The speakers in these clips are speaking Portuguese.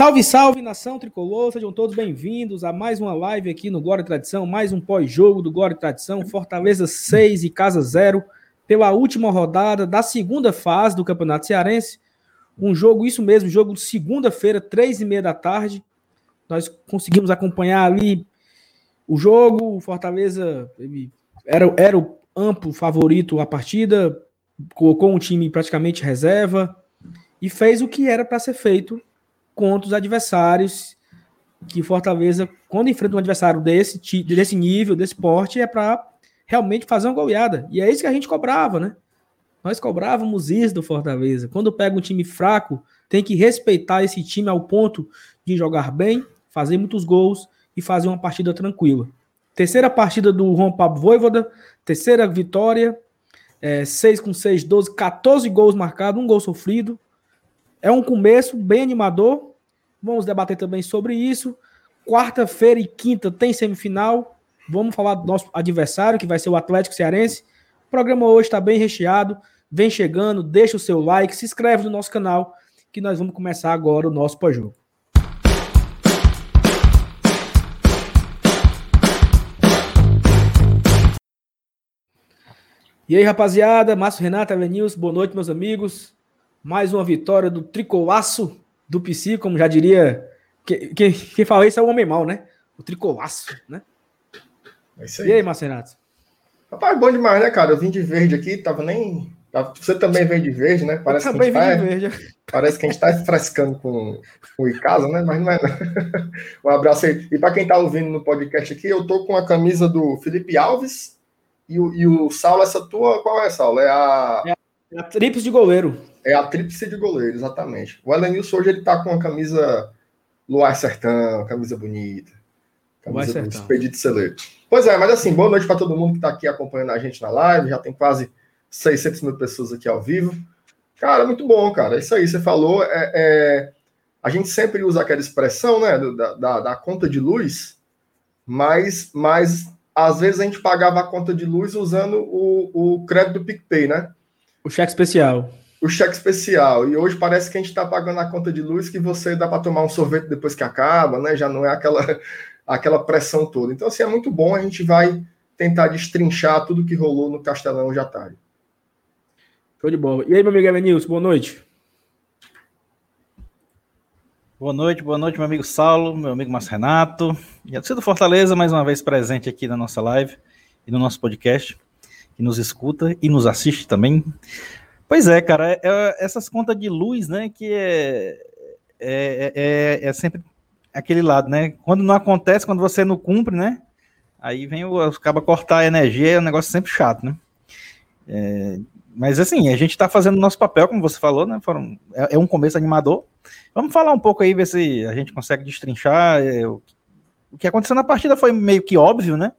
Salve, salve, nação tricolor, sejam todos bem-vindos a mais uma live aqui no Glória e Tradição, mais um pós-jogo do Glória e Tradição, Fortaleza 6 e Casa 0, pela última rodada da segunda fase do Campeonato Cearense. Um jogo, isso mesmo, jogo de segunda-feira, três e meia da tarde. Nós conseguimos acompanhar ali o jogo, o Fortaleza era, era o amplo favorito a partida, colocou um time praticamente reserva e fez o que era para ser feito contra os adversários que Fortaleza, quando enfrenta um adversário desse, desse nível, desse porte, é para realmente fazer uma goleada. E é isso que a gente cobrava, né? Nós cobrávamos isso do Fortaleza. Quando pega um time fraco, tem que respeitar esse time ao ponto de jogar bem, fazer muitos gols e fazer uma partida tranquila. Terceira partida do Juan Pablo Voivoda, terceira vitória, é, 6 com 6, 12, 14 gols marcados, um gol sofrido. É um começo bem animador, Vamos debater também sobre isso. Quarta-feira e quinta tem semifinal. Vamos falar do nosso adversário, que vai ser o Atlético Cearense. O programa hoje está bem recheado. Vem chegando, deixa o seu like, se inscreve no nosso canal, que nós vamos começar agora o nosso pós-jogo. E aí, rapaziada, Márcio Renato, Avenils, boa noite, meus amigos. Mais uma vitória do Tricolaço do PC, como já diria. Quem, quem, quem fala isso é o homem mal, né? O tricolaço, né? É isso aí. E aí, Marcenato? Rapaz, bom demais, né, cara? Eu vim de verde aqui, tava nem. Você também vem de verde, né? Parece que a gente tá, verde. Parece que a gente tá frescando com, com o Icasa, né? Mas não é. Não. um abraço aí. E para quem tá ouvindo no podcast aqui, eu tô com a camisa do Felipe Alves e o, e o Saulo, essa tua, qual é, Saulo? É a. É a tríplice de goleiro. É a tríplice de goleiro, exatamente. O Elenilson hoje ele tá com a camisa Luar Sertão, camisa bonita. Camisa do Expedito Celeiro. Pois é, mas assim, boa noite para todo mundo que está aqui acompanhando a gente na live. Já tem quase 600 mil pessoas aqui ao vivo. Cara, muito bom, cara. É isso aí, você falou. É, é, a gente sempre usa aquela expressão, né, da, da, da, conta de luz, mas, mas às vezes a gente pagava a conta de luz usando o, o crédito do PicPay, né? O cheque especial o cheque especial. E hoje parece que a gente está pagando a conta de luz que você dá para tomar um sorvete depois que acaba, né? Já não é aquela, aquela pressão toda. Então, assim, é muito bom. A gente vai tentar destrinchar tudo que rolou no Castelão hoje à tarde. Show de bola. E aí, meu amigo Evanilson, boa noite. Boa noite, boa noite, meu amigo Saulo, meu amigo Márcio Renato. E a do Fortaleza, mais uma vez presente aqui na nossa live e no nosso podcast, que nos escuta e nos assiste também. Pois é, cara, é, é, essas contas de luz, né, que é, é, é, é, sempre aquele lado, né? Quando não acontece, quando você não cumpre, né? Aí vem o acaba cortar a energia, é um negócio sempre chato, né? É, mas assim, a gente está fazendo o nosso papel, como você falou, né? Foram, é, é, um começo animador. Vamos falar um pouco aí, ver se a gente consegue destrinchar. É, o que aconteceu na partida foi meio que óbvio, né?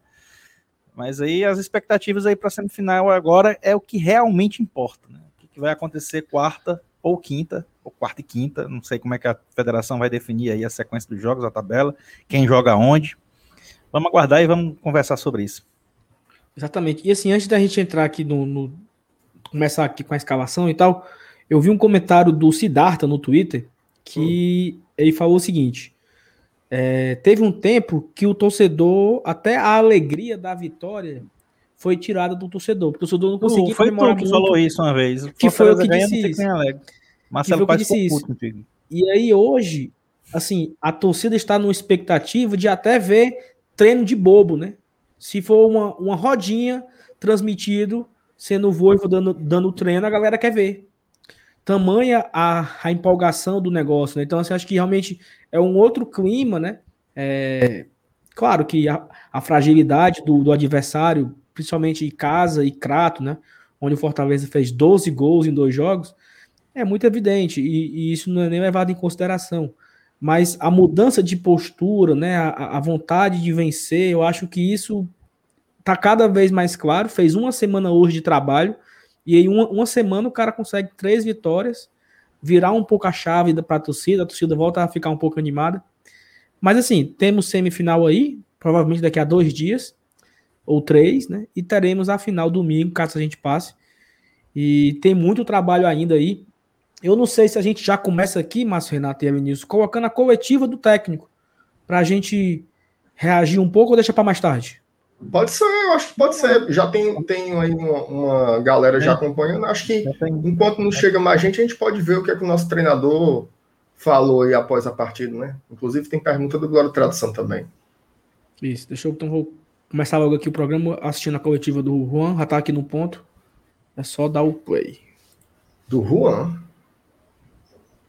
Mas aí as expectativas aí para a semifinal agora é o que realmente importa, né? que vai acontecer quarta ou quinta, ou quarta e quinta, não sei como é que a federação vai definir aí a sequência dos jogos, a tabela, quem joga onde. Vamos aguardar e vamos conversar sobre isso. Exatamente. E assim, antes da gente entrar aqui no, no começar aqui com a escalação e tal, eu vi um comentário do Siddhartha no Twitter que hum. ele falou o seguinte: é, teve um tempo que o torcedor, até a alegria da vitória, foi tirada do torcedor, porque o torcedor não conseguia foi tu que falou isso uma vez. Que foi o que disse isso. Marcelo que disse isso. Contigo. E aí hoje, assim, a torcida está numa expectativa de até ver treino de bobo, né? Se for uma, uma rodinha transmitido, sendo o Voivo dando, dando treino, a galera quer ver. Tamanha a, a empolgação do negócio, né? Então, assim, acho que realmente é um outro clima, né? É, claro que a, a fragilidade do, do adversário principalmente em casa e Crato, né? Onde o Fortaleza fez 12 gols em dois jogos, é muito evidente, e, e isso não é nem levado em consideração. Mas a mudança de postura, né? A, a vontade de vencer, eu acho que isso tá cada vez mais claro. Fez uma semana hoje de trabalho, e em uma, uma semana o cara consegue três vitórias, virar um pouco a chave para a torcida, a torcida volta a ficar um pouco animada. Mas assim, temos semifinal aí, provavelmente daqui a dois dias ou três, né? E teremos a final domingo, caso a gente passe. E tem muito trabalho ainda aí. Eu não sei se a gente já começa aqui, Márcio Renato e Vinícius, colocando a coletiva do técnico para a gente reagir um pouco ou deixa para mais tarde? Pode ser, eu acho que pode ser. Já tem, tem aí uma, uma galera já é. acompanhando. Acho que enquanto não chega mais gente, a gente pode ver o que é que o nosso treinador falou aí após a partida, né? Inclusive tem pergunta do Glória Tradução também. Isso, deixa eu então vou começar logo aqui o programa assistindo a coletiva do Juan, já tá aqui no ponto. É só dar o play. Do Juan?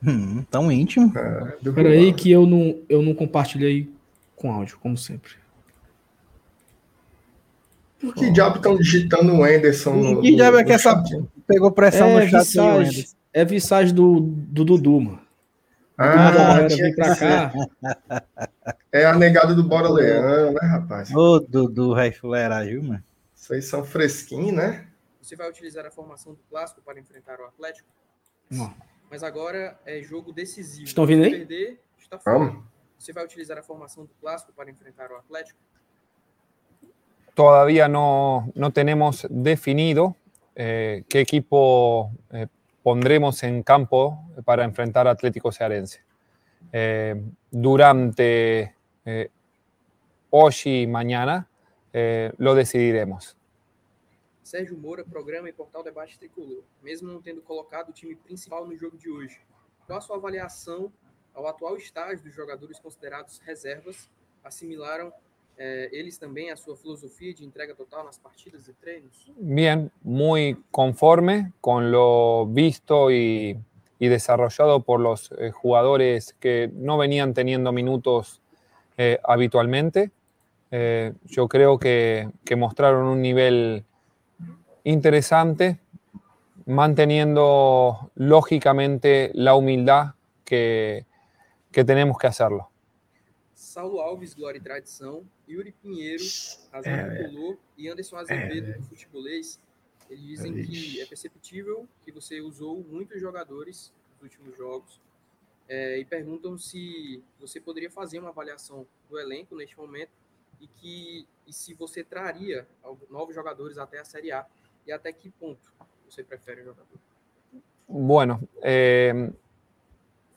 Hum, tão íntimo. É, Espera aí que eu não, eu não compartilhei com áudio, como sempre. Por que oh. diabo estão digitando o Anderson no. Que diabo é que essa pegou pressão é, no chat visagem, É visagem do, do Dudu, mano. Ah, tinha pra cá. É a negada do Bora Leão, né, rapaz? Ô, Dudu, vai viu, mano? Vocês são fresquinhos, né? Você vai utilizar a formação do clássico para enfrentar o Atlético? Não. Mas agora é jogo decisivo. Estão vindo aí? Perder, está fora. Vamos. Você vai utilizar a formação do clássico para enfrentar o Atlético? Todavía no, no tenemos definido eh, qué equipo eh, pondremos en campo para enfrentar a Atlético Cearense. Eh, durante hoy y mañana lo decidiremos. Sérgio Moura, programa e portal Debate Tricolor. Mesmo não tendo colocado o time principal no jogo de hoje, qual a sua avaliação ao atual estágio dos jogadores considerados reservas assimilaram eh, eles também a sua filosofia de entrega total nas partidas de treinos? Bien, muy conforme con lo visto y, y desarrollado por los eh, jugadores que no venían teniendo minutos eh, habitualmente. Eh, yo creo que, que, mostraron un nivel interesante, manteniendo lógicamente la humildad que, que tenemos que hacerlo. Saulo Alves, Glória e Tradição, Yuri Pinheiro, Razão é, Color e Anderson Azevedo, é, do Futebolês, eles dizem é, que é perceptível que você usou muitos jogadores nos últimos jogos é, e perguntam se você poderia fazer uma avaliação do elenco neste momento e, que, e se você traria novos jogadores até a Série A e até que ponto você prefere o jogador. Bueno, eh,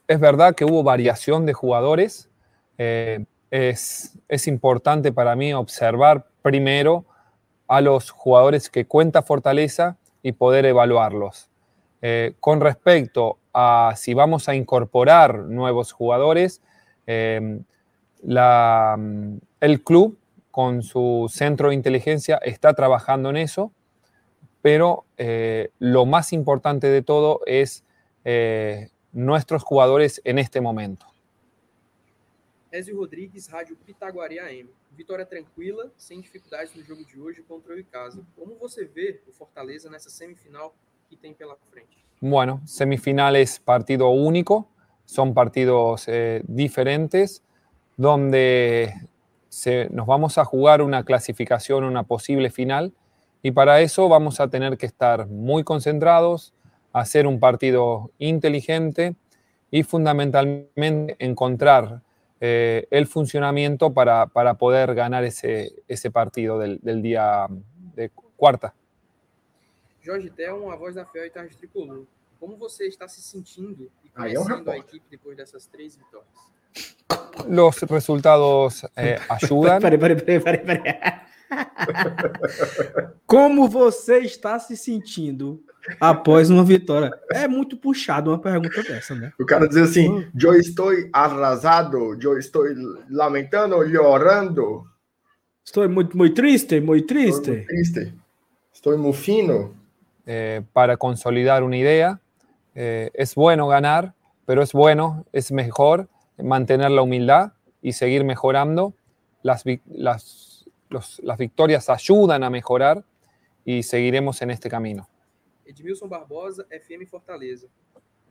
es verdad que hubo variación de jugadores. Eh, es, importante para mí observar primero a los jugadores que cuenta Fortaleza y poder evaluarlos. Eh, con respecto a si vamos a incorporar nuevos jugadores, eh, la, el club con su centro de inteligencia está trabajando en eso, pero lo más importante de todo es nuestros jugadores en este momento. Ezio Rodrigues, Rádio Pitaguari AM. Vitória tranquila, sem dificuldades no jogo de hoje contra o Icasa. Como você vê o Fortaleza nessa semifinal que tem pela frente? Bueno, semifinales partido único, son partidos eh, diferentes, donde se, nos vamos a jugar una clasificación, una posible final, y para eso vamos a tener que estar muy concentrados, hacer un partido inteligente y fundamentalmente encontrar eh, el funcionamiento para, para, poder ganar ese, ese partido del, del día de quarta. Jorge Théo, a voz da Fel e Tarde Tricolor. Como você está se sentindo e conhecendo a equipe depois dessas três vitórias? Los resultados eh, ayudan. peraí, peraí, peraí, peraí, peraí. Como você está se sentindo após uma vitória? É muito puxado uma pergunta dessa, né? O cara diz assim: Eu estou arrasado, eu estou lamentando, chorando. Estou muito, muito triste, muito triste. Estou muito triste. Estou muito fino. Eh, para consolidar una idea, eh, es bueno ganar, pero es bueno, es mejor mantener la humildad y seguir mejorando. Las, las los, las victorias ayudan a mejorar y seguiremos en este camino. Edmilson Barbosa, FM Fortaleza.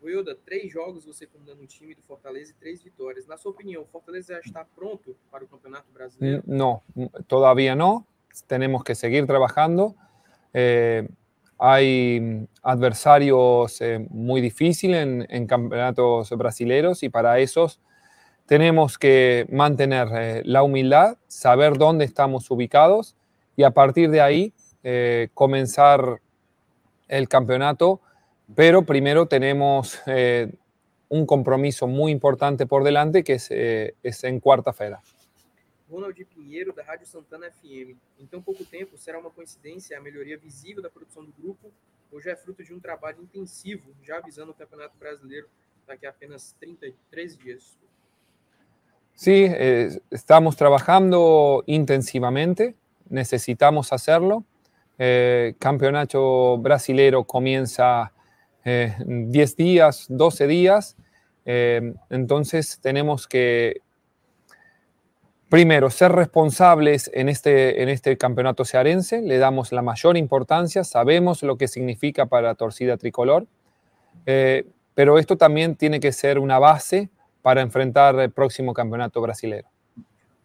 Wilda, três jogos você comandando um time do Fortaleza e três vitórias. Na sua opinião, Fortaleza já está pronto para o Campeonato Brasileiro? No, todavía no. Tenemos que seguir trabajando. Eh, hay adversarios eh, muy difíciles en, en, campeonatos brasileños y para esos tenemos que mantener eh, la humildad, saber dónde estamos ubicados y a partir de ahí eh, comenzar el campeonato pero primero tenemos eh, un compromiso muy importante por delante que es, eh, es en quarta-feira. Ronald Pinheiro, da Rádio Santana FM. Em tão pouco tempo, será uma coincidência a melhoria visível da produção do grupo ou já é fruto de um trabalho intensivo, já avisando o Campeonato Brasileiro daqui a apenas 33 días? Sí, eh, estamos trabajando intensivamente, necesitamos hacerlo. Eh, campeonato brasilero comienza eh, 10 días, 12 días, eh, entonces tenemos que primero, ser responsables en este, en este campeonato cearense, le damos la mayor importancia, sabemos lo que significa para Torcida Tricolor, eh, pero esto también tiene que ser una base para enfrentar el próximo campeonato brasileiro.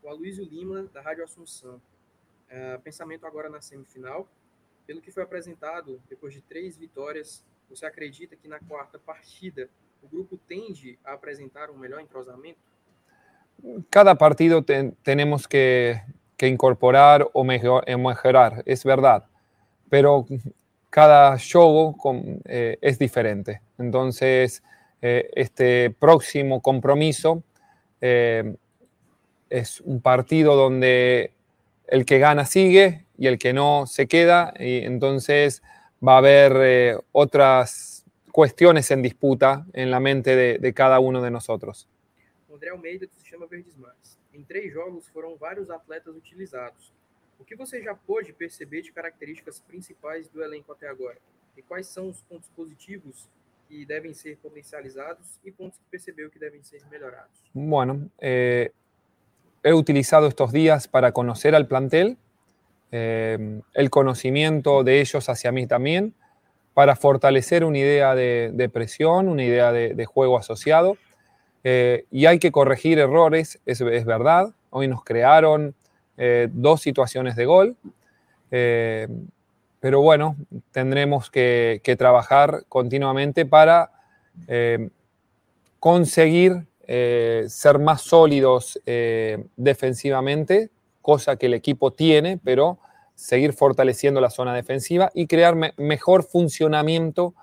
O Aloysio Lima, da Rádio Assunção. Uh, pensamento agora na semifinal. Pelo que foi apresentado, depois de três vitórias, você acredita que na quarta partida o grupo tende a apresentar um melhor entrosamento? cada partido tenemos que, incorporar o mejorar, es verdad, pero cada show eh, es diferente. Eh, este próximo compromiso eh, es un partido donde el que gana sigue y el que no se queda, y entonces va a haber otras cuestiones en disputa en la mente de cada uno de nosotros. André Almeida do Sistema Verdes Mares. Em três jogos foram vários atletas utilizados. O que você já pôde perceber de características principais do elenco até agora? E quais são os pontos positivos que devem ser potencializados y pontos que percebeu que deben ser mejorados? Bueno, eh, he utilizado estos días para conocer al plantel, eh, el conocimiento de ellos hacia mí también, para fortalecer una idea de, presión, una idea de juego asociado eh, y hay que corregir errores, es, verdad. Hoy nos crearon eh, dos situaciones de gol, pero bueno, tendremos que, trabajar continuamente para conseguir ser más sólidos defensivamente, cosa que el equipo tiene, pero seguir fortaleciendo la zona defensiva y crear mejor funcionamiento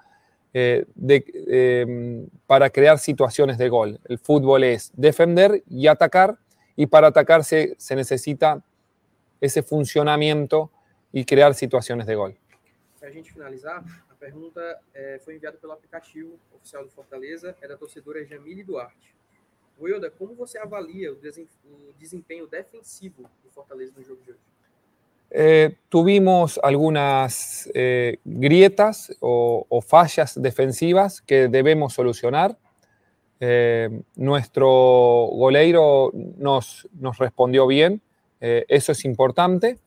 eh, em, para crear situaciones de gol. El fútbol es defender y atacar, y para atacarse se necesita ese funcionamiento y crear situaciones de gol. Para finalizar, a pergunta é, foi enviada pelo aplicativo oficial do Fortaleza, é torcedora Jamile Duarte. Wilda, como você avalia o desempenho defensivo do Fortaleza no jogo de hoje? Eh, tuvimos algunas eh, grietas o, fallas defensivas que debemos solucionar. Eh, nuestro goleiro nos, nos respondió bien, eso es importante.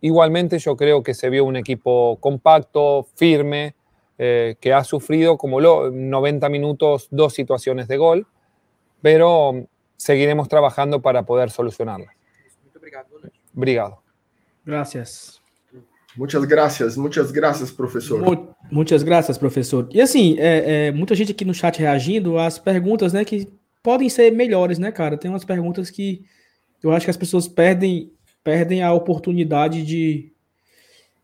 igualmente yo creo que se vio un equipo compacto, firme, que ha sufrido como lo, 90 minutos dos situaciones de gol, pero seguiremos trabajando para poder solucionarlas. Obrigado. Gracias. Muitas graças, muitas graças, professor. muitas graças, professor. E assim, é, é, muita gente aqui no chat reagindo às perguntas, né, que podem ser melhores, né, cara? Tem umas perguntas que eu acho que as pessoas perdem, perdem a oportunidade de,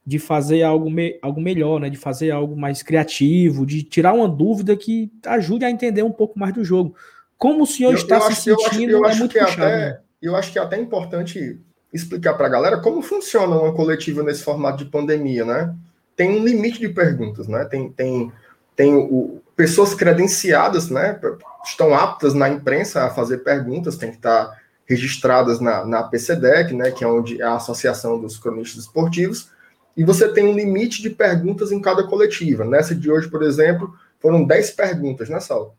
de fazer algo, me, algo melhor, né? De fazer algo mais criativo, de tirar uma dúvida que ajude a entender um pouco mais do jogo. Como o senhor eu, está eu se acho, sentindo, eu acho, eu é acho muito que puxado, até, né? Eu acho que é até importante explicar para a galera como funciona uma coletiva nesse formato de pandemia, né? Tem um limite de perguntas, né? Tem, tem, tem o, pessoas credenciadas, né? Estão aptas na imprensa a fazer perguntas, tem que estar registradas na, na PCDEC, né? Que é onde é a Associação dos Cronistas Esportivos. E você tem um limite de perguntas em cada coletiva. Nessa de hoje, por exemplo, foram 10 perguntas, né, Saulo?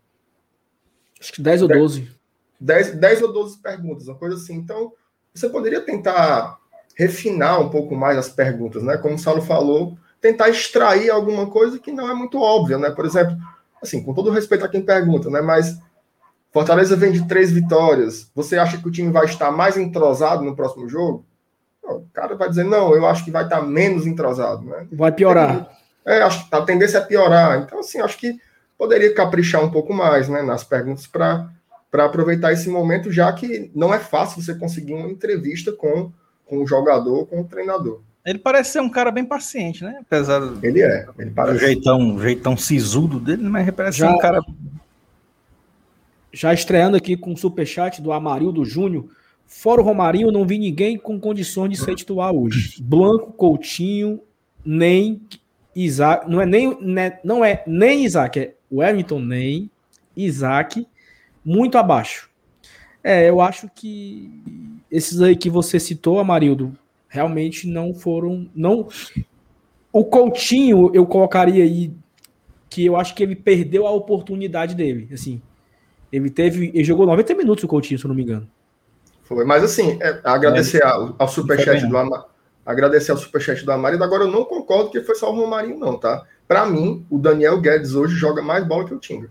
Acho que 10 ou 12. 10, 10 ou 12 perguntas, uma coisa assim. Então, você poderia tentar refinar um pouco mais as perguntas, né? Como o Saulo falou, tentar extrair alguma coisa que não é muito óbvia, né? Por exemplo, assim, com todo respeito a quem pergunta, né? Mas Fortaleza vem de três vitórias. Você acha que o time vai estar mais entrosado no próximo jogo? o cara vai dizer, não, eu acho que vai estar menos entrosado, né? Vai piorar. É, acho que a tendência é piorar. Então, assim, acho que poderia caprichar um pouco mais, né? Nas perguntas para para aproveitar esse momento, já que não é fácil você conseguir uma entrevista com, com o jogador, com o treinador. Ele parece ser um cara bem paciente, né? Apesar ele é, ele parece. do jeitão, jeitão sisudo dele, mas parece já, ser um cara. Já estreando aqui com o superchat do Amarildo Júnior. Fora o Romarinho, não vi ninguém com condições de ser titular hoje. Blanco, Coutinho, nem Isaac. Não é nem, né, não é nem Isaac, é Wellington, nem Isaac, muito abaixo. É, eu acho que esses aí que você citou, Amarildo, realmente não foram. não O Coutinho, eu colocaria aí que eu acho que ele perdeu a oportunidade dele. Assim, ele teve. Ele jogou 90 minutos o Coutinho, se eu não me engano. Foi, mas assim, é, agradecer é, ao, ao superchat do Amar, agradecer ao superchat do Amarildo. Agora eu não concordo que foi só o Romarinho, não, tá? Para mim, o Daniel Guedes hoje joga mais bola que o Tinga.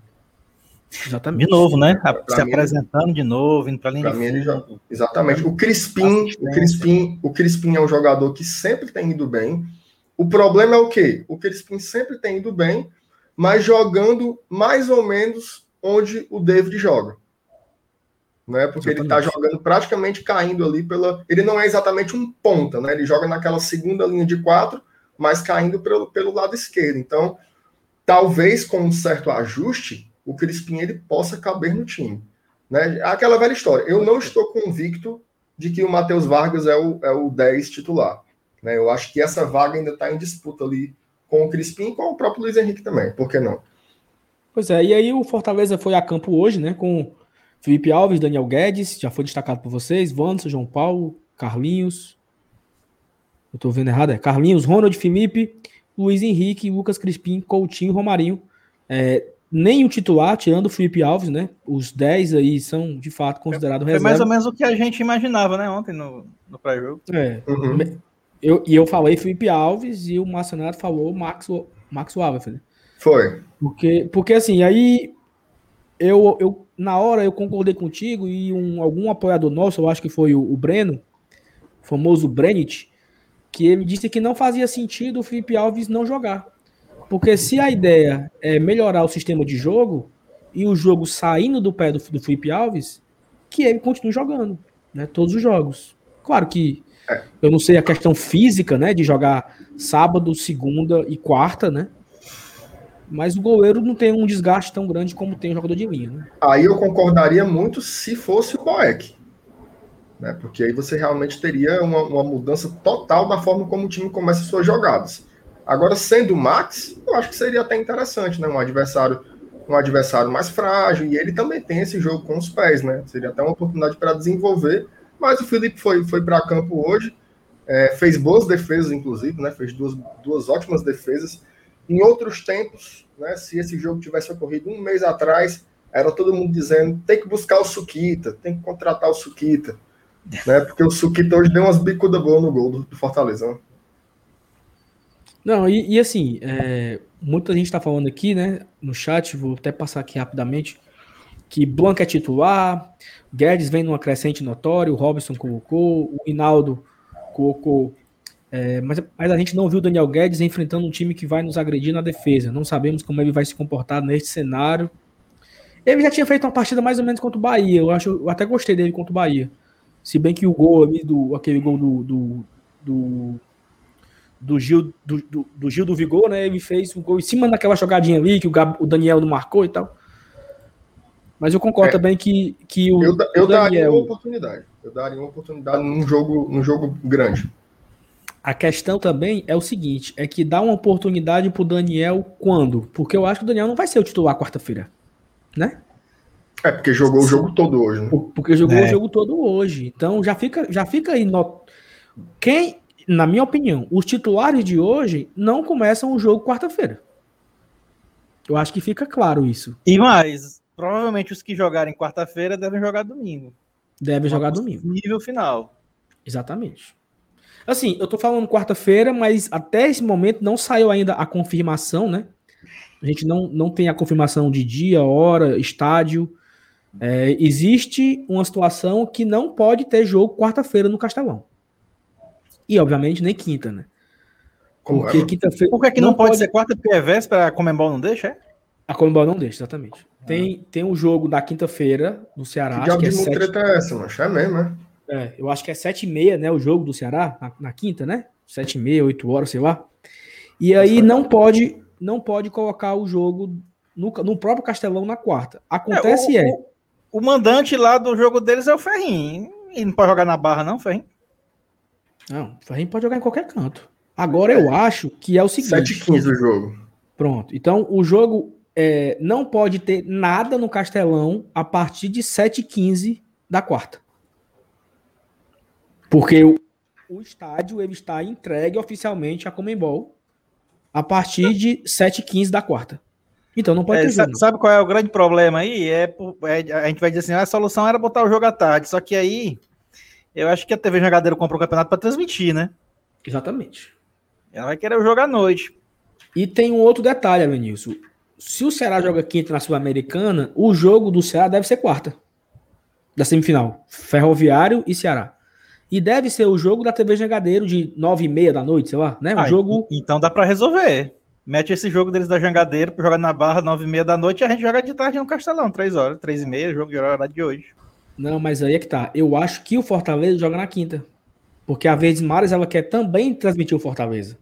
Exatamente. De novo, né? Pra Se mim, apresentando de novo, indo para linha de já, Exatamente. O Crispim, o Crispim, o Crispim é um jogador que sempre tem ido bem. O problema é o quê? O Crispim sempre tem ido bem, mas jogando mais ou menos onde o David joga. Né? Porque exatamente. ele está jogando praticamente caindo ali pela. Ele não é exatamente um ponta, né? Ele joga naquela segunda linha de quatro, mas caindo pelo, pelo lado esquerdo. Então, talvez com um certo ajuste, o Crispim ele possa caber no time. Né? Aquela velha história. Eu não estou convicto de que o Matheus Vargas é o, é o 10 titular. Né? Eu acho que essa vaga ainda está em disputa ali com o Crispim e com o próprio Luiz Henrique também. Por que não? Pois é, e aí o Fortaleza foi a campo hoje, né? Com Felipe Alves, Daniel Guedes, já foi destacado por vocês, Wanderson, João Paulo, Carlinhos. Eu tô vendo errado, é Carlinhos, Ronald Felipe, Luiz Henrique, Lucas Crispim, Coutinho, Romarinho. É, nem o titular, tirando o Felipe Alves, né? Os 10 aí são, de fato, considerados reserva. Foi mais ou menos o que a gente imaginava, né, ontem no, no pré-jogo. É. Uhum. Eu, e eu falei Felipe Alves e o Marcenato falou Max, Max Alves. Foi. Porque, porque assim, aí eu, eu, na hora eu concordei contigo e um, algum apoiador nosso, eu acho que foi o, o Breno, famoso Brenit, que ele disse que não fazia sentido o Felipe Alves não jogar. Porque se a ideia é melhorar o sistema de jogo e o jogo saindo do pé do, do Felipe Alves, que ele continue jogando, né? Todos os jogos. Claro que é. eu não sei a questão física, né? De jogar sábado, segunda e quarta, né? Mas o goleiro não tem um desgaste tão grande como tem o jogador de linha. Né? Aí eu concordaria muito se fosse o Boeck. Né? Porque aí você realmente teria uma, uma mudança total da forma como o time começa suas jogadas. Agora, sendo o Max, eu acho que seria até interessante, né? Um adversário, um adversário mais frágil, e ele também tem esse jogo com os pés, né? Seria até uma oportunidade para desenvolver. Mas o Felipe foi, foi para campo hoje, é, fez boas defesas, inclusive, né? Fez duas, duas ótimas defesas. Em outros tempos, né? Se esse jogo tivesse ocorrido um mês atrás, era todo mundo dizendo tem que buscar o Suquita, tem que contratar o Suquita. Né? Porque o Suquita hoje deu umas bicudas boas no gol do, do Fortaleza. Né? Não, e, e assim, é, muita gente está falando aqui, né, no chat, vou até passar aqui rapidamente, que Blanca é titular, Guedes vem numa crescente notória, o Robson colocou, o Hinaldo colocou, é, mas, mas, a gente não viu o Daniel Guedes enfrentando um time que vai nos agredir na defesa, não sabemos como ele vai se comportar neste cenário. Ele já tinha feito uma partida mais ou menos contra o Bahia, eu acho, eu até gostei dele contra o Bahia, se bem que o gol ali, do, aquele gol do, do, do do Gil do, do, do, Gil do Vigor, né? Ele fez um gol em cima daquela jogadinha ali que o, Gab, o Daniel não marcou e tal. Mas eu concordo é, também que, que o. Eu, eu o Daniel, daria uma oportunidade. Eu daria uma oportunidade num jogo, num jogo grande. A questão também é o seguinte: é que dá uma oportunidade pro Daniel quando? Porque eu acho que o Daniel não vai ser o titular quarta-feira. Né? É, porque jogou Sim. o jogo todo hoje, né? Porque jogou é. o jogo todo hoje. Então já fica, já fica aí. No... Quem, na minha opinião, os titulares de hoje não começam o jogo quarta-feira. Eu acho que fica claro isso. E mais, provavelmente os que jogarem quarta-feira devem jogar domingo. Devem jogar domingo. Nível final. Exatamente. Assim, eu tô falando quarta-feira, mas até esse momento não saiu ainda a confirmação, né? A gente não, não tem a confirmação de dia, hora, estádio. É, existe uma situação que não pode ter jogo quarta-feira no Castelão. E, obviamente, nem quinta, né? Porque quinta-feira. Por que, é que não, não pode, pode, ser quarta? Porque é véspera, a Comembol não deixa, é? A Comembol não deixa, exatamente. Tem, tem um jogo da quinta-feira do Ceará. Que, que é sete... treta é essa, mas é mesmo, né? É, eu acho que é sete e meia, né? O jogo do Ceará, na, na quinta, né? sete e meia, oito horas, sei lá. E aí não pode, não pode colocar o jogo no, no próprio Castelão na quarta. Acontece é, o, é. O, o, mandante lá do jogo deles é o Ferrinho. E não pode jogar na barra, não, Ferrinho? Não, o Ferrinho pode jogar em qualquer canto. Agora eu acho que é o seguinte. 7 15 o jogo. Pronto. Então o jogo é, não pode ter nada no Castelão a partir de 7h15 da quarta. Porque o, o estádio ele está entregue oficialmente a Comembol a partir de 7h15 da quarta. Então não pode é, ter jogo. Sabe qual é o grande problema aí? É, é, a gente vai dizer assim, ah, a solução era botar o jogo à tarde, só que aí eu acho que a TV Jogadeiro comprou o campeonato para transmitir, né? Exatamente. Ela vai querer o jogo à noite. E tem um outro detalhe, Alenilson. Se o Ceará joga quinta na Sul-Americana, o jogo do Ceará deve ser quarta. Da semifinal. Ferroviário e Ceará. E deve ser o jogo da TV Jangadeiro de nove e meia da noite, sei lá, né? O ah, jogo. Então dá para resolver. Mete esse jogo deles da Jangadeiro para jogar na Barra nove e meia da noite e a gente joga de tarde no Castelão, três horas, três e meia, jogo de hora de hoje. Não, mas aí é que tá. Eu acho que o Fortaleza joga na quinta. Porque a Verdes Mares ela quer também transmitir o Fortaleza.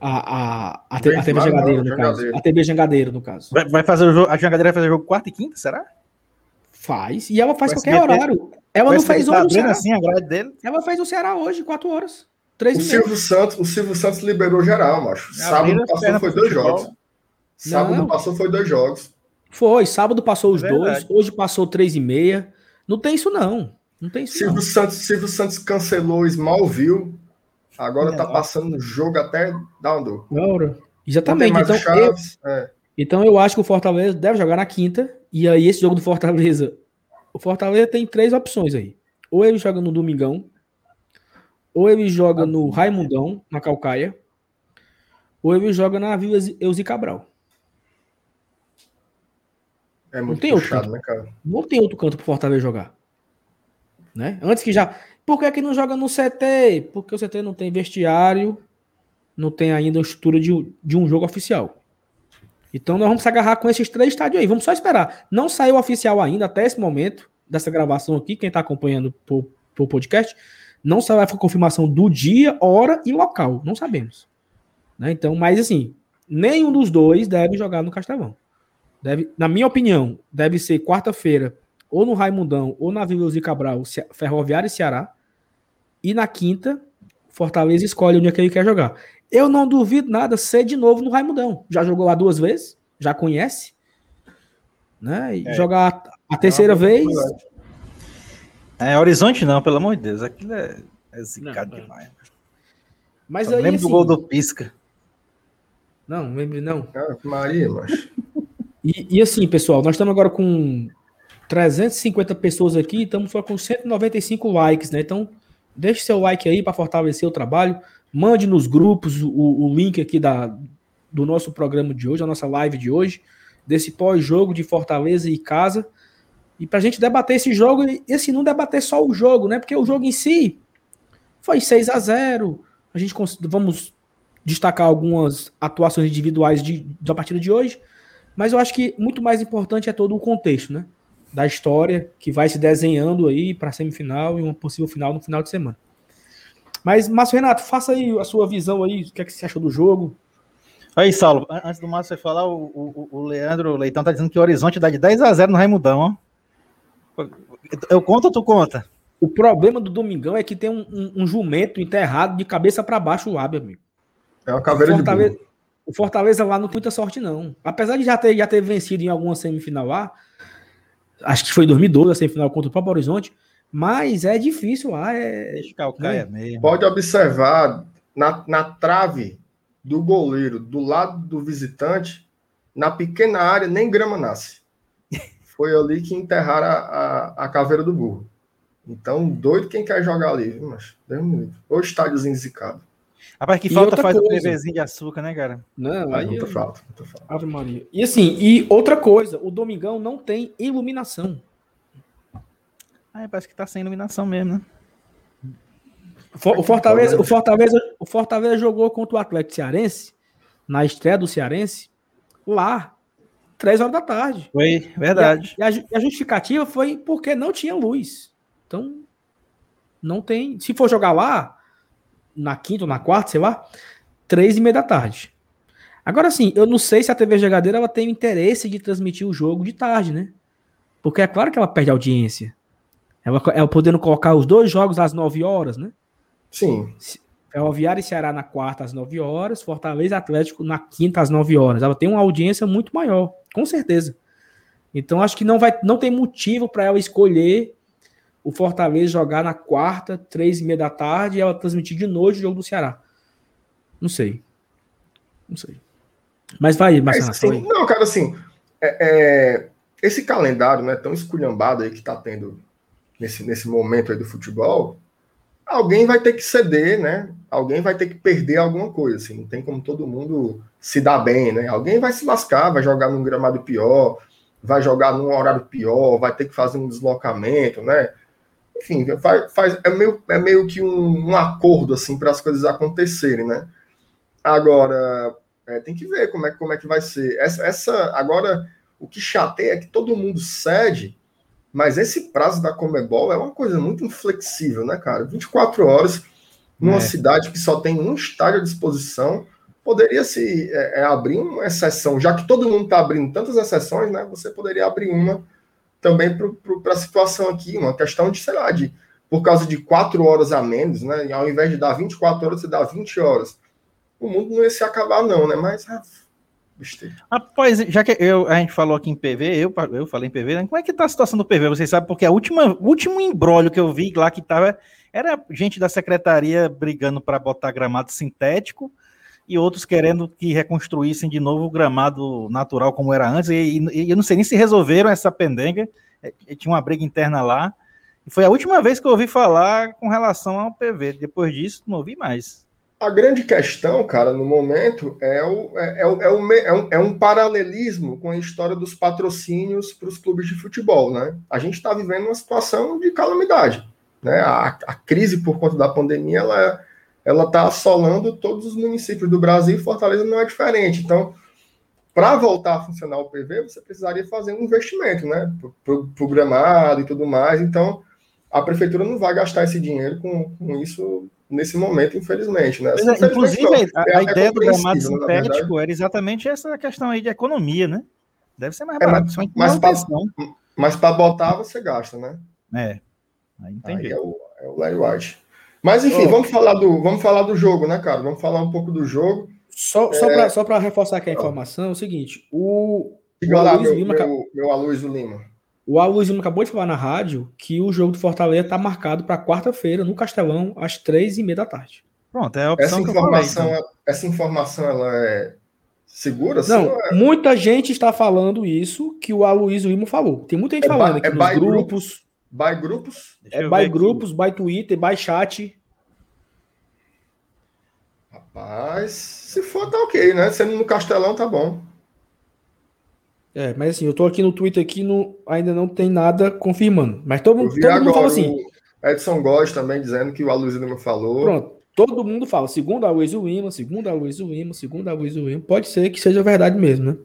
A, a, a, te, a TV Jangadeiro, no caso. A TV Jangadeiro, no caso. Vai, vai fazer o jogo, a Jangadeiro vai fazer o jogo quarta e quinta, será? Faz. E ela faz qualquer horário. Ela não fez hoje no assim, a grade dele. Ela fez no Ceará hoje, 4 horas. Três o Silvio, Santos, o Silvio Santos liberou geral, macho. Sábado passou foi dois jogos. Sábado não. passou foi dois jogos. Foi, sábado passou os é dois, hoje passou três e meia. Não tem isso, não. Não tem isso. Silvio, não. Santos, Silvio Santos cancelou Smallville. Agora é, tá passando jogo até Down Exatamente. Então Chaves, eu, é. então eu acho que o Fortaleza deve jogar na quinta. E aí, esse jogo do Fortaleza o Fortaleza tem três opções aí. Ou ele joga no Domingão, ou ele joga no Raimundão, na Calcaia, ou ele joga na Vila Eusi Cabral. É muito não tem puxado, outro né, cara? Não tem outro canto pro Fortaleza jogar. Né? Antes que já. Por que, que não joga no CT? Porque o CT não tem vestiário, não tem ainda a estrutura de, de um jogo oficial. Então nós vamos se agarrar com esses três estádios aí. Vamos só esperar. Não saiu oficial ainda até esse momento dessa gravação aqui, quem está acompanhando por, por podcast, não saiu a confirmação do dia, hora e local. Não sabemos. Né? Então, mas assim, nenhum dos dois deve jogar no Castelão. Deve, na minha opinião, deve ser quarta-feira, ou no Raimundão, ou na Vila Zé Cabral, Ferroviário e Ceará. E na quinta, Fortaleza escolhe onde é que ele quer jogar. Eu não duvido nada ser de novo no Raimundão. Já jogou lá duas vezes, já conhece. Né? E é. jogar a terceira é vez. É Horizonte não, pelo amor de Deus. Aquilo é, é zicado não, demais. Mas aí, lembro assim, do gol do Pisca. Não, lembro não. Maria, mas... E, e assim, pessoal, nós estamos agora com 350 pessoas aqui, estamos só com 195 likes, né? Então, deixe seu like aí para fortalecer o trabalho. Mande nos grupos o, o link aqui da, do nosso programa de hoje, a nossa live de hoje, desse pós-jogo de Fortaleza e Casa. E para a gente debater esse jogo, e assim, não debater só o jogo, né? Porque o jogo em si foi 6 a 0 A gente vamos destacar algumas atuações individuais de, da partida de hoje, mas eu acho que muito mais importante é todo o contexto, né? Da história que vai se desenhando aí para a semifinal e uma possível final no final de semana. Mas, Márcio Renato, faça aí a sua visão aí, o que, é que você achou do jogo. Aí, Saulo, antes do Márcio falar, o, o, o Leandro Leitão tá dizendo que o Horizonte dá de 10 a 0 no Raimundão, ó. Eu conto ou tu conta? O problema do Domingão é que tem um, um, um jumento enterrado de cabeça para baixo o lábio, amigo. É uma caveira o Fortaleza, de O Fortaleza lá não tem muita sorte, não. Apesar de já ter, já ter vencido em alguma semifinal lá, acho que foi em 2012 a semifinal contra o próprio Horizonte, mas é difícil lá. É, Deixa calcaia né? mesmo. Pode observar na, na trave do goleiro, do lado do visitante, na pequena área, nem grama nasce. Foi ali que enterraram a, a, a caveira do burro. Então, doido quem quer jogar ali, viu, mas Deus me livre. Ou estádiozinho zicado. Rapaz, que e falta faz coisa. o PVzinho de açúcar, né, cara? Não, aí muita falta, muita falta. Ave Maria. E assim, e outra coisa, o Domingão não tem iluminação. Ah, parece que tá sem iluminação mesmo, né? O Fortaleza, o Fortaleza, o Fortaleza jogou contra o Atlético Cearense na estreia do Cearense lá três horas da tarde. Foi verdade. E a, e a, justificativa foi porque não tinha luz. Então não tem. Se for jogar lá, na quinta ou na quarta, sei lá, três e meia da tarde. Agora sim, eu não sei se a TV Jogadeira ela tem interesse de transmitir o jogo de tarde, né? Porque é claro que ela perde audiência. Ela, ela podendo colocar os dois jogos às 9 horas, né? Sim. Ferroviária e Ceará na quarta às 9 horas, Fortaleza Atlético na quinta às 9 horas. Ela tem uma audiência muito maior, com certeza. Então acho que não vai, não tem motivo para ela escolher o Fortaleza jogar na quarta, três e meia da tarde, e ela transmitir de noite o jogo do Ceará. Não sei. Não sei. Mas vai, Marcelo. Assim, não, cara, assim, é, é, esse calendário né, tão esculhambado aí que está tendo nesse, nesse momento aí do futebol, alguém vai ter que ceder, né? Alguém vai ter que perder alguma coisa, assim, não tem como todo mundo se dar bem, né? Alguém vai se lascar, vai jogar num gramado pior, vai jogar num horário pior, vai ter que fazer um deslocamento, né? Enfim, faz, faz é, meio, é meio que um, um acordo, assim, para as coisas acontecerem, né? Agora, é, tem que ver como é, como é que vai ser. Essa, essa, agora, o que chateia é que todo mundo cede, mas esse prazo da Comebol é uma coisa muito inflexível, né, cara? 24 horas numa é. cidade que só tem um estádio à disposição, poderia se é, é abrir uma exceção, já que todo mundo está abrindo tantas exceções, né? Você poderia abrir uma também para a situação aqui, uma questão de, sei lá, de por causa de quatro horas a menos, né? E ao invés de dar 24 horas, você dá 20 horas o mundo não ia se acabar, não, né? Mas. Ah, Rapaz, já que eu, a gente falou aqui em PV, eu, eu falei em PV, né? como é que tá a situação do PV? Vocês sabem, porque a última, o último embrólio que eu vi lá que tava era gente da secretaria brigando para botar gramado sintético e outros querendo que reconstruíssem de novo o gramado natural como era antes. E, e, e eu não sei nem se resolveram essa pendenga. É, tinha uma briga interna lá. E foi a última vez que eu ouvi falar com relação ao PV. Depois disso, não ouvi mais. A grande questão, cara, no momento, é, o, é, é, o, é, o, é, um, é um paralelismo com a história dos patrocínios para os clubes de futebol, né? A gente está vivendo uma situação de calamidade, né? A, a crise por conta da pandemia, ela ela está assolando todos os municípios do Brasil e Fortaleza não é diferente. Então, para voltar a funcionar o PV, você precisaria fazer um investimento, né? Programado e tudo mais. Então, a prefeitura não vai gastar esse dinheiro com, com isso nesse momento, infelizmente. Né? É, inclusive, a, a é ideia do gramado sintético era exatamente essa questão aí de economia, né? Deve ser mais é, barato. Mas para botar, você gasta, né? É. Aí, aí é, o, é o Larry White. Mas enfim, oh. vamos, falar do, vamos falar do jogo, né, cara? Vamos falar um pouco do jogo. Só, é... só para reforçar aqui a informação, é o seguinte: o. o lá, meu, Lima, meu, meu Aloysio Lima. O Aloysio acabou de falar na rádio que o jogo do Fortaleza está marcado para quarta-feira, no Castelão, às três e meia da tarde. Pronto, é a opção essa informação, falei, então. Essa informação ela é segura? Não, é... muita gente está falando isso que o Aloysio Lima falou. Tem muita gente é falando aqui é nos grupos. By grupos? é by grupos, aqui. by Twitter, by chat. Rapaz, se for, tá ok, né? Sendo no Castelão, tá bom. É, mas assim, eu tô aqui no Twitter aqui, no, ainda não tem nada confirmando. Mas todo, mundo, todo mundo fala assim. Edson Góes também dizendo que o Aloysio Lima falou. Pronto, todo mundo fala, segundo a Aloysio Lima, segundo a Aloysio Lima, segundo a Aloysio Lima. Pode ser que seja verdade mesmo, né?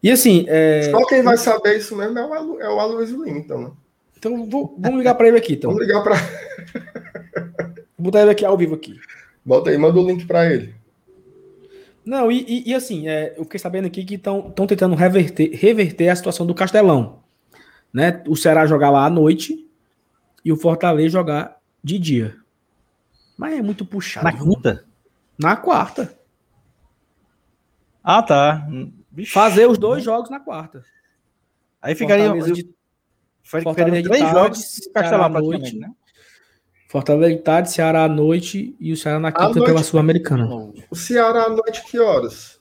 E assim. É... Só quem vai saber isso mesmo é o, é o Aloysio Lima, então, né? Então vou, vamos ligar para ele aqui. Então. Vamos ligar para. Vou botar ele aqui ao vivo aqui. Bota aí, manda o link para ele. Não, e, e, e assim, é, eu fiquei sabendo aqui que estão tentando reverter, reverter a situação do Castelão. Né? O Ceará jogar lá à noite e o Fortaleza jogar de dia. Mas é muito puxado. Na quinta? Na quarta. Ah, tá. Bicho. Fazer os dois jogos na quarta. Aí ficaria. Fortaleza de, Fortaleza de três tarde, jogos Castelão praticamente, né? Fortaleza de tarde, Ceará à noite e o Ceará na quinta noite, pela Sul-Americana. O Ceará à noite que horas?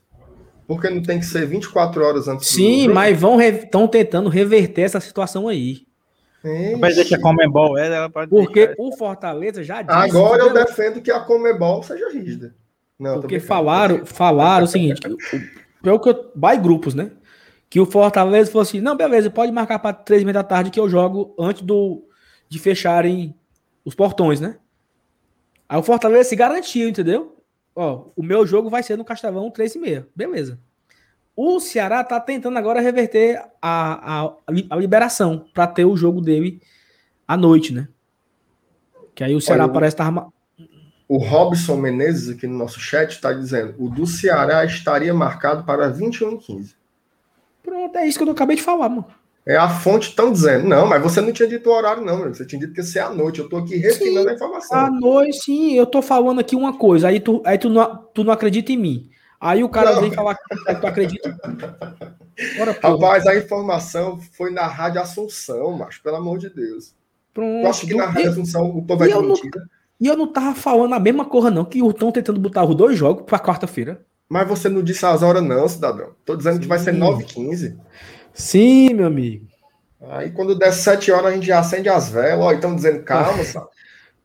Porque não tem que ser 24 horas antes Sim, mas vão estão tentando reverter essa situação aí. Mas deixa a Comebol, é, ela pode Porque deixar. o Fortaleza já disse. Agora eu defendo que a Comebol seja rígida. Não, Porque falaram, falaram o seguinte: pelo que eu, vai grupos, né? Que o Fortaleza falou assim: não, beleza, pode marcar para três e meia da tarde que eu jogo antes do, de fecharem os portões, né? Aí o Fortaleza se garantiu, entendeu? Ó, o meu jogo vai ser no Castelão 3 e meia. Beleza. O Ceará tá tentando agora reverter a, a, a liberação para ter o jogo dele à noite, né? Que aí o Ceará Olha, parece estar. Tá... O Robson Menezes, aqui no nosso chat, está dizendo: o do Ceará estaria marcado para 21 h 15. Pronto, é isso que eu acabei de falar, mano. É a fonte estão dizendo. Não, mas você não tinha dito o horário, não, meu. Você tinha dito que ia ser à noite. Eu estou aqui refinando sim, a informação. À noite, sim. Eu estou falando aqui uma coisa. Aí tu, aí tu, não, tu não acredita em mim. Aí o cara não. vem falar que tu acredita. Ora, Rapaz, a informação foi na Rádio Assunção, mas pelo amor de Deus. Pronto. Eu acho que na Rádio Assunção o povo é de mentira. E eu não tava falando a mesma coisa, não, que estão tentando botar os dois jogos para quarta-feira. Mas você não disse as horas, não, cidadão. Tô dizendo Sim. que vai ser 9h15. Sim, meu amigo. Aí quando der 7 horas a gente já acende as velas. Ó, estão dizendo calma, sabe?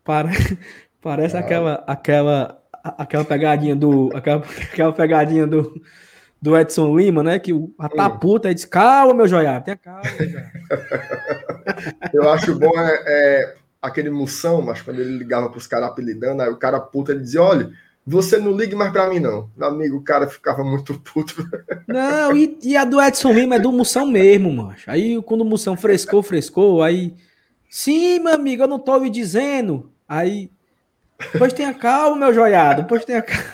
Para... Parece ah. aquela, aquela, aquela pegadinha do. Aquela, aquela pegadinha do, do Edson Lima, né? Que o a tá puta diz: calma, meu joiado, tenha calma. Eu acho bom é, é, aquele moção, mas quando ele ligava para os caras apelidando, aí o cara puta ele dizia: olha você não ligue mais para mim, não. Meu amigo, o cara ficava muito puto. Não, e, e a do Edson Lima é do Moção mesmo, macho. Aí quando o Moção frescou, frescou, aí. Sim, meu amigo, eu não tô me dizendo. Aí. Pois tenha calma, meu joiado. Pois tenha calma.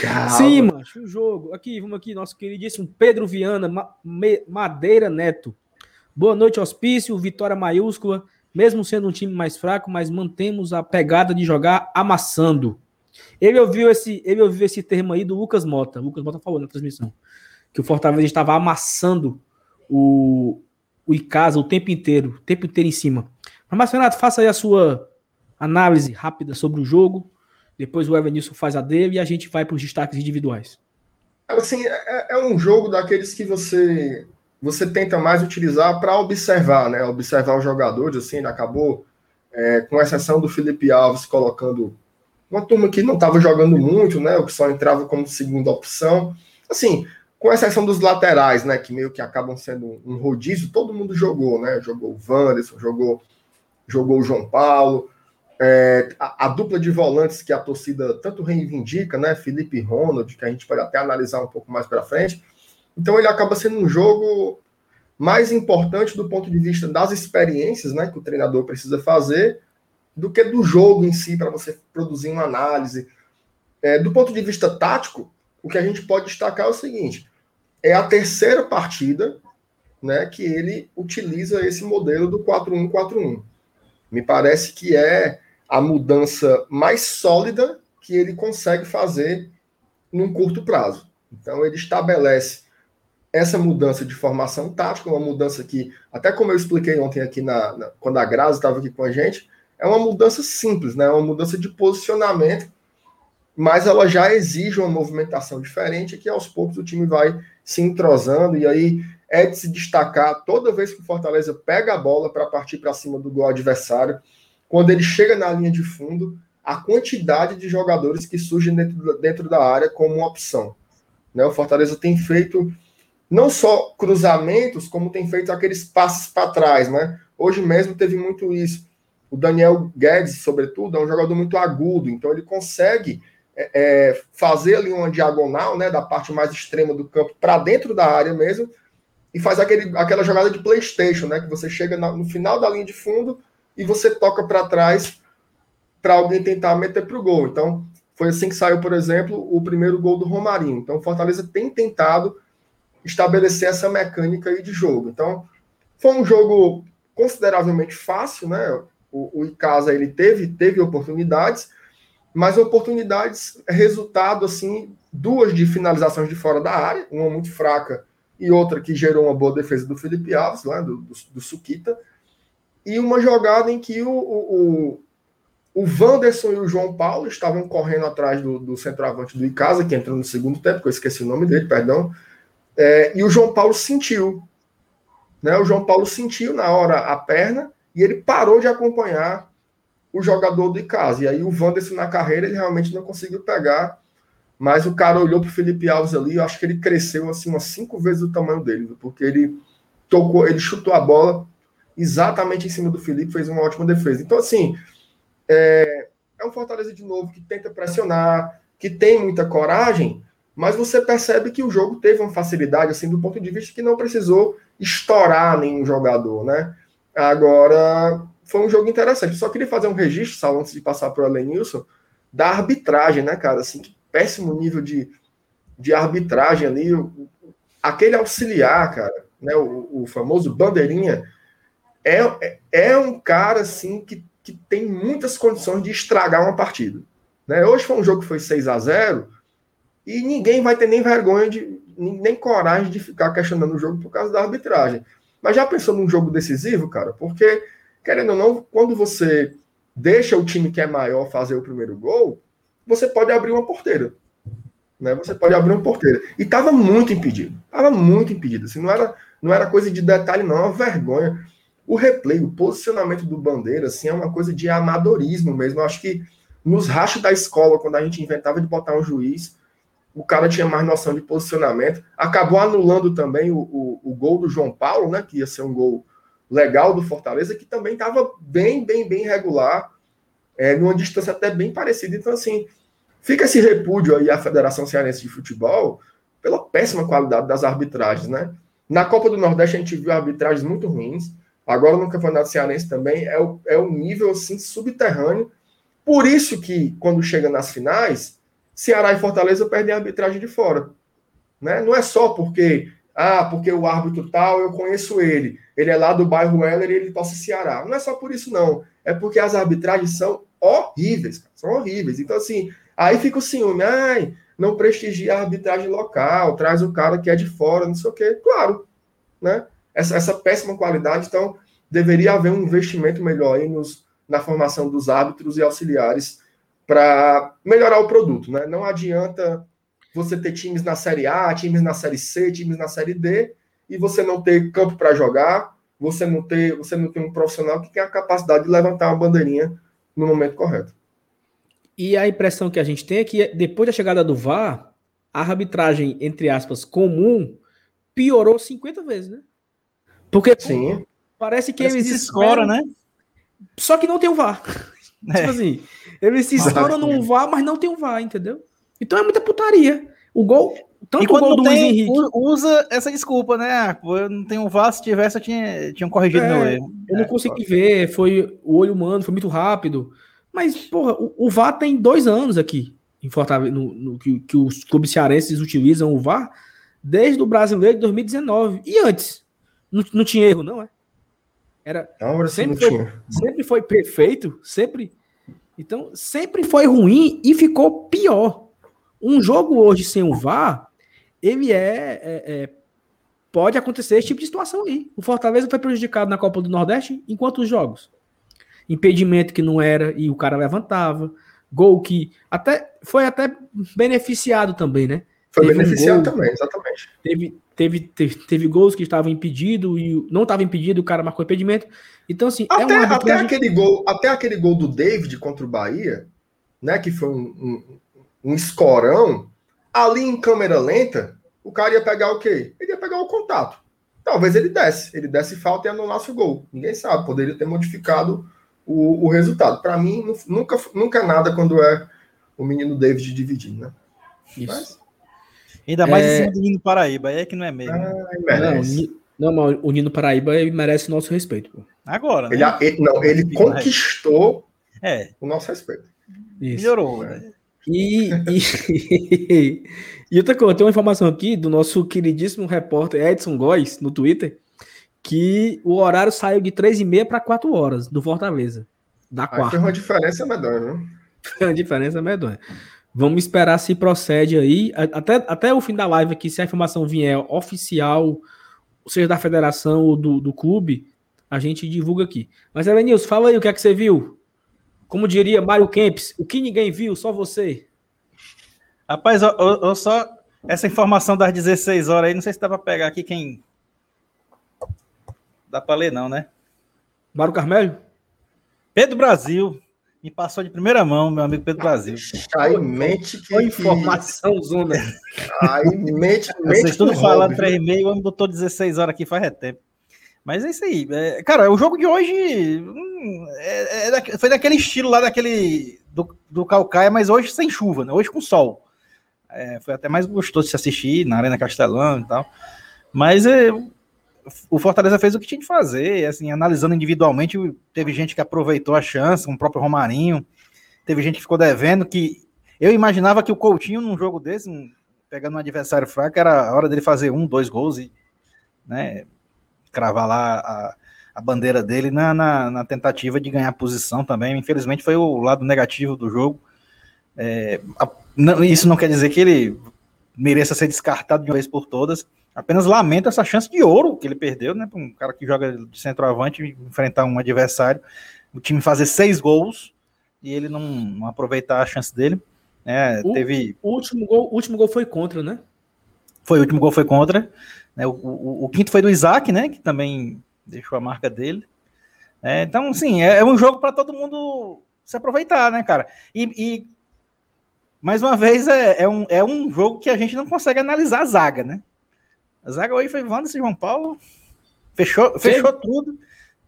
Calma. Sim, macho, o um jogo. Aqui, vamos aqui, nosso queridíssimo Pedro Viana, Madeira Neto. Boa noite, hospício, vitória maiúscula mesmo sendo um time mais fraco, mas mantemos a pegada de jogar amassando. Ele ouviu esse, ele ouviu esse termo aí do Lucas Mota. O Lucas Mota falou na transmissão que o Fortaleza estava amassando o, o Icasa o tempo inteiro, o tempo inteiro em cima. Mas, Renato, faça aí a sua análise rápida sobre o jogo. Depois o Evanilson faz a dele e a gente vai para os destaques individuais. Assim, é, é um jogo daqueles que você você tenta mais utilizar para observar, né? Observar os jogadores, assim, acabou, é, com exceção do Felipe Alves, colocando uma turma que não estava jogando muito, né? O que só entrava como segunda opção. Assim, com exceção dos laterais, né? Que meio que acabam sendo um rodízio, todo mundo jogou, né? Jogou o Wanderson, jogou, jogou o João Paulo. É, a, a, dupla de volantes que a torcida tanto reivindica, né? Felipe Ronald, que a gente pode até analisar um pouco mais para frente então ele acaba sendo um jogo mais importante do ponto de vista das experiências né, que o treinador precisa fazer do que do jogo em si, para você produzir uma análise. É, do ponto de vista tático, o que a gente pode destacar é o seguinte: é a terceira partida né, que ele utiliza esse modelo do 4-1-4-1. Me parece que é a mudança mais sólida que ele consegue fazer num curto prazo. Então, ele estabelece essa mudança de formação tática, uma mudança que, até como eu expliquei ontem aqui, na, na quando a Grazi estava aqui com a gente, é uma mudança simples, né? É uma mudança de posicionamento, mas ela já exige uma movimentação diferente que aos poucos o time vai se entrosando e aí é de se destacar toda vez que o Fortaleza pega a bola para partir para cima do gol adversário, quando ele chega na linha de fundo, a quantidade de jogadores que surgem dentro, dentro da área como uma opção. Né? O Fortaleza tem feito não só cruzamentos, como tem feito aqueles passes para trás, né? Hoje mesmo teve muito isso. O Daniel Guedes, sobretudo, é um jogador muito agudo, então ele consegue é, é fazer ali uma diagonal, né, da parte mais extrema do campo para dentro da área mesmo, e faz aquele, aquela jogada de PlayStation, né, que você chega no final da linha de fundo e você toca para trás para alguém tentar meter para o gol. Então, foi assim que saiu, por exemplo, o primeiro gol do Romarinho. Então, Fortaleza tem tentado estabelecer essa mecânica aí de jogo. Então, foi um jogo consideravelmente fácil, né? O, o Icasa ele teve teve oportunidades, mas oportunidades resultado assim duas de finalizações de fora da área, uma muito fraca e outra que gerou uma boa defesa do Felipe Alves, né, do, do, do Suquita, e uma jogada em que o, o, o Wanderson e o João Paulo estavam correndo atrás do, do centroavante do Icasa, que entrou no segundo tempo, que eu esqueci o nome dele, perdão, é, e o João Paulo sentiu. Né? O João Paulo sentiu na hora a perna e ele parou de acompanhar o jogador do Icasa. E aí o Wanderson na carreira ele realmente não conseguiu pegar. Mas o cara olhou para o Felipe Alves ali, eu acho que ele cresceu assim umas cinco vezes o tamanho dele, porque ele tocou, ele chutou a bola exatamente em cima do Felipe, fez uma ótima defesa. Então, assim, é, é um Fortaleza de novo que tenta pressionar, que tem muita coragem, mas você percebe que o jogo teve uma facilidade, assim, do ponto de vista que não precisou estourar nenhum jogador, né? Agora, foi um jogo interessante. só queria fazer um registro, Sal, antes de passar para o Elenilson, da arbitragem, né, cara? Assim, que péssimo nível de, de arbitragem ali. Aquele auxiliar, cara, né, o, o famoso bandeirinha, é, é, é um cara, assim, que, que tem muitas condições de estragar uma partida. Né? Hoje foi um jogo que foi 6 a 0 e ninguém vai ter nem vergonha de nem coragem de ficar questionando o jogo por causa da arbitragem. Mas já pensou num jogo decisivo, cara? Porque, querendo ou não, quando você deixa o time que é maior fazer o primeiro gol, você pode abrir uma porteira. Né? Você pode abrir uma porteira. E estava muito impedido. Estava muito impedido. Assim, não, era, não era coisa de detalhe, não. É uma vergonha. O replay, o posicionamento do Bandeira, assim, é uma coisa de amadorismo mesmo. Eu acho que nos rachos da escola, quando a gente inventava de botar um juiz, o cara tinha mais noção de posicionamento. Acabou anulando também o, o, o gol do João Paulo, né? Que ia ser um gol legal do Fortaleza, que também estava bem, bem, bem regular, é, numa distância até bem parecida. Então, assim, fica esse repúdio aí à Federação Cearense de Futebol pela péssima qualidade das arbitragens, né? Na Copa do Nordeste a gente viu arbitragens muito ruins. Agora no Campeonato Cearense também é o, é o nível assim subterrâneo por isso que, quando chega nas finais, Ceará e Fortaleza perdem a arbitragem de fora. Né? Não é só porque, ah, porque o árbitro tal, eu conheço ele, ele é lá do bairro Heller e ele torce Ceará. Não é só por isso, não. É porque as arbitragens são horríveis, cara. são horríveis. Então, assim, aí fica o ciúme, ai, não prestigia a arbitragem local, traz o cara que é de fora, não sei o quê. Claro, né? Essa, essa péssima qualidade, então, deveria haver um investimento melhor aí nos na formação dos árbitros e auxiliares para melhorar o produto. Né? Não adianta você ter times na Série A, times na Série C, times na Série D, e você não ter campo para jogar, você não ter, você não tem um profissional que tem a capacidade de levantar uma bandeirinha no momento correto. E a impressão que a gente tem é que depois da chegada do VAR, a arbitragem, entre aspas, comum, piorou 50 vezes, né? Porque Sim. parece que parece eles que escoram, né? Só que não tem o VAR. É. tipo assim, eles se estouram no VAR, mas não tem o VAR, entendeu? Então é muita putaria. O gol. Tanto e quando o gol do tem, Luiz Henrique. Usa essa desculpa, né? Ah, eu não tenho VAR, se tivesse, eu tinha, tinha corrigido é, meu erro. Eu não é, consegui ver, foi o olho humano, foi muito rápido. Mas, porra, o, o VAR tem dois anos aqui em Fortaleza, no, no que, que, os clubes cearenses utilizam o VAR desde o brasileiro de 2019. E antes? Não, não tinha erro, não, é? Era sempre, foi, sempre foi perfeito, sempre. Então, sempre foi ruim e ficou pior. Um jogo hoje sem o VAR, ele é, é, é, pode acontecer esse tipo de situação aí. O Fortaleza foi prejudicado na Copa do Nordeste em quantos jogos? Impedimento que não era e o cara levantava, gol que até foi até beneficiado também, né? Foi teve beneficiado um gol, também, exatamente. Teve, teve, teve, teve gols que estavam impedidos e não estava impedido, o cara marcou impedimento. Então, assim, até, é uma até aquele gol, até aquele gol do David contra o Bahia, né? Que foi um, um, um escorão, ali em câmera lenta, o cara ia pegar o quê? Ele ia pegar o contato. Talvez ele desse. Ele desse falta e anulasse o gol. Ninguém sabe. Poderia ter modificado o, o resultado. Para mim, nunca, nunca é nada quando é o menino David dividindo, né? Isso. Mas, Ainda mais é... em cima do Nino Paraíba, aí é que não é mesmo. Ah, não, não, o Nino Paraíba merece nosso respeito. Pô. Agora, né? Ele, ele não, ele conquistou é. o nosso respeito. Isso. Melhorou, né? E, e, e outra coisa, tem uma informação aqui do nosso queridíssimo repórter Edson Góes no Twitter que o horário saiu de 3h30 para 4 horas do Fortaleza. Da quarta. Foi uma diferença medonha, né? Foi uma diferença medonha. Vamos esperar se procede aí. Até, até o fim da live aqui, se a informação vier oficial, seja da federação ou do, do clube, a gente divulga aqui. Mas, Elenilson, fala aí o que é que você viu. Como diria Mário Kempis, o que ninguém viu, só você. Rapaz, eu, eu, só. Essa informação das 16 horas aí, não sei se dá para pegar aqui quem. Dá para ler, não, né? Mário Carmelho? Pedro Brasil, me passou de primeira mão, meu amigo Pedro Brasil. Aí mente que. Foi informação, Zuna. Aí mente. Vocês tudo falando 3 e meio, o homem botou 16 horas aqui faz tempo. Mas é isso aí. É, cara, o jogo de hoje hum, é, é, foi daquele estilo lá, daquele. Do, do Calcaia, mas hoje sem chuva, né? Hoje com sol. É, foi até mais gostoso de se assistir na Arena Castelão e tal. Mas é, o Fortaleza fez o que tinha de fazer, assim, analisando individualmente, teve gente que aproveitou a chance, o próprio Romarinho, teve gente que ficou devendo, que eu imaginava que o Coutinho num jogo desse, pegando um adversário fraco, era a hora dele fazer um, dois gols e, né, cravar lá a, a bandeira dele na, na, na, tentativa de ganhar posição também. Infelizmente foi o lado negativo do jogo. É, a, não, isso não quer dizer que ele mereça ser descartado de uma vez por todas. Apenas lamento essa chance de ouro que ele perdeu, né? Para um cara que joga de centroavante enfrentar um adversário, o time fazer seis gols e ele não, não aproveitar a chance dele. É, o, teve... o último gol, o último gol foi contra, né? Foi, o último gol foi contra. Né? O, o, o, quinto foi do Isaac, né? Que também deixou a marca dele. É, então, sim, é, é um jogo para todo mundo se aproveitar, né, cara? E, e mais uma vez, é, é, um, é um jogo que a gente não consegue analisar a zaga, né? A zaga hoje foi Wanderson João Paulo, fechou, fechou tudo.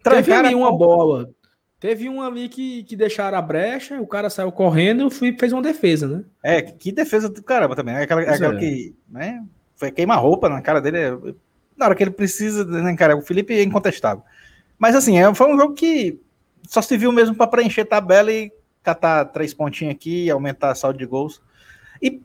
Teve ali uma bola. Teve um ali que, que deixaram a brecha, o cara saiu correndo e fez uma defesa, né? É, que defesa do caramba também. É aquela, é aquela que, né? Foi queima-roupa na cara dele. É, na hora que ele precisa, né, cara? O Felipe é incontestável. Mas assim, é, foi um jogo que só se viu mesmo para preencher tabela e catar três pontinhos aqui, aumentar a saldo de gols. E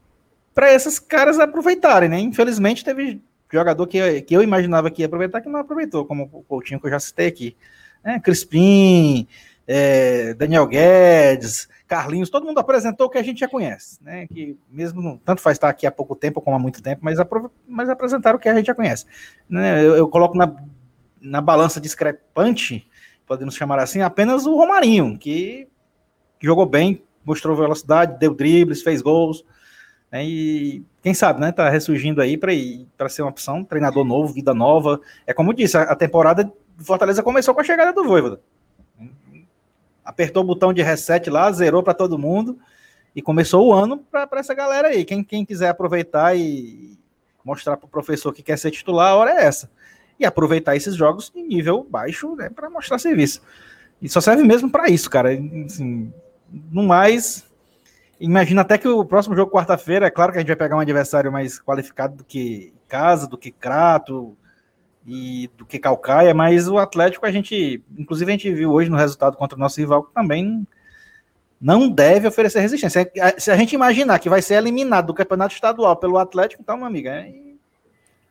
para esses caras aproveitarem, né? Infelizmente teve jogador que, que eu imaginava que ia aproveitar que não aproveitou, como o Coutinho que eu já citei aqui. É, Crispim, é, Daniel Guedes, Carlinhos, todo mundo apresentou o que a gente já conhece, né? Que mesmo tanto faz estar aqui há pouco tempo como há muito tempo, mas, mas apresentaram o que a gente já conhece. Né? Eu, eu coloco na, na balança discrepante, podemos chamar assim, apenas o Romarinho, que jogou bem, mostrou velocidade, deu dribles, fez gols. Né, e quem sabe, né? Tá ressurgindo aí para ser uma opção, treinador novo, vida nova. É como eu disse, a, a temporada do Fortaleza começou com a chegada do Voivoda. Apertou o botão de reset lá, zerou para todo mundo e começou o ano para essa galera aí. Quem, quem quiser aproveitar e mostrar para o professor que quer ser titular, a hora é essa. E aproveitar esses jogos em nível baixo né, para mostrar serviço. E só serve mesmo para isso, cara. Assim, no mais, imagina até que o próximo jogo, quarta-feira, é claro que a gente vai pegar um adversário mais qualificado do que Casa, do que Crato e do que Calcaia, mas o Atlético a gente, inclusive a gente viu hoje no resultado contra o nosso rival, que também não deve oferecer resistência. Se a gente imaginar que vai ser eliminado do campeonato estadual pelo Atlético, então, meu amigo, é...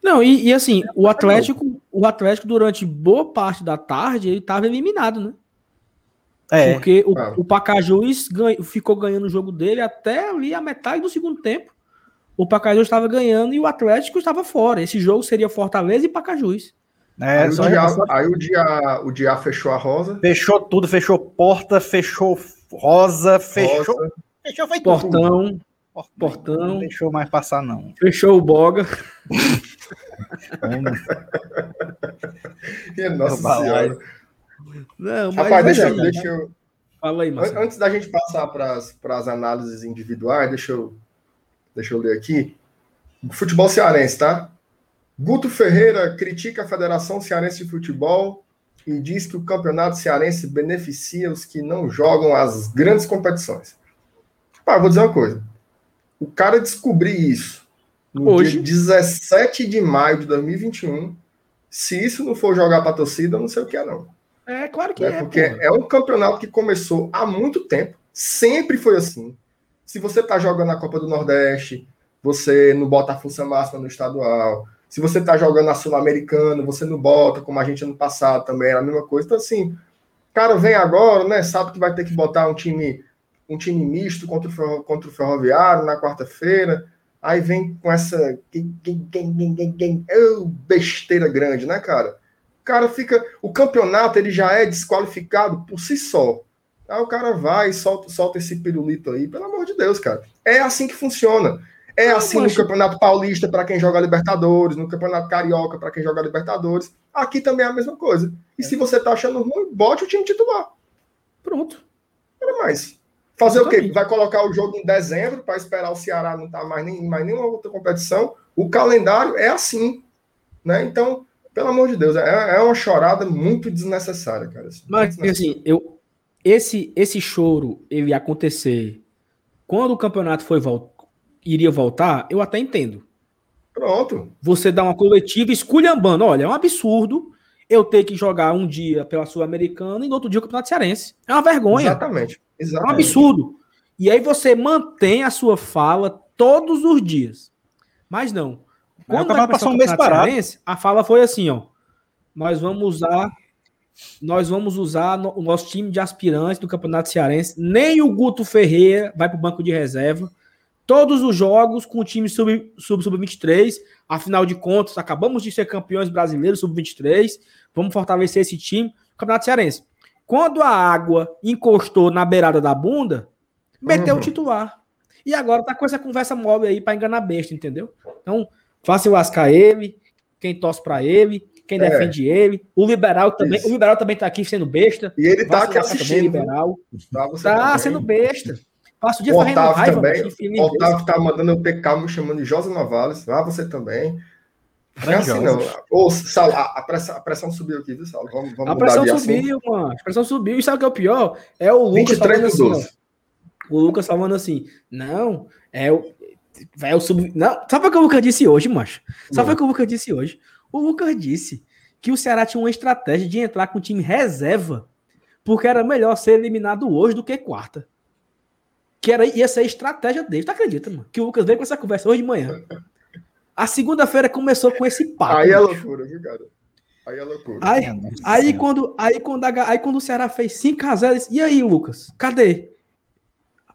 Não, e, e assim, o Atlético, o Atlético, durante boa parte da tarde, ele estava eliminado, né? É. Porque o, ah. o Pacajus ganha, ficou ganhando o jogo dele até ali a metade do segundo tempo. O Pacajus estava ganhando e o Atlético estava fora. Esse jogo seria Fortaleza e Pacajus. É, aí, o dia, aí o, dia, o dia fechou a rosa. Fechou tudo, fechou porta, fechou rosa, fechou. Rosa. Fechou foi portão, Portão. Portão. Não deixou mais passar, não. Fechou o boga. Nossa senhora. Não, mas Rapaz, deixa, é, deixa eu. Fala aí, Marcelo. Antes da gente passar para as análises individuais, deixa eu, deixa eu ler aqui. Futebol cearense, tá? Guto Ferreira critica a Federação Cearense de Futebol e diz que o campeonato cearense beneficia os que não jogam as grandes competições. Ah, vou dizer uma coisa. O cara descobrir isso no Hoje. dia 17 de maio de 2021. Se isso não for jogar para a torcida, eu não sei o que é, não. É, claro que né? é. Porque pô. é um campeonato que começou há muito tempo, sempre foi assim. Se você tá jogando a Copa do Nordeste, você não bota a força máxima no estadual. Se você tá jogando a Sul-Americana, você não bota, como a gente ano passado também era a mesma coisa. Então, assim, cara vem agora, né? Sabe que vai ter que botar um time, um time misto contra o, contra o Ferroviário na quarta-feira. Aí vem com essa oh, besteira grande, né, cara? Cara fica. O campeonato ele já é desqualificado por si só. Aí o cara vai e solta, solta esse pirulito aí, pelo amor de Deus, cara. É assim que funciona. É assim no Campeonato Paulista para quem joga Libertadores, no Campeonato Carioca para quem joga Libertadores. Aqui também é a mesma coisa. E é. se você tá achando ruim, bote o time titular. Pronto. Era mais. Fazer o quê? Vai colocar o jogo em dezembro para esperar o Ceará não estar tá mais nem mais nenhuma outra competição. O calendário é assim, né? Então, pelo amor de Deus, é, é uma chorada muito desnecessária, cara. Assim, Mas, desnecessária. assim, eu, esse, esse choro ele ia acontecer quando o campeonato foi vol iria voltar, eu até entendo. Pronto. Você dá uma coletiva esculhambando. Olha, é um absurdo eu ter que jogar um dia pela Sul-Americana e no outro dia o Campeonato Cearense. É uma vergonha. Exatamente. Exatamente. É um absurdo. E aí você mantém a sua fala todos os dias. Mas não. Quando vai passar um mês parado. A fala foi assim, ó. Nós vamos usar nós vamos usar o nosso time de aspirantes do Campeonato Cearense. Nem o Guto Ferreira vai para o banco de reserva. Todos os jogos com o time sub-23. Sub, sub 23 afinal de contas, acabamos de ser campeões brasileiros sub-23. Vamos fortalecer esse time. Campeonato Cearense. Quando a água encostou na beirada da bunda, meteu uhum. o titular. E agora tá com essa conversa móvel aí para enganar besta, entendeu? Então, fácil lascar ele, quem torce para ele, quem é. defende ele. O liberal também, Isso. o liberal também tá aqui sendo besta. E ele tá aqui assistindo. Também, liberal. Tá, tá sendo besta. Passa o dia o Otávio raiva, também. O Otávio tá mandando eu ter calma chamando de Josa Novales. Ah, você também. Não é assim, não. Ô, Saulo, a, pressão, a pressão subiu aqui, viu, Saulo? Vamos, vamos a pressão subiu, assunto. mano. A pressão subiu. E sabe o que é o pior? É o Lucas falando assim, ó, O Lucas falando assim, não, é o... Vai o sub... Não, sabe o que o Lucas disse hoje, macho? Sabe o que o Lucas disse hoje? O Lucas disse que o Ceará tinha uma estratégia de entrar com o time reserva, porque era melhor ser eliminado hoje do que quarta. Que era, ia ser a estratégia dele. Tu acredita, mano? Que o Lucas veio com essa conversa hoje de manhã. A segunda-feira começou com esse papo. Aí é loucura, viu, cara? Aí é loucura. Aí, aí, quando, aí, quando, a, aí quando o Ceará fez 5x0, e aí, Lucas? Cadê?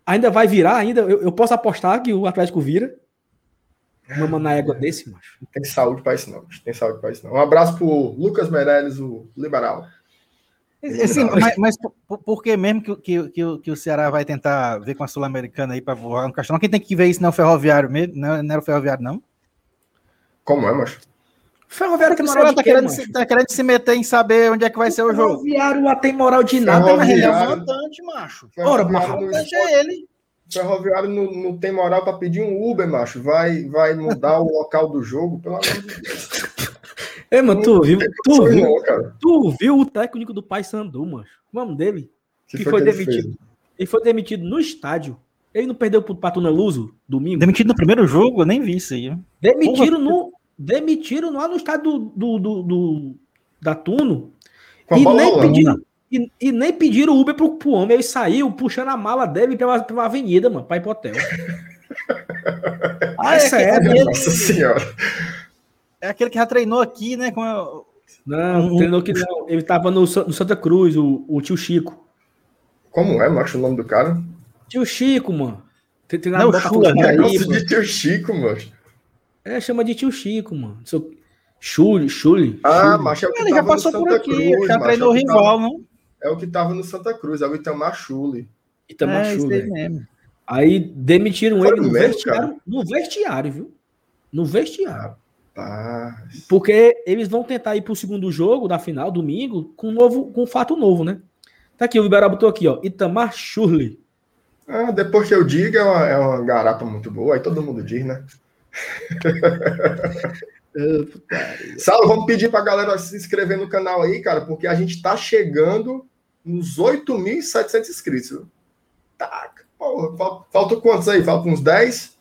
Ainda vai virar? Ainda? Eu, eu posso apostar que o Atlético vira? Mama na égua desse, macho. Tem saúde para isso, não. Tem saúde para isso, não. Um abraço pro Lucas Meirelles, o liberal. Assim, mas, mas por, por, que mesmo que, que, que, que, o Ceará vai tentar ver com a Sul-Americana aí para voar no Castelão? Quem tem que ver isso não é o Ferroviário mesmo? Não, é, não era o Ferroviário, não? Como é, macho? Ferroviário tem moral de tá, querendo se, tá querendo se meter em saber onde é que vai o ser o jogo. Ferroviário tem moral de nada, mas ele é vantante, macho. Ora, mas é ele. Ferroviário não, não tem moral para pedir um Uber, macho. Vai, vai mudar o local do jogo, pelo amor de Deus. É, mano, tu viu, tu, viu, tu viu o técnico do Paysandu, mano. O nome dele? Que, que foi, foi demitido. Ele, ele foi demitido no estádio. Ele não perdeu pro Patuna Luso domingo? Demitido no primeiro jogo? Eu nem vi isso aí. Demitiram no. Demitiram lá no estádio do, do, do, do da Tuno. E nem, pediram, e, e, nem pediram Uber pro, pro homem. Ele saiu puxando a mala dele pela, pela avenida, mano, pra ir pro hotel. ah, é, é sério. Nossa senhora. É aquele que já treinou aqui, né? Com a... Não, um... treinou que não. Ele tava no, no Santa Cruz, o, o tio Chico. Como é, macho, o nome do cara? Tio Chico, mano. Tem, tem não, Chula, né? de tio Chico, mano. É, chama de tio Chico, mano. Seu... Chule, Chule. Ah, macho, é o que Ele já passou por aqui, Cruz, já treinou é rival, tava... não? É o que tava no Santa Cruz, é o Itamar Chule. Itamar é, Chule. Mesmo. Aí demitiram Foi ele no mesmo, vestiário, no vestiário, viu? No vestiário. Rapaz. Porque eles vão tentar ir pro segundo jogo da final, domingo, com um novo, com um fato novo, né? Tá aqui, o Liberal botou aqui, ó. Itamar Churli. Ah, depois que eu digo, é uma, é uma garapa muito boa, aí todo mundo diz, né? Saulo, vamos pedir pra galera se inscrever no canal aí, cara, porque a gente tá chegando nos 8.700 inscritos. Tá, porra, falta, quantos aí? Falta uns 10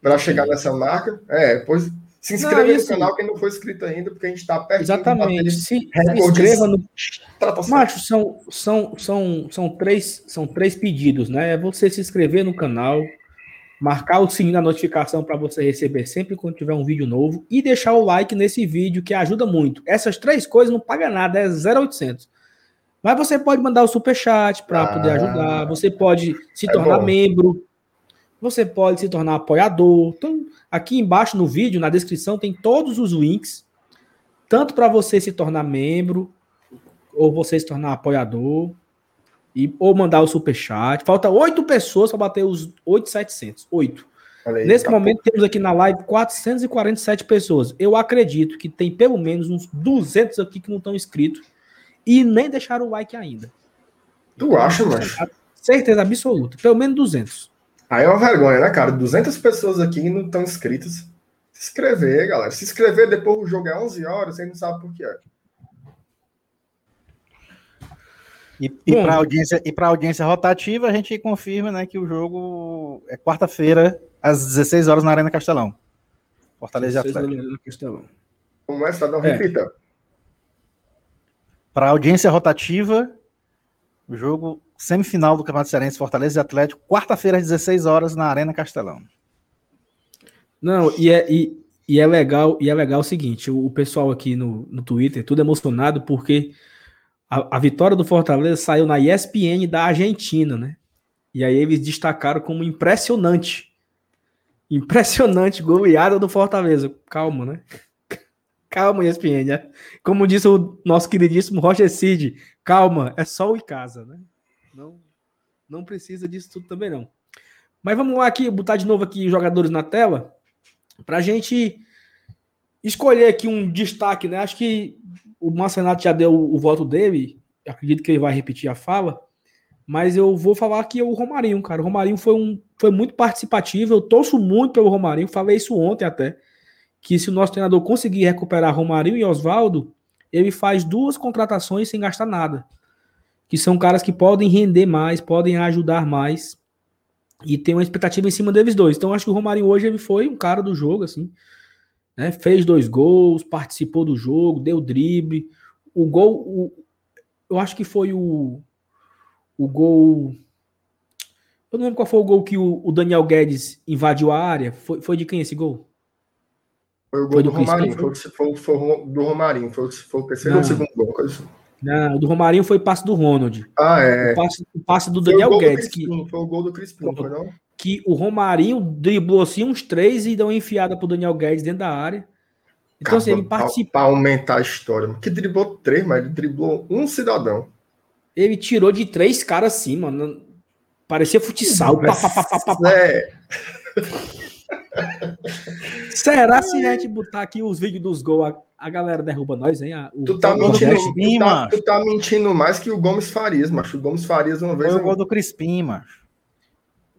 para chegar nessa marca. É, pois se inscreva no assim, canal quem não foi inscrito ainda, porque a gente está perto Exatamente. Se, se inscreva no. Macho, são, são, são, são, três, são três pedidos, né? É você se inscrever no canal, marcar o sininho da notificação para você receber sempre quando tiver um vídeo novo e deixar o like nesse vídeo que ajuda muito. Essas três coisas não paga nada, é 0,800. Mas você pode mandar o super chat para ah, poder ajudar, você pode se é tornar bom. membro, você pode se tornar apoiador. Então, aqui embaixo no vídeo, na descrição, tem todos os links, tanto para você se tornar membro, ou você se tornar apoiador, e, ou mandar o super chat. Falta oito pessoas para bater os 8,700. Oito. Nesse momento, temos aqui na live 447 pessoas. Eu acredito que tem pelo menos uns 200 aqui que não estão inscritos e nem deixaram o like ainda. Tu acha, mano? Certeza absoluta. Pelo menos 200. Aí é uma vergonha, né, cara? 200 pessoas aqui não estão inscritas. Se inscrever, galera. Se inscrever depois do jogo é 11 horas, você não sabe por que é. E, e para audiência, e audiência rotativa, a gente confirma né, que o jogo é quarta-feira, às 16 horas, na Arena Castelão. Fortaleza e Atlético. Como é, Cidadão? É. Repita. Para audiência rotativa, o jogo semifinal do Campeonato Cearense Fortaleza e Atlético, quarta-feira às 16 horas na Arena Castelão. Não, e é, e, e é legal, e é legal o seguinte, o, o pessoal aqui no, no Twitter, tudo emocionado porque a, a, vitória do Fortaleza saiu na ESPN da Argentina, né? E aí eles destacaram como impressionante. Impressionante goleada do Fortaleza. Calma, né? Calma, ESPN. Né? Como disse o nosso queridíssimo Roger Cid, calma, é o em casa, né? Não, não precisa disso tudo também, não. Mas vamos lá aqui, botar de novo aqui jogadores na tela, para a gente escolher aqui um destaque, né? Acho que o Marcenato já deu o, o voto dele, acredito que ele vai repetir a fala, mas eu vou falar que é o Romarinho, cara. O Romarinho foi, um, foi muito participativo, eu torço muito pelo Romarinho, falei isso ontem até que se o nosso treinador conseguir recuperar Romarinho e Oswaldo, ele faz duas contratações sem gastar nada. Que são caras que podem render mais, podem ajudar mais. E tem uma expectativa em cima deles dois. Então acho que o Romarinho hoje ele foi um cara do jogo, assim. Né? Fez dois gols, participou do jogo, deu drible. O gol, o, eu acho que foi o, o gol. Eu não lembro qual foi o gol que o, o Daniel Guedes invadiu a área. Foi, foi de quem esse gol? Foi o gol foi do, do Romarinho, foi, foi, foi, do Romarinho, foi, foi o terceiro ou o segundo gol, coisa assim. Não, o do Romarinho foi passe do Ronald. Ah, é. O passe, o passe do Daniel Guedes. Do que, foi o gol do Crispim, foi não? Que o Romarinho driblou assim uns três e deu uma enfiada pro Daniel Guedes dentro da área. Então, Caramba, assim, ele participou. Pra aumentar a história. Que driblou três, mas ele driblou um cidadão. Ele tirou de três caras assim, mano. Parecia futsal. Pá, pá, pá, pá, é. Será se a gente botar aqui os vídeos dos gols, a, a galera derruba nós, hein? A, tu, tá mentindo, Crispim, tu, tá, tu tá mentindo mais que o Gomes Farias, macho. O Gomes Farias uma vez. Foi o gol do Crispim, macho.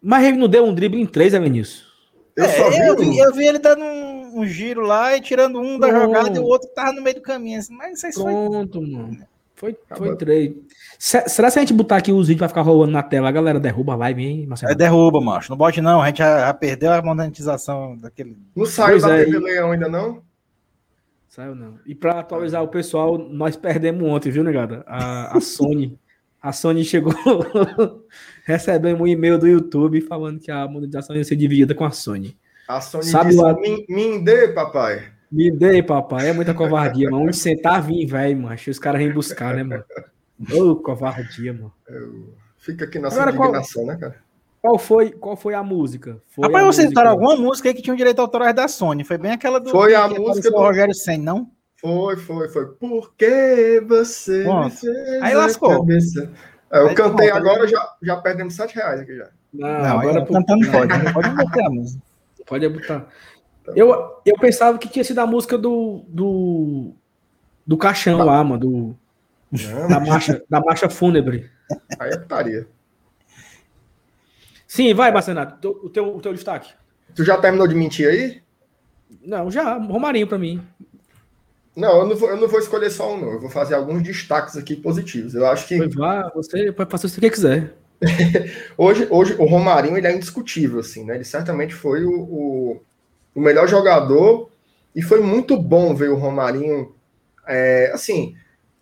Mas ele não deu um drible em três, é, Vinícius? Eu, é, vi, eu, vi, eu vi ele dando um, um, giro lá e tirando um da jogada e o outro tava no meio do caminho. Assim, mas isso aí Pronto, foi... mano. Foi, foi três. Será que a gente botar aqui os vídeos vai ficar rolando na tela? A galera derruba a live, hein, Marcelo? É, derruba, macho. Não bote não. A gente já, já perdeu a monetização daquele. Não saiu da é, TV Leão ainda não? Saiu não. E para atualizar o pessoal, nós perdemos ontem, viu, negada? A, a Sony. A Sony chegou. recebemos um e-mail do YouTube falando que a monetização ia ser dividida com a Sony. A Sony Sabe disse, lá... me, me dê, papai. Me dê, papai. É muita covardia, mano. Um centavo, velho, mano. Os caras vêm buscar, né, mano? Ô, covardia, mano. Eu... Fica aqui nossa Agora, indignação, qual... né, cara? Qual foi, qual foi a música? Foi Rapaz, vocês citaram alguma música aí que tinha um direito autoral da Sony. Foi bem aquela do. Foi a música do Rogério Sen, não? Foi, foi, foi. Porque você me fez Aí lascou. É, eu aí cantei agora, já, já perdemos 7 reais aqui já. Não, não agora cantando pode. Não pode botar a música. Pode botar. Eu, eu pensava que tinha sido a música do. do, do caixão tá. lá, mano. Do, não, da, marcha, da marcha fúnebre. Aí é putaria. Sim, vai, Bacenato. O teu, o teu destaque. Tu já terminou de mentir aí? Não, já. Romarinho para mim. Não, eu não, vou, eu não vou escolher só um, não. Eu vou fazer alguns destaques aqui positivos. Eu acho que. Vá, você pode fazer o que quiser. hoje, hoje, o Romarinho ele é indiscutível, assim, né? Ele certamente foi o, o, o melhor jogador e foi muito bom ver o Romarinho. É, assim,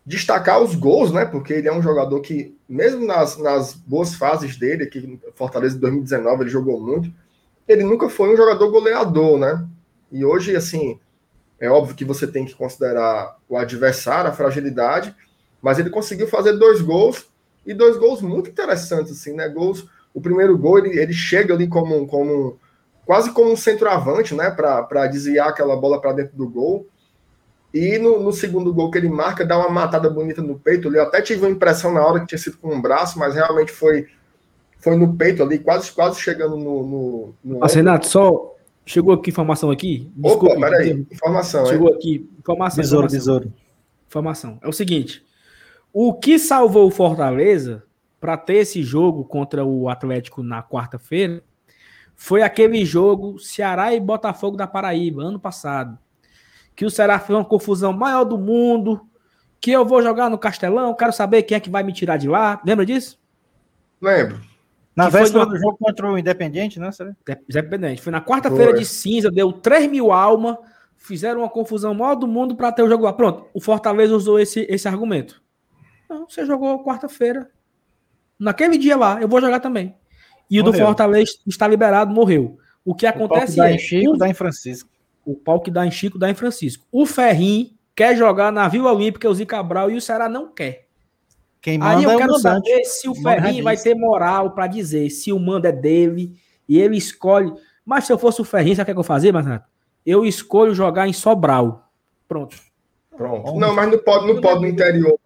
destacar os gols, né? Porque ele é um jogador que, mesmo nas, nas boas fases dele, aqui em Fortaleza de 2019, ele jogou muito, ele nunca foi um jogador goleador, né? E hoje, assim, é óbvio que você tem que considerar o adversário, a fragilidade, mas ele conseguiu fazer dois gols e dois gols muito interessantes, assim, né? Gols. O primeiro gol ele, ele chega ali como, como quase como um centroavante, né? Para desviar aquela bola para dentro do gol. E no, no, segundo gol que ele marca, dá uma matada bonita no peito. Eu até tive uma impressão na hora que tinha sido com um braço, mas realmente foi, foi no peito ali, quase, quase chegando no. no, no ah, Renato, só chegou aqui informação aqui. Desculpa, Opa, peraí. Informação. Chegou aqui. Informação. Besouro, besouro. Informação. É o seguinte: o que salvou o Fortaleza para ter esse jogo contra o Atlético na quarta-feira foi aquele jogo Ceará e Botafogo da Paraíba, ano passado que o Ceará foi uma confusão maior do mundo, que eu vou jogar no Castelão, quero saber quem é que vai me tirar de lá. Lembra disso? Lembro. Na véspera do jogo contra o Independiente, né? Independente. Foi na quarta-feira de cinza, deu 3 mil almas, fizeram uma confusão maior do mundo para ter o jogo lá. Pronto, o Fortaleza usou esse, esse argumento. Não, você jogou quarta-feira. Naquele dia lá, eu vou jogar também. E morreu. o do Fortaleza está liberado, morreu. O que acontece o pau que dá é. Em Chico, o, dá em Francisco. O pau que dá em Chico dá em Francisco. O Ferrim quer jogar na Vila Olímpica, o Zica Cabral, e o Ceará não quer. Quem manda Aí eu é quero saber se o Ferrinho vai ter moral para dizer se o mando é dele e ele escolhe. Mas se eu fosse o Ferrinho, sabe o que, é que eu fazia, Marcelo? Eu escolho jogar em Sobral. Pronto. Pronto. Não, mas não pode, não pode no interior.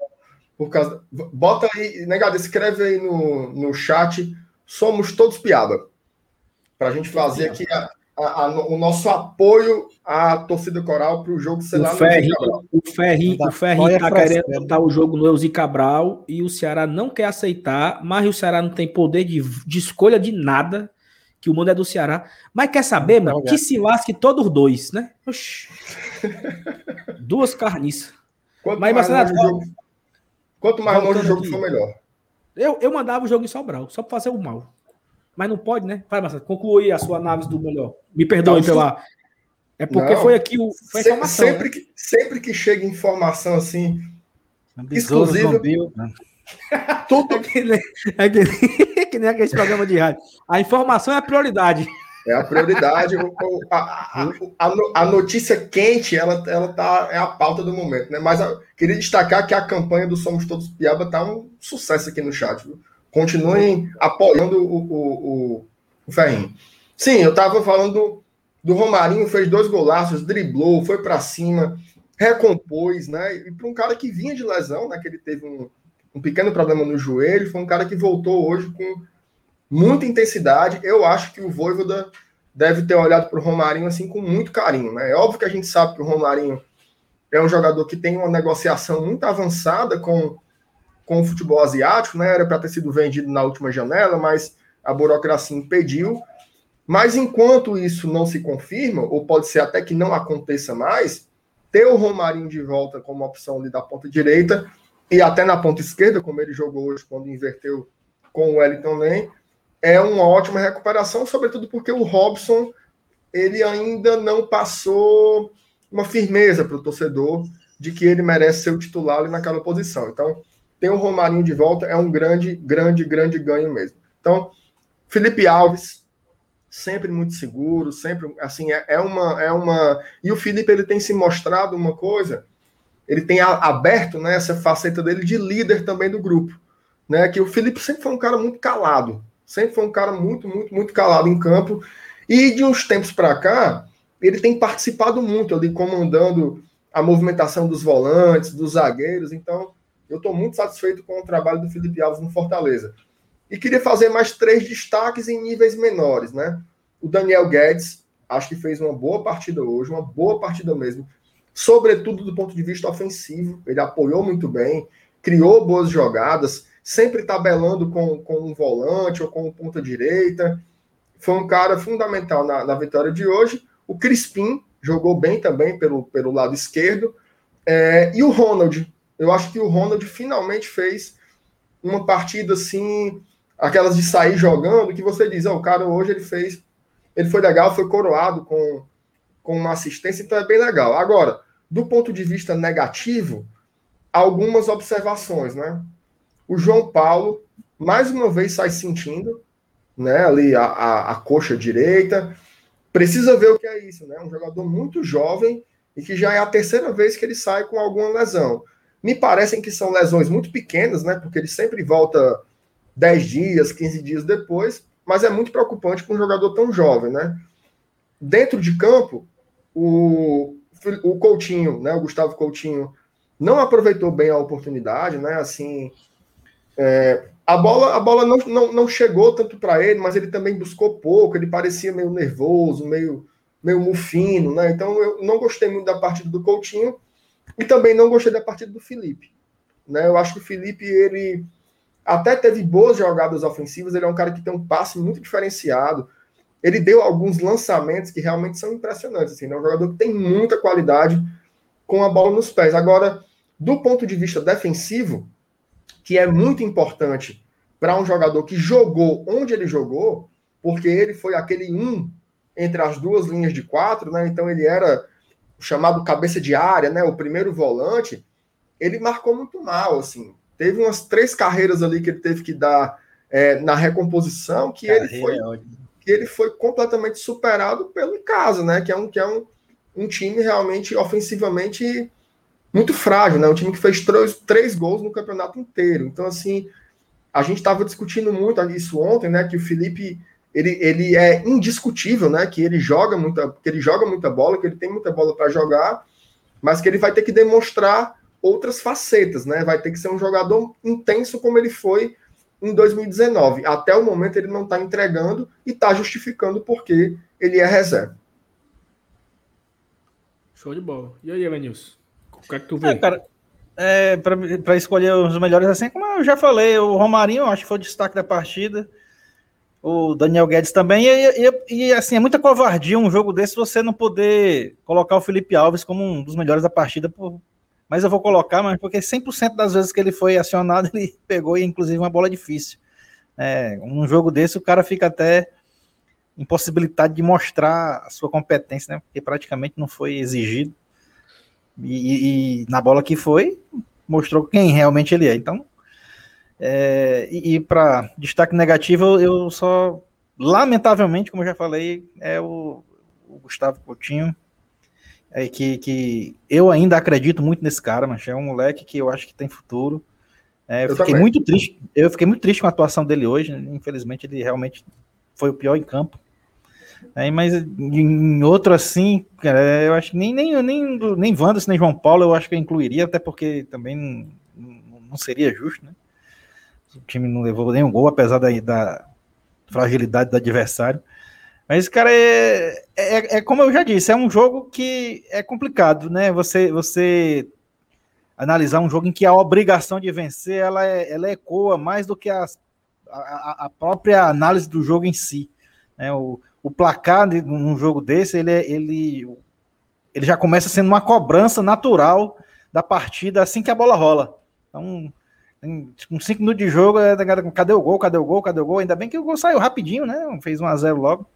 Por causa. Bota aí, negado, escreve aí no, no chat. Somos todos piada. Para a gente fazer aqui a, a, a, o nosso apoio à torcida coral para o jogo lá, o Ferri, o Ferri, o Ferri está querendo botar o jogo no Elzi Cabral e o Ceará não quer aceitar, mas o Ceará não tem poder de, de escolha de nada, que o mundo é do Ceará. Mas quer saber, mano? Que se lasque todos dois, né? Oxi. Duas carniças. Quanto mas, mais longe o jogo, quanto mais longe o jogo for melhor. Eu, eu mandava o jogo em Sobral, só para fazer o mal. Mas não pode, né? Vai, Marcelo, conclui a sua análise do melhor. Me perdoe não, pela. É porque não, foi aqui o. Foi informação, sempre, né? que, sempre que chega informação assim. Exclusiva. Tudo. É que, nem, é, que nem, é que nem aquele programa de rádio. A informação é a prioridade. É a prioridade. a, a, a, a, notícia quente, ela, ela tá, é a pauta do momento, né? Mas eu queria destacar que a campanha do Somos Todos Piaba tá um sucesso aqui no chat, viu? Continuem apoiando o, o, o, o Ferrinho. Sim, eu estava falando do, do, Romarinho, fez dois golaços, driblou, foi para cima, recompôs, né? E para um cara que vinha de lesão, né? Que ele teve um, um pequeno problema no joelho, foi um cara que voltou hoje com muita intensidade. Eu acho que o Voivoda deve ter olhado para o Romarinho assim com muito carinho, né? É óbvio que a gente sabe que o Romarinho é um jogador que tem uma negociação muito avançada com com o futebol asiático, né? Era para ter sido vendido na última janela, mas a burocracia impediu. Mas enquanto isso não se confirma, ou pode ser até que não aconteça mais, ter o Romarinho de volta como opção ali da ponta direita e até na ponta esquerda, como ele jogou hoje quando inverteu com o Wellington Lane, é uma ótima recuperação, sobretudo porque o Robson ele ainda não passou uma firmeza para o torcedor de que ele merece ser o titular ali naquela posição. Então, ter o Romarinho de volta é um grande, grande, grande ganho mesmo. Então, Felipe Alves, sempre muito seguro, sempre, assim, é, é uma, é uma... E o Felipe, ele tem se mostrado uma coisa, ele tem aberto, né, essa faceta dele de líder também do grupo, né, que o Felipe sempre foi um cara muito calado, sempre foi um cara muito, muito, muito calado em campo, e de uns tempos para cá, ele tem participado muito ali, comandando a movimentação dos volantes, dos zagueiros, então eu estou muito satisfeito com o trabalho do Felipe Alves no Fortaleza. E queria fazer mais três destaques em níveis menores, né? O Daniel Guedes, acho que fez uma boa partida hoje, uma boa partida mesmo, sobretudo do ponto de vista ofensivo. Ele apoiou muito bem, criou boas jogadas, sempre tabelando com, com um volante ou com um ponta direita. Foi um cara fundamental na, na vitória de hoje. O Crispim jogou bem também pelo, pelo lado esquerdo. É, e o Ronald, eu acho que o Ronald finalmente fez uma partida assim, aquelas de sair jogando, que você diz, oh, o cara hoje ele fez, ele foi legal, foi coroado com, com uma assistência, então é bem legal. Agora, do ponto de vista negativo, algumas observações, né? O João Paulo, mais uma vez, sai sentindo, né? Ali a, a, a coxa direita. Precisa ver o que é isso, né? Um jogador muito jovem e que já é a terceira vez que ele sai com alguma lesão. Me parecem que são lesões muito pequenas, né? Porque ele sempre volta 10 dias, 15 dias depois, mas é muito preocupante para um jogador tão jovem, né? Dentro de campo, o, o Coutinho, né? O Gustavo Coutinho não aproveitou bem a oportunidade, né? Assim, é, a bola, a bola não, não, não chegou tanto para ele, mas ele também buscou pouco. Ele parecia meio nervoso, meio meio mufino, né? Então eu não gostei muito da partida do Coutinho e também não gostei da partida do Felipe. Né? Eu acho que o Felipe, ele até teve boas jogadas ofensivas, ele é um cara que tem um passe muito diferenciado. Ele deu alguns lançamentos que realmente são impressionantes. Assim, né? É um jogador que tem muita qualidade com a bola nos pés. Agora, do ponto de vista defensivo, que é muito importante para um jogador que jogou onde ele jogou, porque ele foi aquele um entre as duas linhas de quatro, né? Então ele era o chamado cabeça de área, né? O primeiro volante. Ele marcou muito mal, assim. Teve umas três carreiras ali que ele teve que dar é, na recomposição que Carreira ele foi é que ele foi completamente superado pelo Casa, né? Que é um que é um, um time realmente ofensivamente muito frágil, né? Um time que fez três, três gols no campeonato inteiro. Então assim, a gente estava discutindo muito isso ontem, né? Que o Felipe ele, ele é indiscutível, né? Que ele joga muita, que ele joga muita bola, que ele tem muita bola para jogar, mas que ele vai ter que demonstrar outras facetas, né? Vai ter que ser um jogador intenso como ele foi em 2019. Até o momento ele não está entregando e está justificando porque ele é reserva. Show de bola. E aí, Evanilson? O que é que tu vê? É, cara, é, para escolher os melhores assim, como eu já falei, o Romarinho acho que foi o destaque da partida. O Daniel Guedes também. E, e, e, assim, é muita covardia um jogo desse você não poder colocar o Felipe Alves como um dos melhores da partida por, mas eu vou colocar, mas porque 100% das vezes que ele foi acionado, ele pegou, inclusive, uma bola difícil. É, um jogo desse, o cara fica até impossibilitado de mostrar a sua competência, né? Porque praticamente não foi exigido. E, e na bola que foi, mostrou quem realmente ele é. Então, é, e, e para destaque negativo, eu só, lamentavelmente, como eu já falei, é o, o Gustavo Coutinho é, que, que eu ainda acredito muito nesse cara, mas é um moleque que eu acho que tem futuro. É, eu, eu fiquei também. muito triste. Eu fiquei muito triste com a atuação dele hoje. Infelizmente, ele realmente foi o pior em campo. É, mas em outro assim, cara, eu acho que nem, nem, nem, nem Wanderson, nem João Paulo eu acho que eu incluiria, até porque também não, não seria justo, né? O time não levou nenhum gol, apesar da, da fragilidade do adversário. Mas, cara, é, é, é, como eu já disse, é um jogo que é complicado, né? Você, você analisar um jogo em que a obrigação de vencer ela, é, ela ecoa mais do que a, a, a própria análise do jogo em si. Né? O, o placar num jogo desse, ele, é, ele, ele já começa sendo uma cobrança natural da partida assim que a bola rola. Então, com cinco minutos de jogo, é, cadê o gol, cadê o gol, cadê o gol? Ainda bem que o gol saiu rapidinho, né? Fez 1 a 0 logo.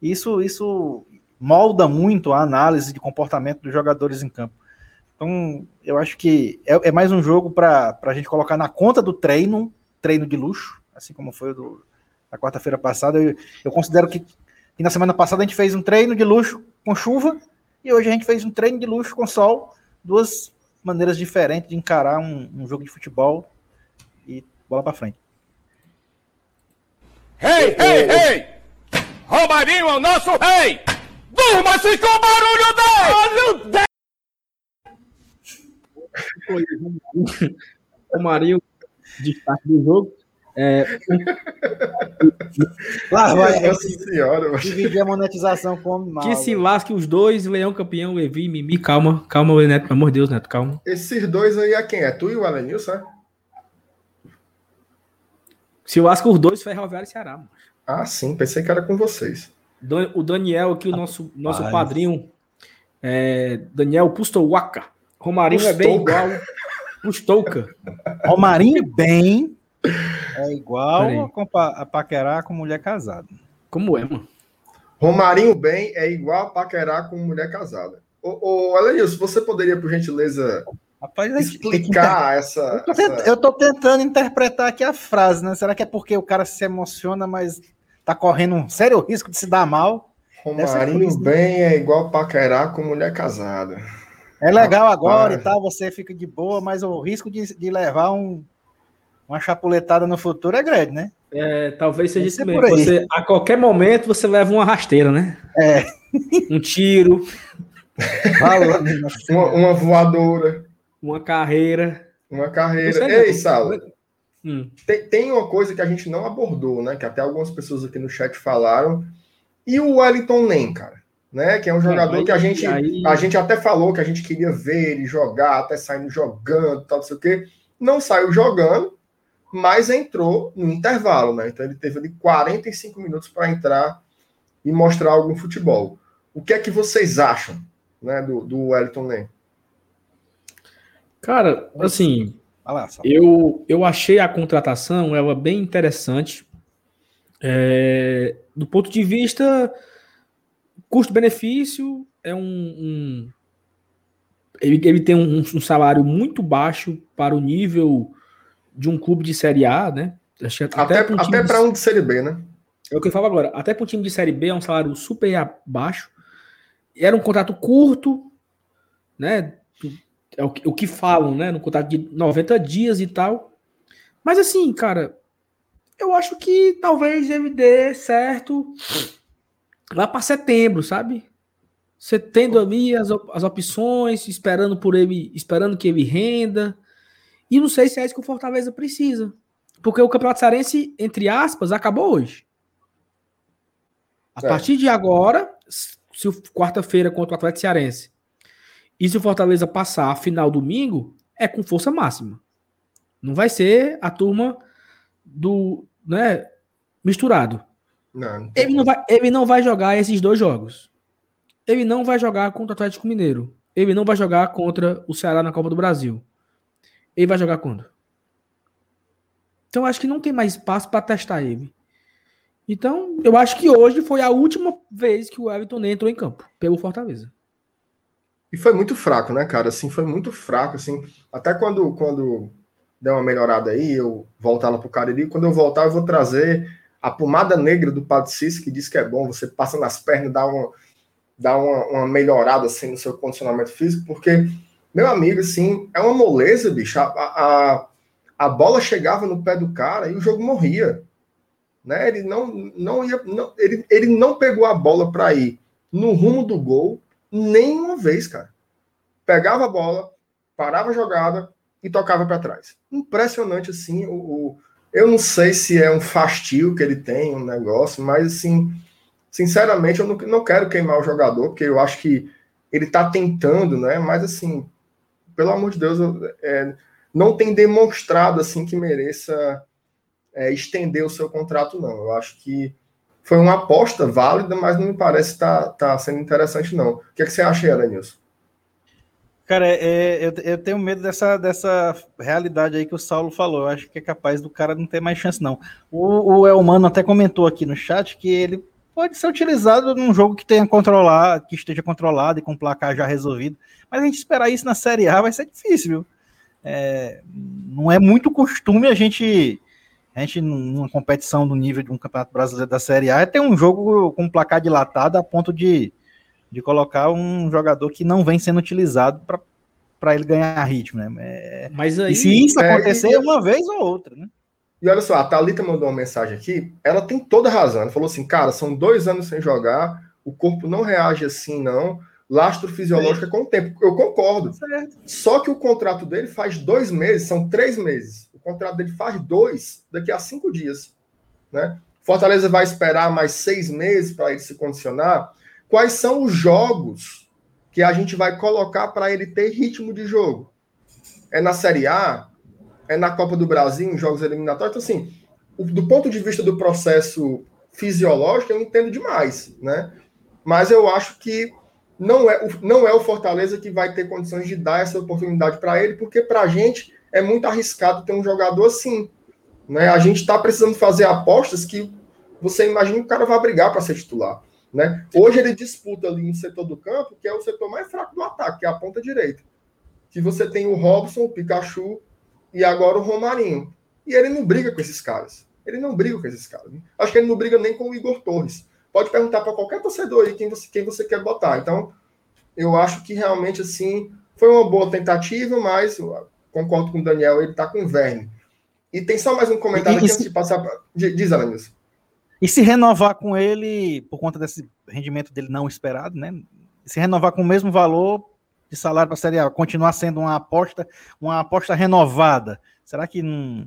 Isso, isso molda muito a análise de comportamento dos jogadores em campo. Então, eu acho que é, é mais um jogo para a gente colocar na conta do treino, treino de luxo, assim como foi o do, da quarta-feira passada. Eu, eu considero que, que, na semana passada a gente fez um treino de luxo com chuva e hoje a gente fez um treino de luxo com sol. Duas maneiras diferentes de encarar um, um jogo de futebol e bola para frente. Hey, hey, hey! Romarinho é o nosso rei! Durma-se com o barulho dele! Romarinho, destaque do jogo. É... Lá vai. Nossa senhora, dividir a monetização com mal. Que se lasque os dois, Leão campeão, Levi, Mimi, calma, calma, Neto, pelo amor de Deus, Neto, calma. Esses dois aí é quem? É tu e o Alenilson, é? Se lasca os dois, Ferroviário e Ceará, mano. Ah, sim, pensei que era com vocês. O Daniel aqui, o nosso, nosso padrinho, é, Daniel Pustowaka. Romarinho Pustouca. é bem igual. Pustouca. Romarinho bem é igual a, a paquerar com mulher casada. Como é, mano? Romarinho bem é igual a paquerar com mulher casada. Ô, ô você poderia, por gentileza, Rapaz, explicar inter... essa eu tô, essa... eu tô, tentando interpretar aqui a frase, né? Será que é porque o cara se emociona, mas tá correndo um sério risco de se dar mal. Romarinho bem é igual paquerar com mulher casada. É legal agora e tal, você fica de boa, mas o risco de, de levar um, uma chapuletada no futuro é grande, né? É, talvez seja isso mesmo. Você, a qualquer momento você leva uma rasteira, né? É. Um tiro. uma, uma voadora. Uma carreira. Uma carreira. Ei, Sal, Hum. Tem, tem, uma coisa que a gente não abordou, né? Que até algumas pessoas aqui no chat falaram. E o Wellington Nem, cara. Né, que é um jogador aí, que a gente, aí... a gente até falou que a gente queria ver ele jogar, até saindo jogando, tal, não sei o quê. Não saiu jogando, mas entrou no intervalo, né? Então ele teve ali 45 minutos para entrar e mostrar algum futebol. O que é que vocês acham, né, do, do Wellington? Cara, assim, lá, eu, eu achei a contratação ela bem interessante. É, do ponto de vista custo-benefício, é um, um ele, ele, tem um, um, salário muito baixo para o nível de um clube de Série A, né? Até, até, até para um de Série B, né? É o que eu falo agora. Até para um time de Série B é um salário super baixo. Era um contrato curto, né? É o que, o que falam, né? No contrato de 90 dias e tal. Mas assim, cara, eu acho que talvez ele dê certo lá para setembro, sabe? Você tendo ali as, as opções, esperando por ele, esperando que ele renda. E não sei se é isso que o Fortaleza precisa. Porque o Campeonato Cearense, entre aspas, acabou hoje. A é. partir de agora, se quarta-feira contra o Atlético Cearense e se o Fortaleza passar a final domingo, é com força máxima. Não vai ser a turma do, né, misturado. Não, ele, não vai, ele não vai jogar esses dois jogos. Ele não vai jogar contra o Atlético Mineiro. Ele não vai jogar contra o Ceará na Copa do Brasil. Ele vai jogar quando? Então acho que não tem mais espaço para testar ele. Então, eu acho que hoje foi a última vez que o Everton entrou em campo pelo Fortaleza. E foi muito fraco, né, cara? Assim, foi muito fraco, assim. Até quando, quando der uma melhorada aí, eu voltar lá pro Cariri, quando eu voltar, eu vou trazer a pomada negra do Padre Cícero, que diz que é bom, você passa nas pernas, dá uma, dá uma, uma melhorada, assim, no seu condicionamento físico, porque, meu amigo, assim, é uma moleza, bicho. A, a, a bola chegava no pé do cara e o jogo morria. Né? Ele não, não ia, não, ele, ele não pegou a bola para ir no rumo do gol nenhuma vez, cara. Pegava a bola, parava a jogada e tocava para trás. Impressionante assim. O, o, eu não sei se é um fastio que ele tem, um negócio, mas assim, sinceramente, eu não, não quero queimar o jogador, porque eu acho que ele tá tentando, né? Mas assim, pelo amor de Deus, é, não tem demonstrado assim que mereça é, estender o seu contrato, não. Eu acho que foi uma aposta válida, mas não me parece estar tá, tá sendo interessante, não. O que, é que você acha, Elenilson? Cara, é, eu, eu, tenho medo dessa, dessa realidade aí que o Saulo falou. Eu acho que é capaz do cara não ter mais chance, não. O, o Elmano até comentou aqui no chat que ele pode ser utilizado num jogo que tenha controlado, que esteja controlado e com placar já resolvido. Mas a gente esperar isso na Série A vai ser difícil, viu? É, não é muito costume a gente a gente, numa competição do nível de um campeonato brasileiro da Série A, é ter um jogo com placar dilatado a ponto de, de colocar um jogador que não vem sendo utilizado para ele ganhar ritmo, né? É, Mas aí, e se isso é, acontecer é, uma vez ou outra, né? E olha só, a Thalita mandou uma mensagem aqui, ela tem toda razão. Ela falou assim, cara, são dois anos sem jogar, o corpo não reage assim, não. Lastro fisiológico é com o tempo. Eu concordo. Certo. Só que o contrato dele faz dois meses, são três meses contrato dele faz dois daqui a cinco dias. Né? Fortaleza vai esperar mais seis meses para ele se condicionar. Quais são os jogos que a gente vai colocar para ele ter ritmo de jogo? É na Série A? É na Copa do Brasil, em jogos eliminatórios? Então, assim, do ponto de vista do processo fisiológico, eu entendo demais, né? Mas eu acho que não é, não é o Fortaleza que vai ter condições de dar essa oportunidade para ele, porque para a gente é muito arriscado ter um jogador assim. Né? A gente está precisando fazer apostas que você imagina que o cara vai brigar para ser titular. Né? Hoje ele disputa ali no setor do campo, que é o setor mais fraco do ataque, que é a ponta direita. Que você tem o Robson, o Pikachu e agora o Romarinho. E ele não briga com esses caras. Ele não briga com esses caras. Acho que ele não briga nem com o Igor Torres. Pode perguntar para qualquer torcedor aí quem você, quem você quer botar. Então, eu acho que realmente assim foi uma boa tentativa, mas concordo com o Daniel, ele está com verme. E tem só mais um comentário e, aqui antes de passar para. Diz, Alanis. E se renovar com ele, por conta desse rendimento dele não esperado, né? Se renovar com o mesmo valor de salário para a Série A, continuar sendo uma aposta, uma aposta renovada, será que não.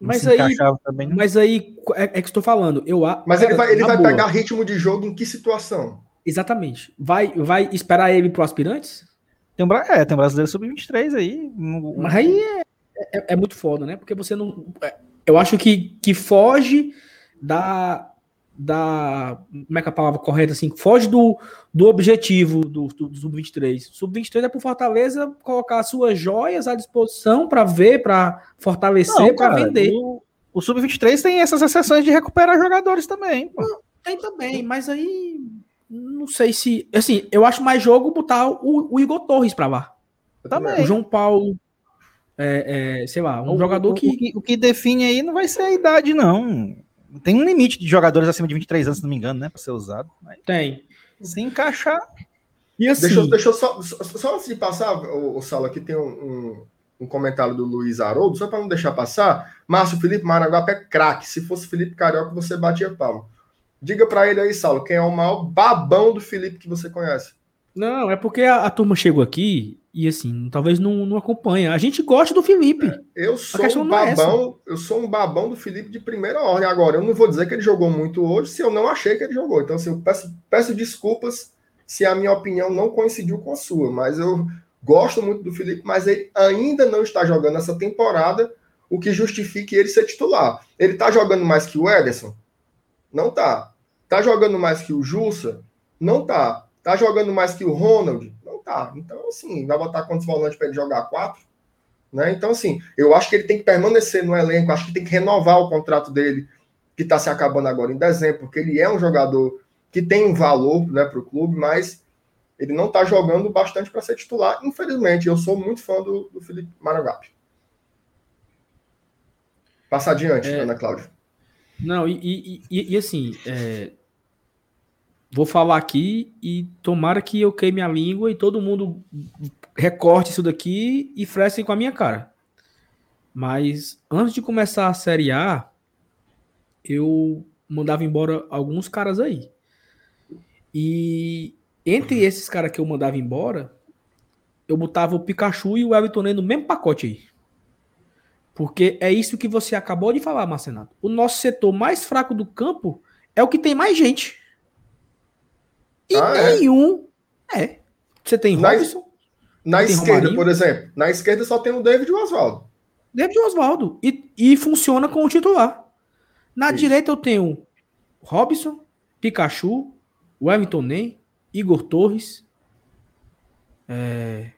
mas aí, também, mas aí é, é que estou falando. Eu, mas cara, ele vai, ele vai pegar ritmo de jogo em que situação? Exatamente. Vai, vai esperar ele para aspirantes? Tem um, é, tem um brasileiro sub-23 aí. Mas aí é, é, é, muito foda, né? Porque você não. É, eu acho que, que foge da, da. Como é que é a palavra correta assim? Foge do, do objetivo do, do, do Sub-23. Sub-23 é para Fortaleza colocar suas joias à disposição para ver, para fortalecer, para vender. O, o Sub-23 tem essas exceções de recuperar jogadores também. Pô. Tem também, mas aí. Não sei se. Assim, eu acho mais jogo botar o, o Igor Torres para lá. Também. O João Paulo. É, é, sei lá, um o, jogador que. O que define aí não vai ser a idade, não. Tem um limite de jogadores acima de 23 anos, se não me engano, né? Para ser usado. Mas... Tem. Se encaixar. E assim... Deixa, deixa eu só, só antes de passar, o, o Saulo, aqui tem um, um, um, comentário do Luiz Haroldo, só para não deixar passar. Márcio Felipe Maraguapa é craque. Se fosse Felipe Carioca, você batia palma. Diga para ele aí, Saulo, quem é o maior babão do Felipe que você conhece? Não, é porque a, a turma chegou aqui e assim, talvez não, não acompanha. A gente gosta do Felipe. É, eu sou um é babão, é eu sou um babão do Felipe de primeira ordem. Agora, eu não vou dizer que ele jogou muito hoje se eu não achei que ele jogou. Então, assim, eu peço, peço desculpas se a minha opinião não coincidiu com a sua, mas eu gosto muito do Felipe, mas ele ainda não está jogando essa temporada, o que justifique ele ser titular. Ele está jogando mais que o Ederson? Não tá. Tá jogando mais que o Jussa? Não tá. Tá jogando mais que o Ronald? tá. Então, assim, vai botar quantos volantes para ele jogar? Quatro? Né? Então, assim, eu acho que ele tem que permanecer no elenco, acho que tem que renovar o contrato dele, que está se acabando agora em dezembro, porque ele é um jogador que tem um valor né, para o clube, mas ele não está jogando bastante para ser titular. Infelizmente, eu sou muito fã do, do Felipe Maragapi. Passa adiante, é... Ana Cláudia. Não, e, e, e, e assim, é, vou falar aqui e tomara que eu queime a língua e todo mundo recorte isso daqui e fresquem com a minha cara. Mas antes de começar a Série A, eu mandava embora alguns caras aí. E entre esses caras que eu mandava embora, eu botava o Pikachu e o Everton no mesmo pacote aí. Porque é isso que você acabou de falar, Marcenato. O nosso setor mais fraco do campo é o que tem mais gente. E ah, é? nenhum. É? é. Você tem na, Robson? Na esquerda, por exemplo. Na esquerda só tem o David e o Oswaldo. David e Oswaldo. E, e funciona com o titular. Na Isso. direita eu tenho Robson, Pikachu, Wellington Ney, Igor Torres. É...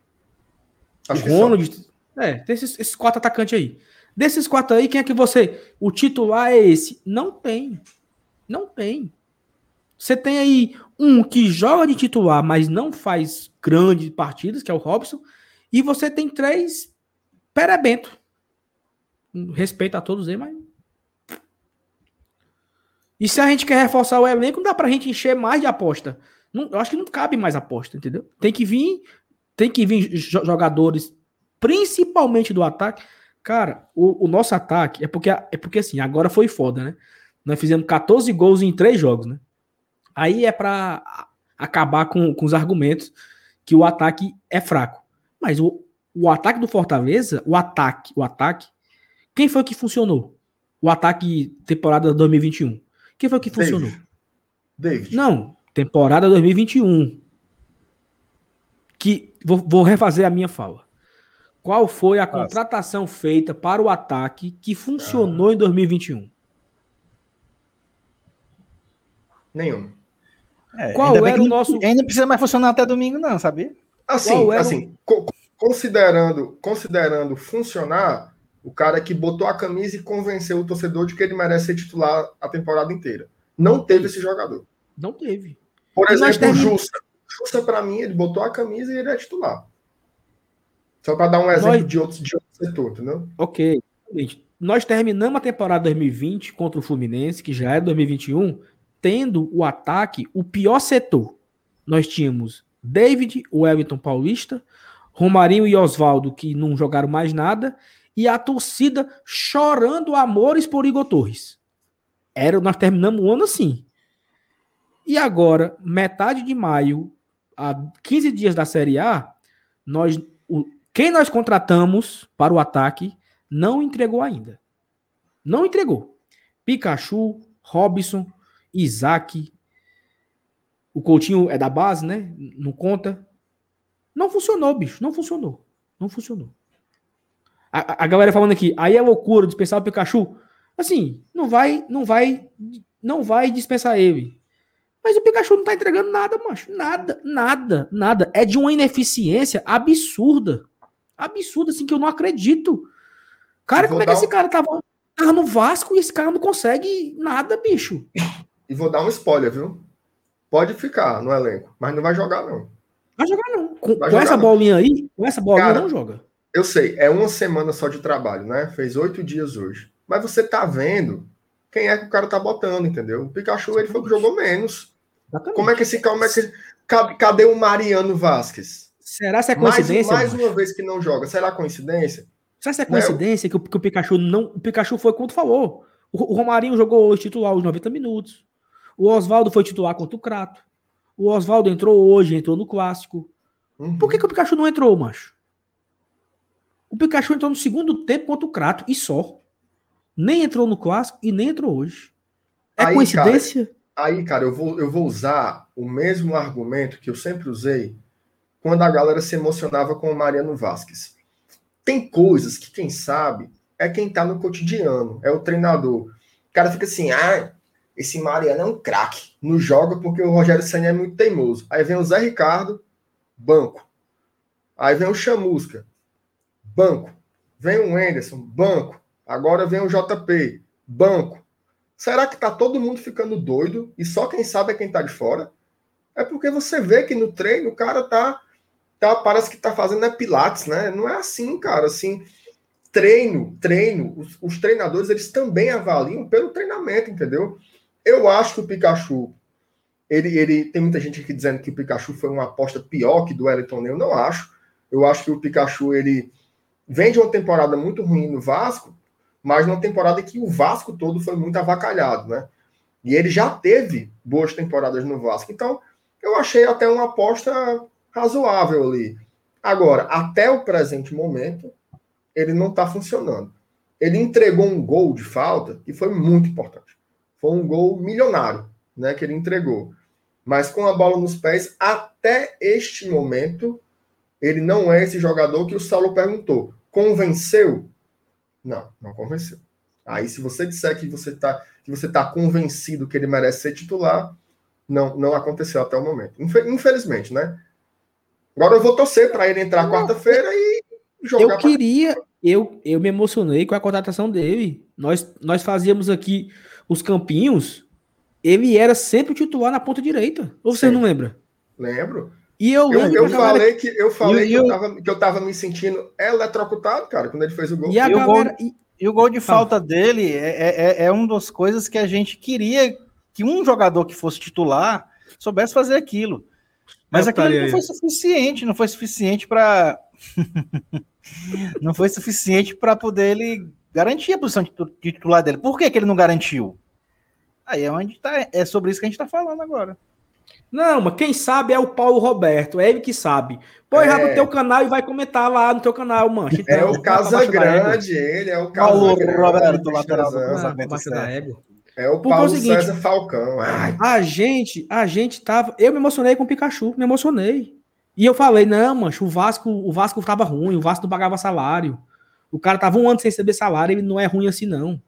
Ronald. É, tem esses, esses quatro atacantes aí. Desses quatro aí, quem é que você. O titular é esse? Não tem. Não tem. Você tem aí um que joga de titular, mas não faz grandes partidas, que é o Robson, e você tem três perebento. Respeito a todos eles, mas. E se a gente quer reforçar o elenco, não dá pra gente encher mais de aposta. Não, eu acho que não cabe mais aposta, entendeu? Tem que vir, tem que vir jogadores, principalmente do ataque. Cara, o, o, nosso ataque é porque, é porque assim, agora foi foda, né? Nós fizemos 14 gols em três jogos, né? Aí é para acabar com, com os argumentos que o ataque é fraco. Mas o, o ataque do Fortaleza, o ataque, o ataque, quem foi que funcionou? O ataque temporada 2021. Quem foi que funcionou? David. Não, temporada 2021. Que vou, vou refazer a minha fala. Qual foi a contratação feita para o ataque que funcionou ah. em 2021? Nenhum. É, Qual era o nosso. Ainda precisa mais funcionar até domingo, não, sabia? Assim, assim o... considerando, considerando funcionar, o cara que botou a camisa e convenceu o torcedor de que ele merece ser titular a temporada inteira. Não teve esse jogador. Não teve. Por exemplo, o Jussa. Jussa, para mim, ele botou a camisa e ele é titular. Só para dar um exemplo Nós... de, outro, de outro setor, entendeu? Ok. Nós terminamos a temporada 2020 contra o Fluminense, que já é 2021, tendo o ataque o pior setor. Nós tínhamos David, o Everton Paulista, Romarinho e Oswaldo, que não jogaram mais nada, e a torcida chorando amores por Igor Torres. Era, nós terminamos o ano assim. E agora, metade de maio, a 15 dias da Série A, nós, o, quem nós contratamos para o ataque não entregou ainda. Não entregou. Pikachu, Robson, Isaac. O Coutinho é da base, né? Não conta. Não funcionou, bicho. Não funcionou. Não funcionou. A, a galera falando aqui, aí é loucura dispensar o Pikachu. Assim, não vai, não vai, não vai dispensar ele. Mas o Pikachu não tá entregando nada, macho. Nada, nada, nada. É de uma ineficiência absurda. Absurda, assim, que eu não acredito. Cara, como é que esse cara tava, tava no Vasco e esse cara não consegue nada, bicho? E vou dar um spoiler, viu? Pode ficar no elenco, mas não vai jogar, não. Vai jogar, não. Com, com jogar, essa bolinha aí, com essa bolinha cara, não joga. Eu sei, é uma semana só de trabalho, né? Fez oito dias hoje. Mas você tá vendo quem é que o cara tá botando, entendeu? O Pikachu, ele foi que jogou menos. Exatamente. Como é que esse como é que cadê o Mariano Vasquez? Será que é coincidência? Mais, mais uma vez que não joga. Será coincidência? Será que é coincidência que, o, que o Pikachu não. O Pikachu foi quanto falou. O, o Romarinho jogou hoje titular os 90 minutos. O Oswaldo foi titular contra o Crato. O Oswaldo entrou hoje, entrou no clássico. Uhum. Por que, que o Pikachu não entrou, macho? O Pikachu entrou no segundo tempo contra o Crato e só. Nem entrou no clássico e nem entrou hoje. É aí, coincidência? Cara, aí, cara, eu vou, eu vou usar o mesmo argumento que eu sempre usei quando a galera se emocionava com o Mariano Vasquez. Tem coisas que quem sabe é quem tá no cotidiano, é o treinador. O cara fica assim, ah, esse Mariano é um craque. Não joga porque o Rogério Senna é muito teimoso. Aí vem o Zé Ricardo, banco. Aí vem o Chamusca, banco. Vem o Anderson, banco. Agora vem o JP, banco. Será que tá todo mundo ficando doido e só quem sabe é quem tá de fora? É porque você vê que no treino o cara tá tá, parece que tá fazendo é pilates, né? Não é assim, cara, assim, treino, treino, os, os, treinadores, eles também avaliam pelo treinamento, entendeu? Eu acho que o Pikachu, ele, ele tem muita gente aqui dizendo que o Pikachu foi uma aposta pior que do Wellington, eu não acho. Eu acho que o Pikachu, ele vem de uma temporada muito ruim no Vasco, mas numa temporada que o Vasco todo foi muito avacalhado, né? E ele já teve boas temporadas no Vasco. Então, eu achei até uma aposta razoável ali. Agora, até o presente momento, ele não está funcionando. Ele entregou um gol de falta que foi muito importante. Foi um gol milionário, né, que ele entregou. Mas com a bola nos pés, até este momento, ele não é esse jogador que o Saulo perguntou. Convenceu? Não, não convenceu. Aí, se você disser que você está que você tá convencido que ele merece ser titular, não, não aconteceu até o momento. Infelizmente, né? Agora eu vou torcer para ele entrar quarta-feira e jogar. Eu queria, pra... eu, eu me emocionei com a contratação dele. Nós, nós fazíamos aqui os campinhos, ele era sempre o titular na ponta direita. Ou você não lembra? Lembro. E eu lembro. Eu, eu falei, que, eu, falei que, eu, tava, que eu tava me sentindo eletrocutado, cara, quando ele fez o gol. E, a e galera... o, gol, e, e o gol de falta dele é, é, é uma das coisas que a gente queria que um jogador que fosse titular soubesse fazer aquilo. Mas aquilo não foi suficiente, não foi suficiente para não foi suficiente para poder ele garantir a posição de titular dele. Por que, que ele não garantiu? Aí é onde tá, é sobre isso que a gente está falando agora. Não, mas quem sabe é o Paulo Roberto, é ele que sabe. Põe é. no teu canal e vai comentar lá no teu canal, mancha. Então, é o Casa Grande, ele é o Casa Paulo Grande. Roberto, lateral do cruzamento. Ah, da égua. É o Porque Paulo é o seguinte, César Falcão. Ai. A gente, a gente tava. Eu me emocionei com o Pikachu, me emocionei. E eu falei, não, mancho, o Vasco, o Vasco tava ruim, o Vasco não pagava salário. O cara tava um ano sem receber salário, ele não é ruim assim, não.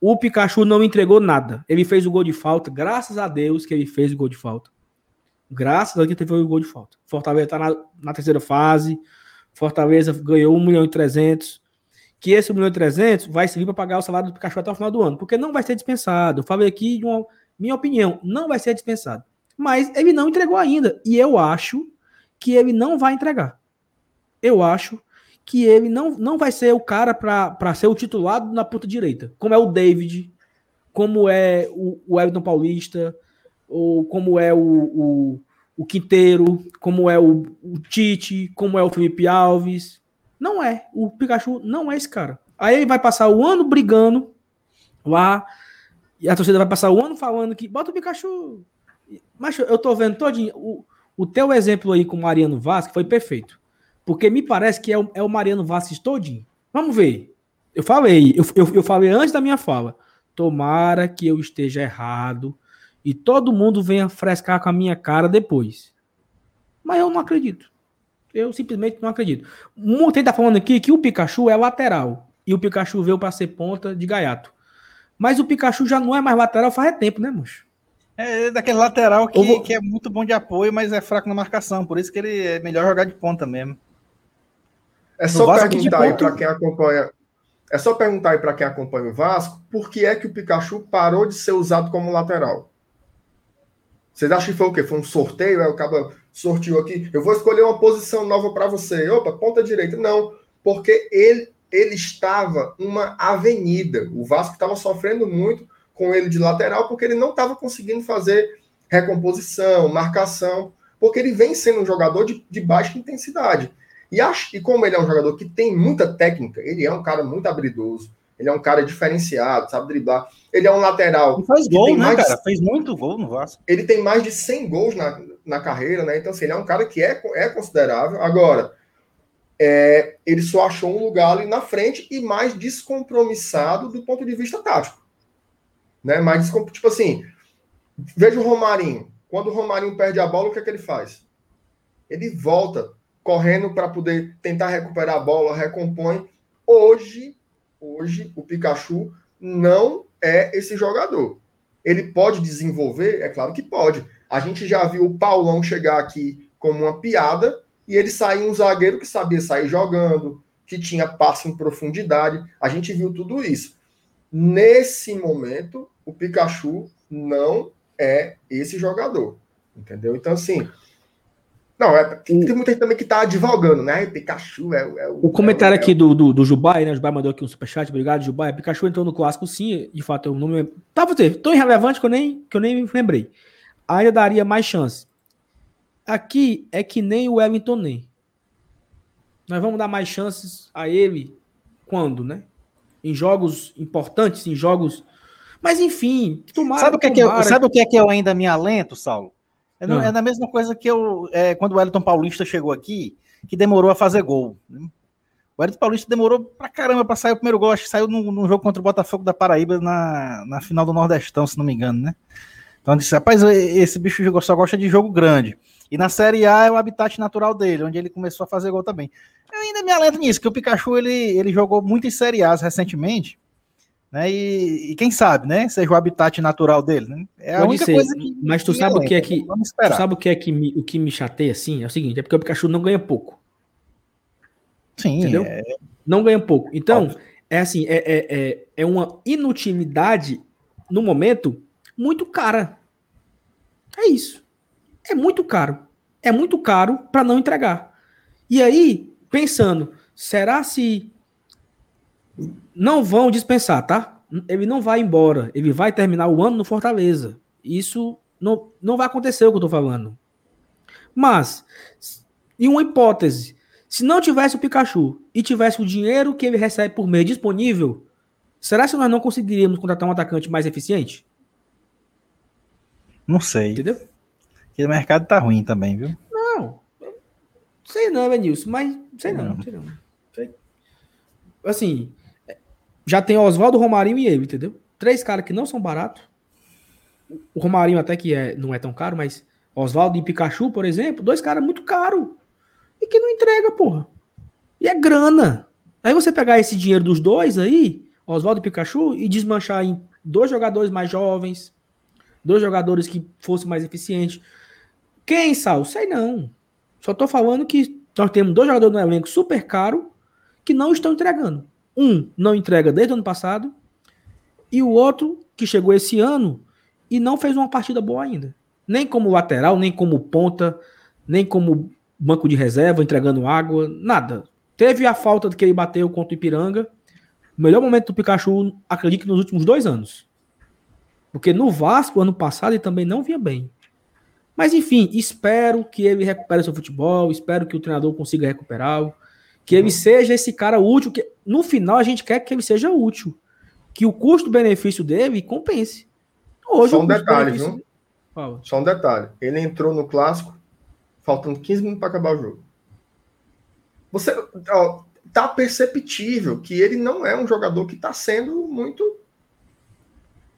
O Pikachu não entregou nada. Ele fez o gol de falta, graças a Deus que ele fez o gol de falta. Graças a Deus que fez o gol de falta. Fortaleza tá na, na terceira fase. Fortaleza ganhou 1 milhão e 300 que esse 1 milhão e 300 vai servir para pagar o salário do Pikachu até o final do ano, porque não vai ser dispensado. Eu falei aqui de uma minha opinião, não vai ser dispensado. Mas ele não entregou ainda, e eu acho que ele não vai entregar. Eu acho que ele não, não vai ser o cara para ser o titulado na ponta direita, como é o David, como é o, o Everton Paulista, ou como é o, o, o Quinteiro, como é o, o Tite, como é o Felipe Alves, não é. O Pikachu não é esse cara. Aí ele vai passar o ano brigando lá. E a torcida vai passar o ano falando que bota o Pikachu. Mas eu tô vendo todinho. O, o teu exemplo aí com o Mariano Vasquez foi perfeito. Porque me parece que é o, é o Mariano Vasquez todinho. Vamos ver. Eu falei, eu, eu, eu falei antes da minha fala. Tomara que eu esteja errado e todo mundo venha frescar com a minha cara depois. Mas eu não acredito. Eu simplesmente não acredito. Gente tá falando aqui que o Pikachu é lateral. E o Pikachu veio para ser ponta de gaiato. Mas o Pikachu já não é mais lateral faz tempo, né, moço? É daquele lateral que, vou... que é muito bom de apoio, mas é fraco na marcação. Por isso que ele é melhor jogar de ponta mesmo. É só perguntar aí para quem acompanha. É só perguntar aí para quem acompanha o Vasco, por que é que o Pikachu parou de ser usado como lateral? Vocês acham que foi o quê? Foi um sorteio? Aí o cara sorteou aqui. Eu vou escolher uma posição nova para você. Opa, ponta direita. Não, porque ele, ele estava uma avenida. O Vasco estava sofrendo muito com ele de lateral porque ele não estava conseguindo fazer recomposição, marcação, porque ele vem sendo um jogador de, de baixa intensidade. E, acho, e como ele é um jogador que tem muita técnica, ele é um cara muito habilidoso, ele é um cara diferenciado, sabe driblar. Ele é um lateral. E faz gol, né, cara? De, fez muito gol no Vasco. Ele tem mais de 100 gols na, na carreira, né? Então, assim, ele é um cara que é, é considerável. Agora, é, ele só achou um lugar ali na frente e mais descompromissado do ponto de vista tático. Né? Mais tipo assim, veja o Romarinho. Quando o Romarinho perde a bola, o que é que ele faz? Ele volta correndo para poder tentar recuperar a bola, recompõe. Hoje, hoje o Pikachu não é esse jogador. Ele pode desenvolver? É claro que pode. A gente já viu o Paulão chegar aqui como uma piada e ele sair um zagueiro que sabia sair jogando, que tinha passe em profundidade. A gente viu tudo isso. Nesse momento, o Pikachu não é esse jogador. Entendeu? Então, assim, não, é, tem muita gente também que tá advogando, né? Pikachu é, é o. O comentário é aqui do, do, do Jubai, né? O Jubai mandou aqui um superchat, obrigado, Jubai. Pikachu entrou no clássico, sim, de fato, é um nome. Tá, você, tão irrelevante que eu nem, que eu nem me lembrei. Ainda daria mais chance. Aqui é que nem o Wellington nem. Nós vamos dar mais chances a ele quando, né? Em jogos importantes, em jogos. Mas enfim, tomara. Sabe o que, é que eu, sabe o que é que eu ainda me alento, Saulo? É, não. é na mesma coisa que eu, é, quando o Wellington Paulista chegou aqui, que demorou a fazer gol. Né? O Wellington Paulista demorou pra caramba pra sair o primeiro gol. Acho que saiu num, jogo contra o Botafogo da Paraíba na, na final do Nordestão, se não me engano, né? Então disse, rapaz, esse bicho só gosta de jogo grande. E na Série A é o habitat natural dele, onde ele começou a fazer gol também. Eu ainda me alento nisso, que o Pikachu ele, ele jogou muito em Série A recentemente né? E, e, quem sabe, né? Seja o habitat natural dele, né? É a Pode única ser, coisa que. Mas tu sabe o que é que. Tu sabe o que é que me, o que me chateia assim? É o seguinte, é porque o Pikachu não ganha pouco. Sim. Entendeu? É... Não ganha pouco. Então, Óbvio. é assim, é, é, é, é uma inutilidade no momento muito cara. É isso. É muito caro. É muito caro para não entregar. E aí, pensando, será se não vão dispensar, tá? Ele não vai embora. Ele vai terminar o ano no Fortaleza. Isso não, não vai acontecer o que eu tô falando. Mas, em uma hipótese, se não tivesse o Pikachu e tivesse o dinheiro que ele recebe por mês disponível, será que nós não conseguiríamos contratar um atacante mais eficiente? Não sei. Entendeu? Porque o mercado tá ruim também, viu? Não. Sei não, Benilson, mas sei não, não. sei não. Assim, já tem Oswaldo, Romarinho e ele, entendeu? Três caras que não são baratos. O Romarinho até que é, não é tão caro, mas Oswaldo e Pikachu, por exemplo, dois caras muito caros. E que não entrega, porra. E é grana. Aí você pegar esse dinheiro dos dois aí, Oswaldo e Pikachu, e desmanchar em dois jogadores mais jovens, dois jogadores que fossem mais eficientes. Quem, Sal? Sei não. Só tô falando que nós temos dois jogadores no elenco super caro que não estão entregando. Um não entrega desde o ano passado, e o outro que chegou esse ano e não fez uma partida boa ainda. Nem como lateral, nem como ponta, nem como banco de reserva, entregando água, nada. Teve a falta que ele bateu contra o Ipiranga. Melhor momento do Pikachu, acredito nos últimos dois anos. Porque no Vasco, ano passado, ele também não vinha bem. Mas enfim, espero que ele recupere seu futebol, espero que o treinador consiga recuperá-lo. Que ele seja esse cara útil, que no final a gente quer que ele seja útil. Que o custo-benefício dele compense. Hoje, Só um detalhe, viu? Fala. Só um detalhe. Ele entrou no clássico faltando 15 minutos para acabar o jogo. Você ó, tá perceptível que ele não é um jogador que está sendo muito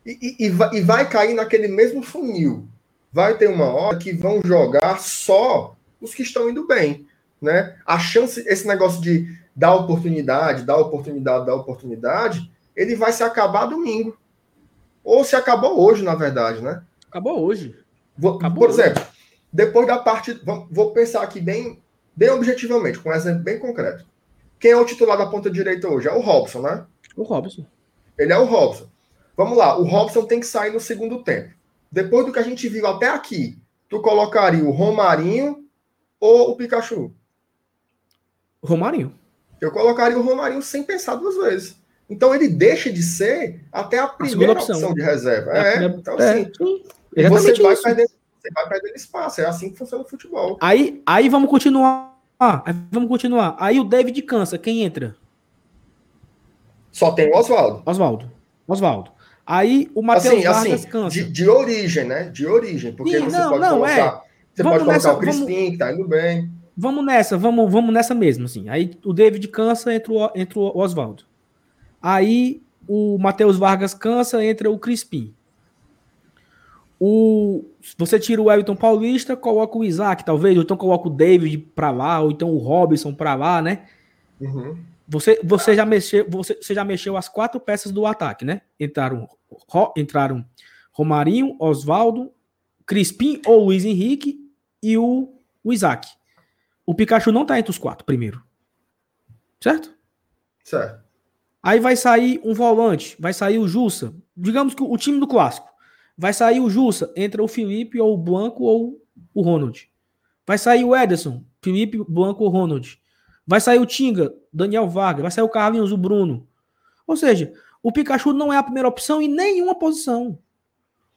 e, e, e, vai cair naquele mesmo funil. Vai ter uma hora que vão jogar só os que estão indo bem né? A chance, esse negócio de dar oportunidade, dar oportunidade, dar oportunidade, ele vai se acabar domingo. ou se acabou hoje, na verdade, né? Acabou hoje. Vou, acabou por exemplo, depois da parte. Vou pensar aqui bem, bem objetivamente, com um exemplo bem concreto. Quem é o titular da ponta direita hoje? É o Robson, né? O Robson. Ele é o Robson. Vamos lá, o Robson tem que sair no segundo tempo. Depois do que a gente viu até aqui, tu colocaria o Romarinho ou o Pikachu? Romarinho. Eu colocaria o Romarinho sem pensar duas vezes. Então ele deixa de ser até a primeira a opção. opção. de reserva. É, é então é, assim, você vai, perder, você vai perdendo espaço. É assim que funciona o futebol. Aí, aí vamos continuar. Aí vamos continuar. Aí o David cansa. Quem entra? Só tem o Oswaldo. Oswaldo. Oswaldo. Aí o Matheus assim, Vargas assim, cansa. De, de, origem, né? De origem. Porque Sim, você não, pode não, colocar. É. Você vamos pode colocar nessa, o Crispim, vamos, que tá indo bem. Vamos nessa, vamos, vamos nessa mesmo, assim. Aí o David cansa, entra o, entra o Oswaldo. Aí o Matheus Vargas cansa, entra o Crispim. O, você tira o Everton Paulista, coloca o Isaac, talvez, ou então coloca o David para lá, ou então o Robson para lá, né? Uhum. Você, você, já mexeu, você, você já mexeu as quatro peças do ataque, né? Entraram, entraram Romarinho, Oswaldo, Crispim ou Luiz Henrique e o, o Isaac. O Pikachu não tá entre os quatro, primeiro. Certo? Certo. Aí vai sair um volante, vai sair o Jussa. Digamos que o time do clássico. Vai sair o Jussa, entra o Felipe ou o Blanco ou o Ronald. Vai sair o Ederson, Felipe, Blanco ou Ronald. Vai sair o Tinga, Daniel Vargas. Vai sair o Carlinhos, o Bruno. Ou seja, o Pikachu não é a primeira opção em nenhuma posição.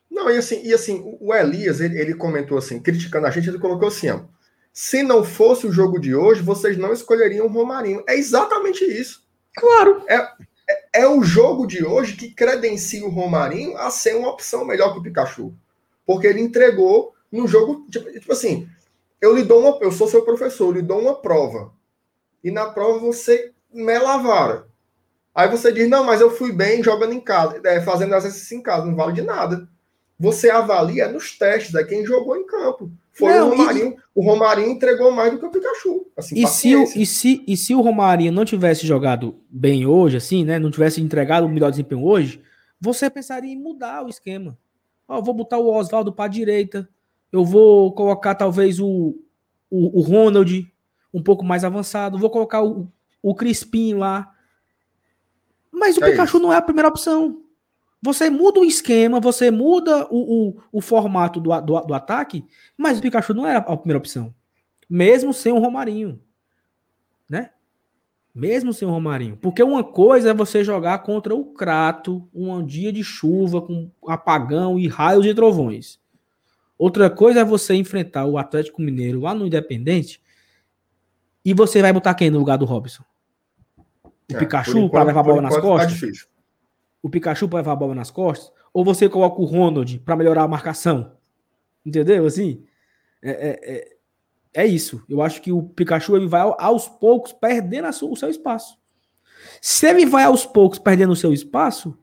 Não, e assim, e assim o Elias, ele, ele comentou assim, criticando a gente, ele colocou assim, ó, se não fosse o jogo de hoje, vocês não escolheriam o Romarinho. É exatamente isso. Claro. É, é, é, o jogo de hoje que credencia o Romarinho a ser uma opção melhor que o Pikachu. Porque ele entregou no jogo. Tipo, tipo assim, eu lhe dou uma. Eu sou seu professor, eu lhe dou uma prova. E na prova você mela a vara. Aí você diz, não, mas eu fui bem jogando em casa, é, fazendo exercício em casa, não vale de nada. Você avalia nos testes, é quem jogou em campo. Foi não, o Romarinho. E... O Romarinho entregou mais do que o Pikachu. Assim, e, se o, e, se, e se o Romarinho não tivesse jogado bem hoje, assim, né? Não tivesse entregado o melhor desempenho hoje, você pensaria em mudar o esquema. Ó, vou botar o Oswaldo para a direita. Eu vou colocar talvez o, o, o, Ronald um pouco mais avançado. Vou colocar o, o Crispim lá. Mas o é Pikachu isso. não é a primeira opção. Você muda o esquema, você muda o, o, o formato do, do, do, ataque, mas o Pikachu não era a primeira opção. Mesmo sem o Romarinho. Né? Mesmo sem o Romarinho. Porque uma coisa é você jogar contra o Crato, um dia de chuva, com apagão e raios e trovões. Outra coisa é você enfrentar o Atlético Mineiro lá no Independente e você vai botar quem no lugar do Robson? O é, Pikachu para levar a bola nas tá costas? Tá difícil o Pikachu para levar a bola nas costas, ou você coloca o Ronald para melhorar a marcação. Entendeu? Assim, é, é, é, é, isso. Eu acho que o Pikachu ele vai aos poucos perdendo sua, o seu espaço. Se ele vai aos poucos perdendo o seu espaço,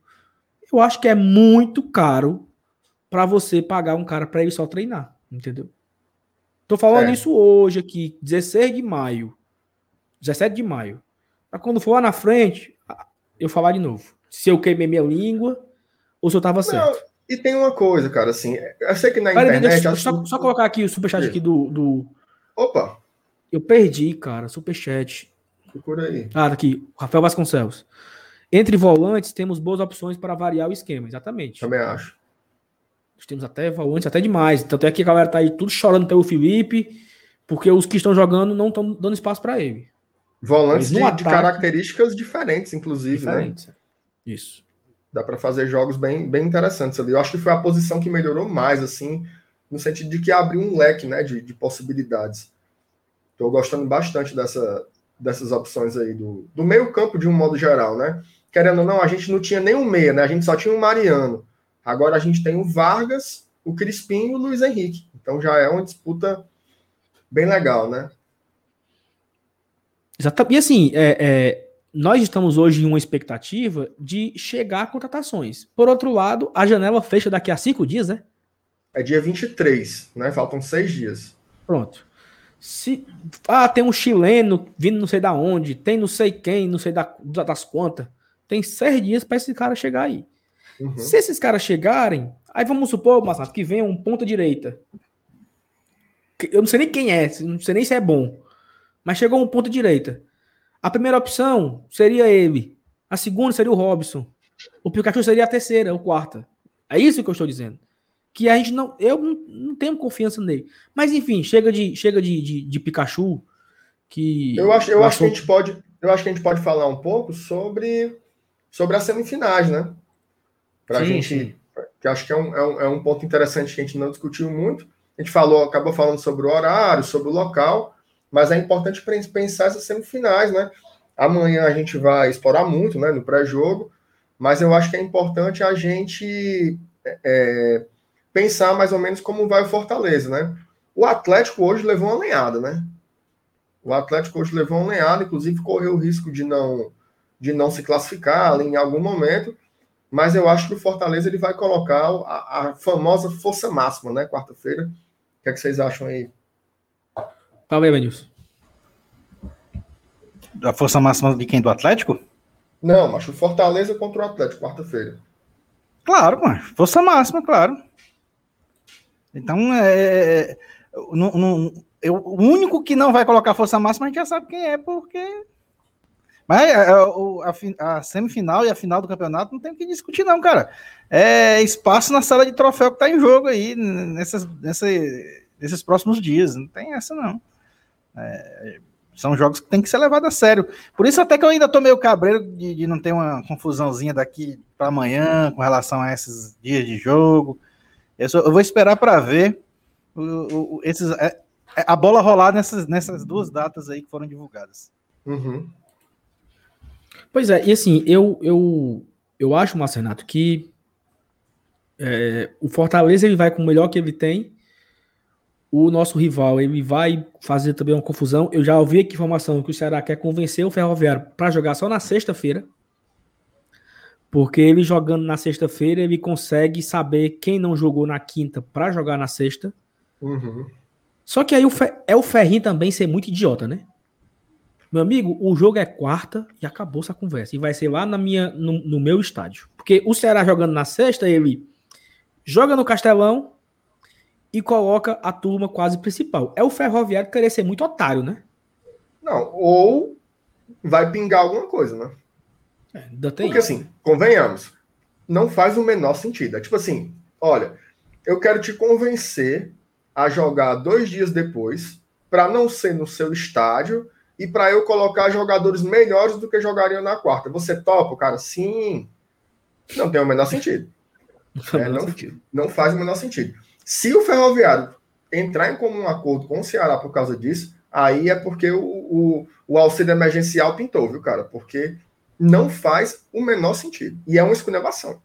eu acho que é muito caro para você pagar um cara para ele só treinar, entendeu? Tô falando é. isso hoje aqui, 16 de maio. 17 de maio. Para quando for lá na frente, eu falar de novo se eu queimei minha língua ou se eu tava certo. e tem uma coisa, cara, assim, eu sei que na Pera internet... Deixa, só, só, colocar aqui o superchat aqui do, do... Opa! Eu perdi, cara, superchat. Procura aí. Ah, tá aqui, Rafael Vasconcelos. Entre volantes, temos boas opções para variar o esquema, exatamente. Também acho. Nós temos até volantes, até demais. Tanto é que a galera tá aí tudo chorando pelo Felipe, porque os que estão jogando não estão dando espaço para ele. Volantes de, ataque, de, características diferentes, inclusive, né? diferentes. né? Isso. Dá para fazer jogos bem, bem interessantes ali. Eu acho que foi a posição que melhorou mais, assim, no sentido de que abriu um leque né, de, de possibilidades. Estou gostando bastante dessa, dessas opções aí do, do meio campo de um modo geral, né? Querendo ou não, a gente não tinha nem um meia, né? A gente só tinha o Mariano. Agora a gente tem o Vargas, o Crispim e o Luiz Henrique. Então já é uma disputa bem legal, né? Exatamente. E assim, é, é, nós estamos hoje em uma expectativa de chegar a contratações. Por outro lado, a janela fecha daqui a cinco dias, né? É dia 23, né? Faltam seis dias. Pronto. Se, ah, tem um chileno vindo não sei da onde, tem não sei quem, não sei da, das quantas. Tem seis dias para esse cara chegar aí. Uhum. Se esses caras chegarem, aí vamos supor, Massato, que venha um ponta direita. Eu não sei nem quem é, não sei nem se é bom. Mas chegou um ponta direita. A primeira opção seria ele. A segunda seria o Robson. O Pikachu seria a terceira, ou quarta. É isso que eu estou dizendo. Que a gente não. Eu não, não tenho confiança nele. Mas enfim, chega de, chega de, de, de Pikachu. Que eu acho, eu acho que a gente pode. Eu acho que a gente pode falar um pouco sobre, sobre as semifinais, né? Para a gente. Sim. Que acho que é um, é, um, é um ponto interessante que a gente não discutiu muito. A gente falou, acabou falando sobre o horário, sobre o local, mas é importante pensar essas semifinais, né? Amanhã a gente vai explorar muito, né, no pré-jogo, mas eu acho que é importante a gente é, pensar mais ou menos como vai o Fortaleza, né? O Atlético hoje levou uma lenhada, né? O Atlético hoje levou uma lenhada, inclusive correu o risco de não de não se classificar em algum momento, mas eu acho que o Fortaleza ele vai colocar a, a famosa força máxima, né? Quarta-feira. O que, é que vocês acham aí? Fala aí, Benilson. A força máxima de quem? Do Atlético? Não, mas o Fortaleza contra o Atlético, quarta-feira. Claro, mano. Força máxima, claro. Então, é, é, é não, não, eu, o único que não vai colocar força máxima a gente já sabe quem é, porque. Mas é, a, a, semifinal e a final do campeonato não tem o que discutir, não, cara. É espaço na sala de troféu que tá em jogo aí, nessas, nessa, nesses próximos dias. Não tem essa, não. É, são jogos que tem que ser levados a sério. Por isso, até que eu ainda tô meio cabreiro de, de não ter uma confusãozinha daqui para amanhã com relação a esses dias de jogo. Eu, só, eu vou esperar para ver o, o, esses, é, é, a bola rolar nessas, nessas duas datas aí que foram divulgadas. Uhum. Pois é, e assim, eu, eu, eu acho, Marcenato, que é, o Fortaleza ele vai com o melhor que ele tem o nosso rival ele vai fazer também uma confusão. Eu já ouvi aqui informação que o Ceará quer convencer o Ferroviário para jogar só na sexta-feira. Porque ele jogando na sexta-feira, ele consegue saber quem não jogou na quinta para jogar na sexta. Uhum. Só que aí o é o Ferrinho também ser muito idiota, né? Meu amigo, o jogo é quarta e acabou essa conversa. E vai ser lá na minha, no, no meu estádio. Porque o Ceará jogando na sexta, ele joga no Castelão, e coloca a turma quase principal. É o ferroviário querer ser muito otário, né? Não, ou vai pingar alguma coisa, né? É, Porque isso. assim, convenhamos, não faz o menor sentido. É tipo assim, olha, eu quero te convencer a jogar dois dias depois, para não ser no seu estádio e para eu colocar jogadores melhores do que jogariam na quarta. Você topa, cara? Sim. Não tem o menor sentido. É, não, não faz o menor sentido. Se o Ferroviário entrar em comum acordo com o Ceará por causa disso, aí é porque o, o, o auxílio emergencial pintou, viu, cara? Porque não faz o menor sentido. E é uma esculhambação.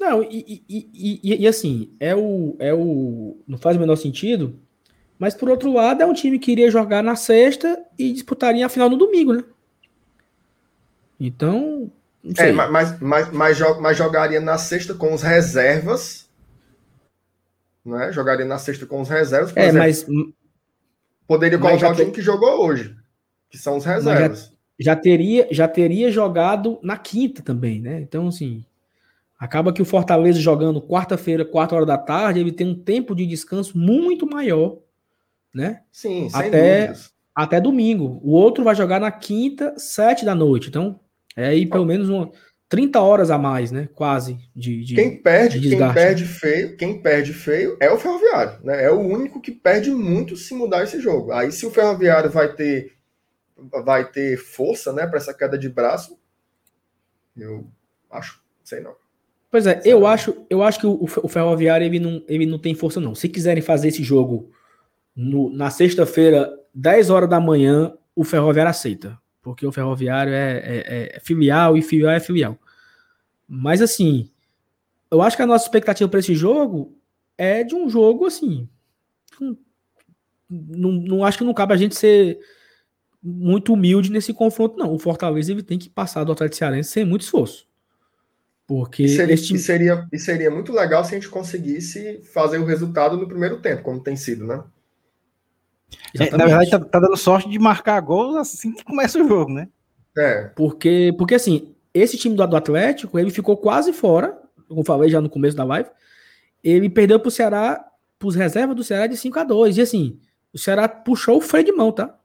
Não, e, e, e, e, assim, é o, é o. Não faz o menor sentido, mas por outro lado, é um time que iria jogar na sexta e disputaria a final no domingo, né? Então. É, mas, mas, mas, mas, jogaria na sexta com os reservas né? Jogaria na sexta com os reservas. é, exemplo, mas. Poderia colocar o time que jogou hoje, que são os reservas. Já, já, teria, já teria jogado na quinta também, né? Então, assim. Acaba que o Fortaleza jogando quarta-feira, quatro horas da tarde, ele tem um tempo de descanso muito maior, né? Sim, até, até domingo. O outro vai jogar na quinta, sete da noite. Então, é aí pelo menos uma, 30 horas a mais, né? Quase de, de quem perde, de quem perde feio, quem perde feio é o Ferroviário, né? É o único que perde muito se mudar esse jogo. Aí se o Ferroviário vai ter vai ter força, né, para essa queda de braço, eu acho, sei não. Pois é, eu acho, eu acho que o, o Ferroviário ele não, ele não tem força não. Se quiserem fazer esse jogo no, na sexta-feira, 10 horas da manhã, o Ferroviário aceita porque o Ferroviário é, é, é, filial e filial é filial. Mas assim, eu acho que a nossa expectativa para esse jogo é de um jogo assim. Não, não acho que não cabe a gente ser muito humilde nesse confronto, não. O Fortaleza ele tem que passar do Atlético Cearense sem muito esforço. Porque e seria, este... e seria, e seria muito legal se a gente conseguisse fazer o resultado no primeiro tempo, como tem sido, né? É, na verdade, tá, tá, dando sorte de marcar gols assim que começa o jogo, né? É. Porque, porque assim, esse time do, do Atlético, ele ficou quase fora, como falei já no começo da live, ele perdeu pro Ceará, pros reservas do Ceará de 5 a 2 E assim, o Ceará puxou o freio de mão, tá?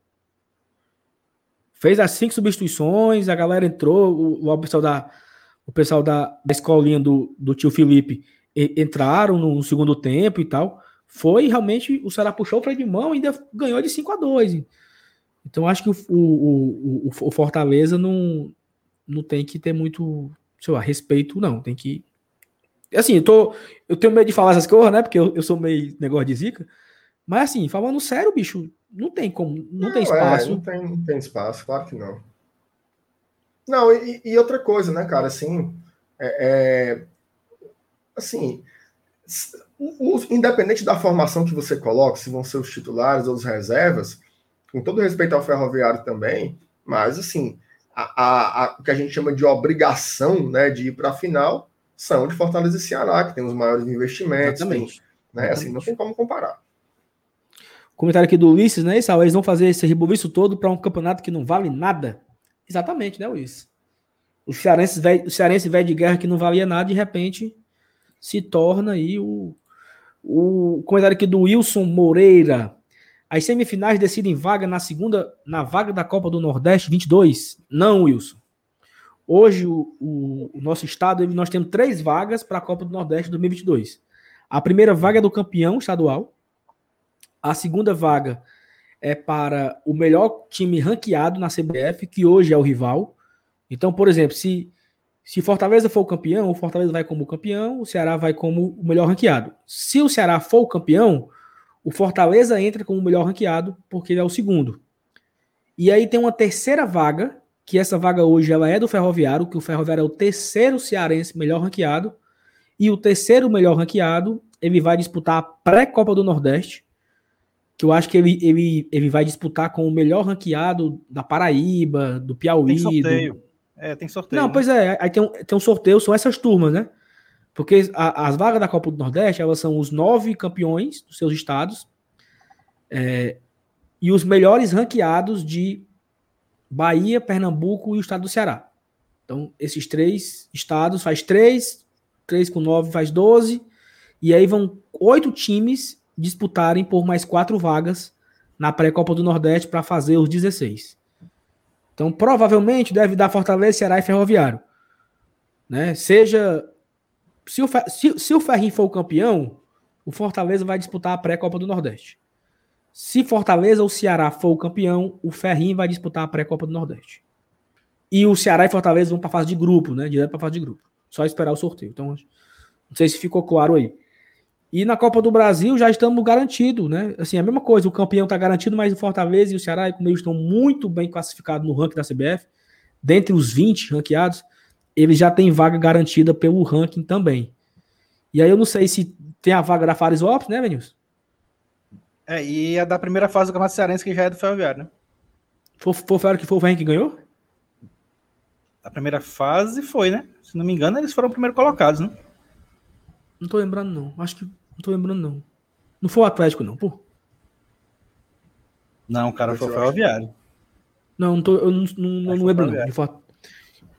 Fez as cinco substituições, a galera entrou, o, o pessoal da o pessoal da, da escolinha do, do tio Felipe entraram no segundo tempo e tal. Foi realmente o Ceará puxou o freio de mão e ainda ganhou de 5 a 2 Então acho que o, o, o, o, Fortaleza não, não tem que ter muito, sei lá, respeito, não. Tem que. Assim, eu, tô, eu tenho medo de falar essas coisas, né? Porque eu, eu sou meio negócio de zica. Mas assim, falando sério, bicho, não tem como, não, não tem é, espaço. É, não, tem, não tem espaço, claro que não. Não, e, e outra coisa, né, cara, assim, é, é assim, o, independente da formação que você coloca, se vão ser os titulares ou os reservas, com todo respeito ao ferroviário também, mas assim, a, a, a, o que a gente chama de obrigação né, de ir para a final são de Fortaleza e Ceará, que tem os maiores investimentos. Exatamente. Tem, né, assim, não tem como comparar. Comentário aqui do Ulisses, né? Isso, eles vão fazer esse rebuliço todo para um campeonato que não vale nada. Exatamente, né, Ulisses? O cearense velho, o cearense velho de guerra que não valia nada, de repente se torna aí o, o comentário aqui do Wilson Moreira. As semifinais decidem vaga na segunda, na vaga da Copa do Nordeste 22? Não, Wilson. Hoje, o, o, nosso estado, nós temos três vagas para a Copa do Nordeste 2022. A primeira vaga é do campeão estadual, a segunda vaga é para o melhor time ranqueado na CBF, que hoje é o rival. Então, por exemplo, se, se Fortaleza for o campeão, o Fortaleza vai como campeão, o Ceará vai como o melhor ranqueado. Se o Ceará for o campeão, o Fortaleza entra como o melhor ranqueado, porque ele é o segundo. E aí tem uma terceira vaga, que essa vaga hoje ela é do Ferroviário, que o Ferroviário é o terceiro cearense melhor ranqueado, e o terceiro melhor ranqueado, ele vai disputar a pré-Copa do Nordeste, que eu acho que ele, ele, ele vai disputar com o melhor ranqueado da Paraíba, do Piauí. Do... É, tem sorteio. Não, né? pois é, aí tem um, tem um sorteio, são essas turmas, né? Porque a, as vagas da Copa do Nordeste, elas são os nove campeões dos seus estados é, e os melhores ranqueados de Bahia, Pernambuco e o estado do Ceará. Então, esses três estados faz três, três com nove faz doze, e aí vão oito times disputarem por mais quatro vagas na pré-copa do Nordeste para fazer os 16. Então, provavelmente deve dar Fortaleza, Ceará e Ferroviário. Né? Seja. Se o, se, se o Ferrinho for o campeão, o Fortaleza vai disputar a pré-copa do Nordeste. Se Fortaleza ou Ceará for o campeão, o Ferrinho vai disputar a pré-copa do Nordeste. E o Ceará e Fortaleza vão para a fase de grupo, né? Direto para a fase de grupo. Só esperar o sorteio. Então, não sei se ficou claro aí. E na Copa do Brasil já estamos garantidos, né? Assim, a mesma coisa, o campeão está garantido, mas o Fortaleza e o Ceará, como eles estão muito bem classificados no ranking da CBF, dentre os 20 ranqueados, eles já têm vaga garantida pelo ranking também. E aí eu não sei se tem a vaga da Fares Lopes, né, Venils? É, e a da primeira fase do Campeonato Cearense, que já é do Ferroviário, né? Foi, foi o que foi o Ferroviário que ganhou? A primeira fase foi, né? Se não me engano, eles foram primeiro colocados, né? Não tô lembrando, não. Acho que. Não tô lembrando, não. Não foi o Atlético, não, pô. Não, o cara foi o Ferroviário. Não, não, tô, eu não, não, não lembro, não. Fato,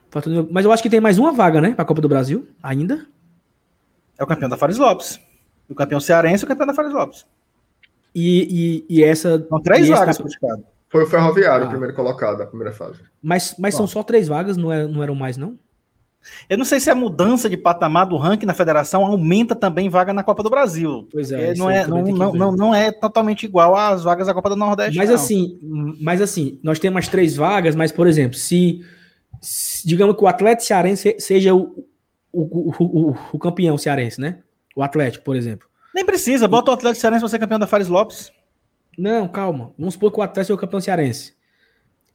fato, mas eu acho que tem mais uma vaga, né? Pra Copa do Brasil, ainda. É o campeão da Fares Lopes. O campeão cearense e o campeão da Fares Lopes. E, e, e essa. São três vagas campe... Foi o Ferroviário, ah. o primeiro colocado, a primeira fase. Mas, mas são só três vagas, não, é, não eram mais, não? Eu não sei se a mudança de patamar do ranking na federação aumenta também vaga na Copa do Brasil. Pois é. Não é, não, não, não, não, é totalmente igual às vagas da Copa do Nordeste. Mas assim, mas assim, nós temos três vagas, mas, por exemplo, se, se digamos que o Atlético Cearense seja o, o, o, o, o campeão cearense, né? O Atlético, por exemplo. Nem precisa, bota o Atlético Cearense para ser campeão da Fares Lopes. Não, calma. Vamos supor que o Atlético é o campeão cearense.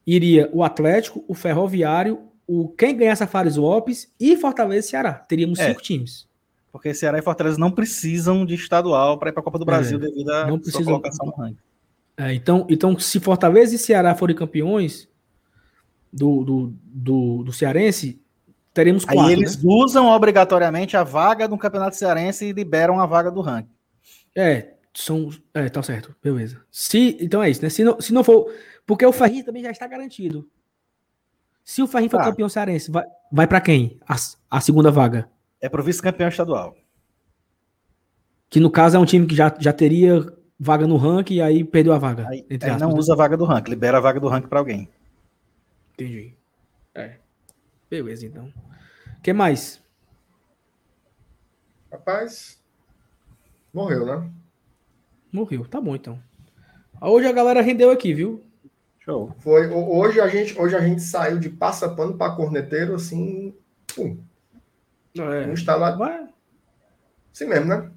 Iria o Atlético, o Ferroviário, o quem ganhasse a Fares Lopes e Fortaleza e Ceará. Teríamos é, cinco times. Porque Ceará e Fortaleza não precisam de estadual para ir para a Copa do Brasil é, devido à não precisam, colocação no ranking. É, então, então, se Fortaleza e Ceará forem campeões do, do, do, do Cearense, teremos quatro. Aí eles né? usam obrigatoriamente a vaga do Campeonato Cearense e liberam a vaga do ranking. É, são. É, tá certo, beleza. Se, então é isso, né? Se não, se não for. Porque o Ferrinho também já está garantido. Se o Ferrinho for tá. campeão cearense, vai, vai para quem? A, a segunda vaga? É pro vice-campeão estadual. Que no caso é um time que já, já teria vaga no ranking e aí perdeu a vaga. Aí, aí não usa a vaga do ranking, libera a vaga do ranking para alguém. Entendi. É. Beleza, então. O que mais? Rapaz, morreu, né? Morreu, tá bom então. Hoje a galera rendeu aqui, viu? Show. Foi, hoje a gente, hoje a gente saiu de passapano para corneteiro assim, pum. É. Não está lá. Vai. Assim mesmo, né?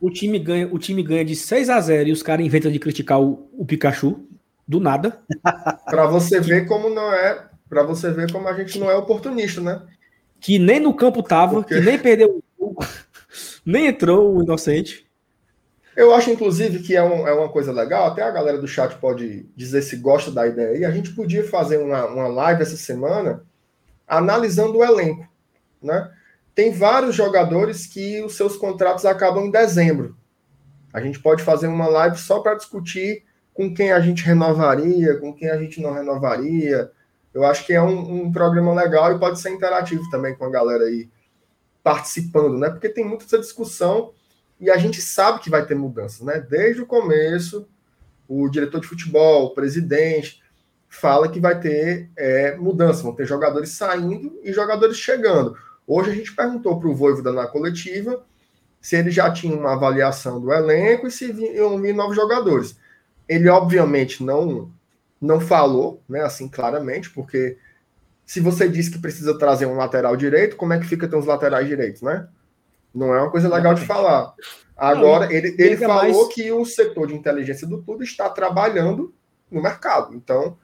O time ganha, o time ganha de 6 a 0 e os caras inventam de criticar o, o Pikachu do nada. para você ver como não é, para você ver como a gente não é oportunista, né? Que nem no campo tava, Porque... que nem perdeu, nem entrou o inocente. Eu acho, inclusive, que é, um, é uma coisa legal, até a galera do chat pode dizer se gosta da ideia. E a gente podia fazer uma, uma live essa semana analisando o elenco, né? Tem vários jogadores que os seus contratos acabam em dezembro. A gente pode fazer uma live só para discutir com quem a gente renovaria, com quem a gente não renovaria. Eu acho que é um, um programa legal e pode ser interativo também com a galera aí participando, né? Porque tem muita essa discussão e a gente sabe que vai ter mudanças, né? Desde o começo, o diretor de futebol, o presidente, fala que vai ter é, mudança, vão ter jogadores saindo e jogadores chegando. Hoje a gente perguntou para o Voivoda na coletiva se ele já tinha uma avaliação do elenco e se iam vir novos jogadores. Ele, obviamente, não não falou, né, assim, claramente, porque se você diz que precisa trazer um lateral direito, como é que fica ter os laterais direitos, né? Não é uma coisa legal de falar. Agora, ele, ele falou que o setor de inteligência do clube está trabalhando no mercado. Então,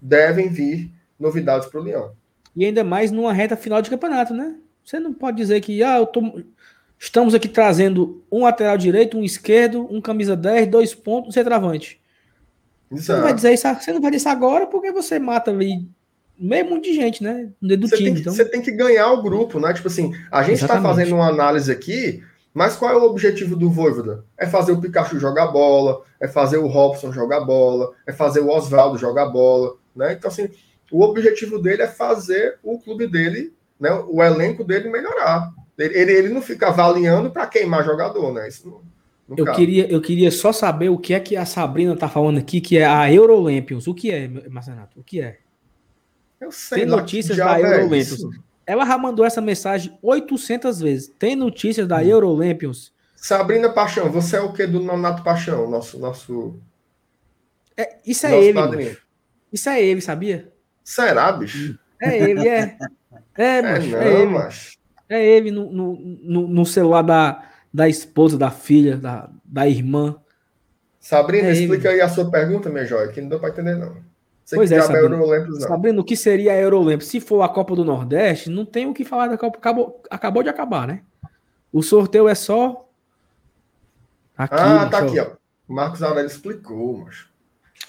devem vir novidades para o Leão. E ainda mais numa reta final de campeonato, né? Você não pode dizer que ah, eu tô... estamos aqui trazendo um lateral direito, um esquerdo, um camisa 10, dois pontos, um centroavante. Você não vai dizer isso, você não vai dizer isso agora porque você mata ali meio mundo de gente, né? Do você, time, tem, então... você tem que ganhar o grupo, né? Tipo assim, a gente está fazendo uma análise aqui, mas qual é o objetivo do Voivoda? É fazer o Pikachu jogar bola, é fazer o Robson jogar bola, é fazer o Oswaldo jogar bola, né? Então, assim, o objetivo dele é fazer o clube dele né, o elenco dele melhorar. Ele, ele, ele não fica avaliando para queimar jogador, né? Isso não, não eu, queria, eu queria só saber o que é que a Sabrina tá falando aqui, que é a Eurolampions. O que é, Marcenato? O que é? Eu sei. Tem notícias da é Eurolampions. Ela já mandou essa mensagem 800 vezes. Tem notícias da hum. Eurolampions. Sabrina Paixão, você é o que do Nonato Paixão, nosso nosso é, isso é nosso ele, Isso é ele, sabia? Será, bicho? É ele, é. É, mas é, é, ele. Mas... É ele no, no, no, celular da, da esposa, da filha, da, da irmã. Sabrina, é explica ele. aí a sua pergunta, minha joia, que não deu para entender, não. Você pois é, Sabrina. não. Sabrina, o que seria a Eurolempos? Se for a Copa do Nordeste, não tem o que falar da Copa. Acabou, acabou de acabar, né? O sorteio é só. Aqui, ah, tá aqui, ó. O Marcos Aurélio explicou, mas.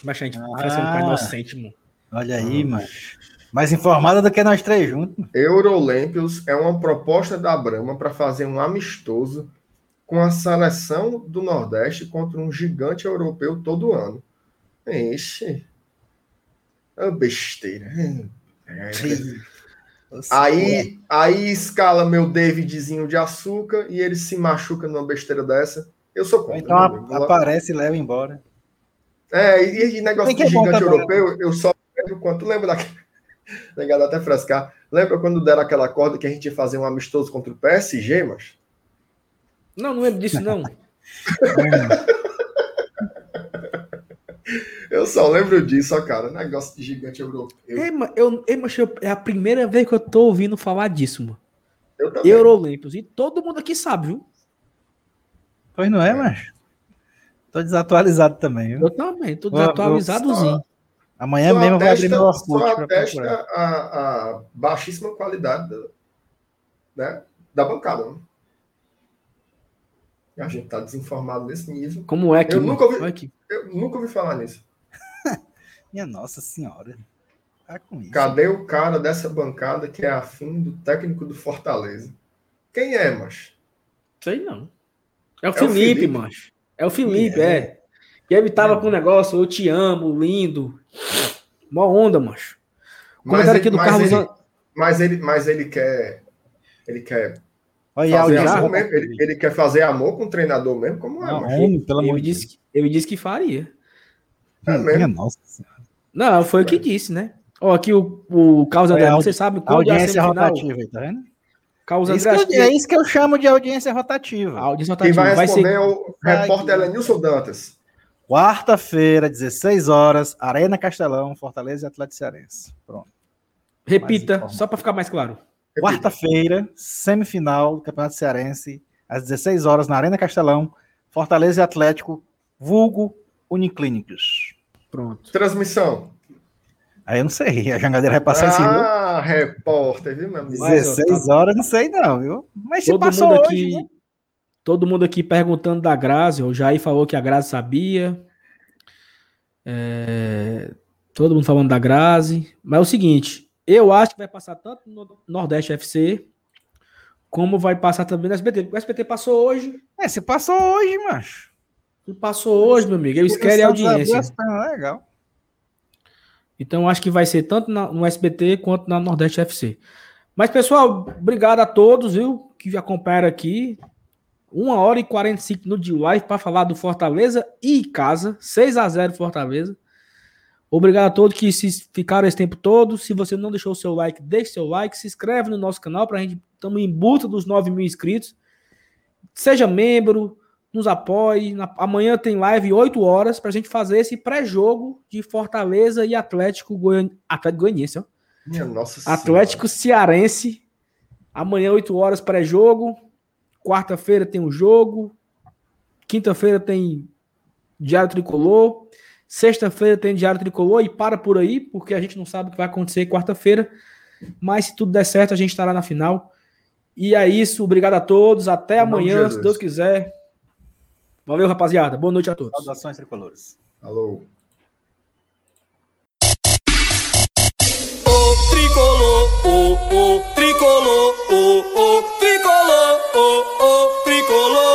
Mas a gente ah, parecendo um inocente, mano. Olha aí, ah, mas. Mais informada do que nós três juntos. Eurolampions é uma proposta da Brahma para fazer um amistoso com a seleção do Nordeste contra um gigante europeu todo ano. Ixi. É besteira. É. Aí, aí escala meu Davidzinho de açúcar e ele se machuca numa besteira dessa. Eu sou contra. Então aparece e leva embora. É, e, e negócio de gigante europeu, eu só lembro quanto. lembra daquele Negado até frescar. Lembra quando deram aquela corda que a gente ia fazer um amistoso contra o PSG, mas? Não, não lembro disso, não. eu só lembro disso, ó, cara. Negócio de gigante europeu. É, eu, eu, é a primeira vez que eu tô ouvindo falar disso, mano. Eu também. E todo mundo aqui sabe, viu? Pois não é, é. mas. Tô desatualizado também, viu? Eu também, tô desatualizadozinho. Amanhã só mesmo vai abrir meu Orkut. Só atesta a, a, baixíssima qualidade da, né, da bancada. Né? A gente está desinformado nesse nível. Como é que eu nunca ouvi, é eu nunca ouvi falar nisso. Minha Nossa Senhora. Tá Cadê o cara dessa bancada que é afim do técnico do Fortaleza? Quem é, mas? Sei não. É o, é Felipe, o Felipe, mas. É o Felipe, é. é. E ele tava é. com o negócio, eu te amo, lindo. Mó onda, macho. Aqui do mas Carlos. Ele, mas, ele, mas ele quer. Ele quer. Olha, fazer amor mesmo. Ele, ele, quer fazer amor com o treinador mesmo? Como é? Não, ele, pelo amor disse, que, ele disse que faria. É mesmo? Nossa Não, foi o que disse, né? Ó, aqui o, o Carlos André, você sabe qual audiência é a rotativa, tá vendo? Carlos é isso, André, eu, é isso que eu chamo de audiência rotativa. audiência rotativa. Quem vai, vai responder ser... é o repórter Elenilson Dantas. Quarta-feira, 16 horas, Arena Castelão, Fortaleza e Atlético Cearense. Pronto. Repita, só para ficar mais claro. Quarta-feira, semifinal do Campeonato Cearense, às 16 horas, na Arena Castelão, Fortaleza e Atlético, vulgo Uniclínicos. Pronto. Transmissão. Aí eu não sei, a jangadeira vai passar assim. Ah, repórter, viu, meu amigo? 16 horas, não sei não, viu? Mas se todo passou mundo aqui, hoje, né? Todo mundo aqui perguntando da Grazi, o Jair falou que a Grazi sabia. É, todo mundo falando da Grazi. Mas é o seguinte, eu acho que vai passar tanto no Nordeste FC, como vai passar também no SBT. O SBT passou hoje. É, se passou hoje, macho. Passou hoje, meu amigo. Eles querem audiência. Legal. Então acho que vai ser tanto no SBT quanto na Nordeste FC. Mas, pessoal, obrigado a todos, viu? Que acompanharam aqui. Uma hora e 45 minutos de live para falar do Fortaleza e casa. 6 a 0 Fortaleza. Obrigado a todos que se ficaram esse tempo todo. Se você não deixou o seu like, deixe seu like. Se inscreve no nosso canal para a gente. Estamos em busca dos 9 mil inscritos. Seja membro, nos apoie. Na, amanhã tem live 8 horas para a gente fazer esse pré-jogo de Fortaleza e Atlético, Goian... Atlético Goianiense. Ó. Minha nossa Atlético senhora. Cearense. Amanhã, 8 horas, pré-jogo. Quarta-feira tem um jogo. Quinta-feira tem Diário Tricolor. Sexta-feira tem Diário Tricolor e para por aí, porque a gente não sabe o que vai acontecer quarta-feira. Mas se tudo der certo, a gente estará na final. E é isso. Obrigado a todos. Até amanhã, se Deus quiser. Valeu, rapaziada. Boa noite a todos. Saudações tricolores. Alô. O tricolor, o, o tricolor, o, o tricolor, o, o tricolor,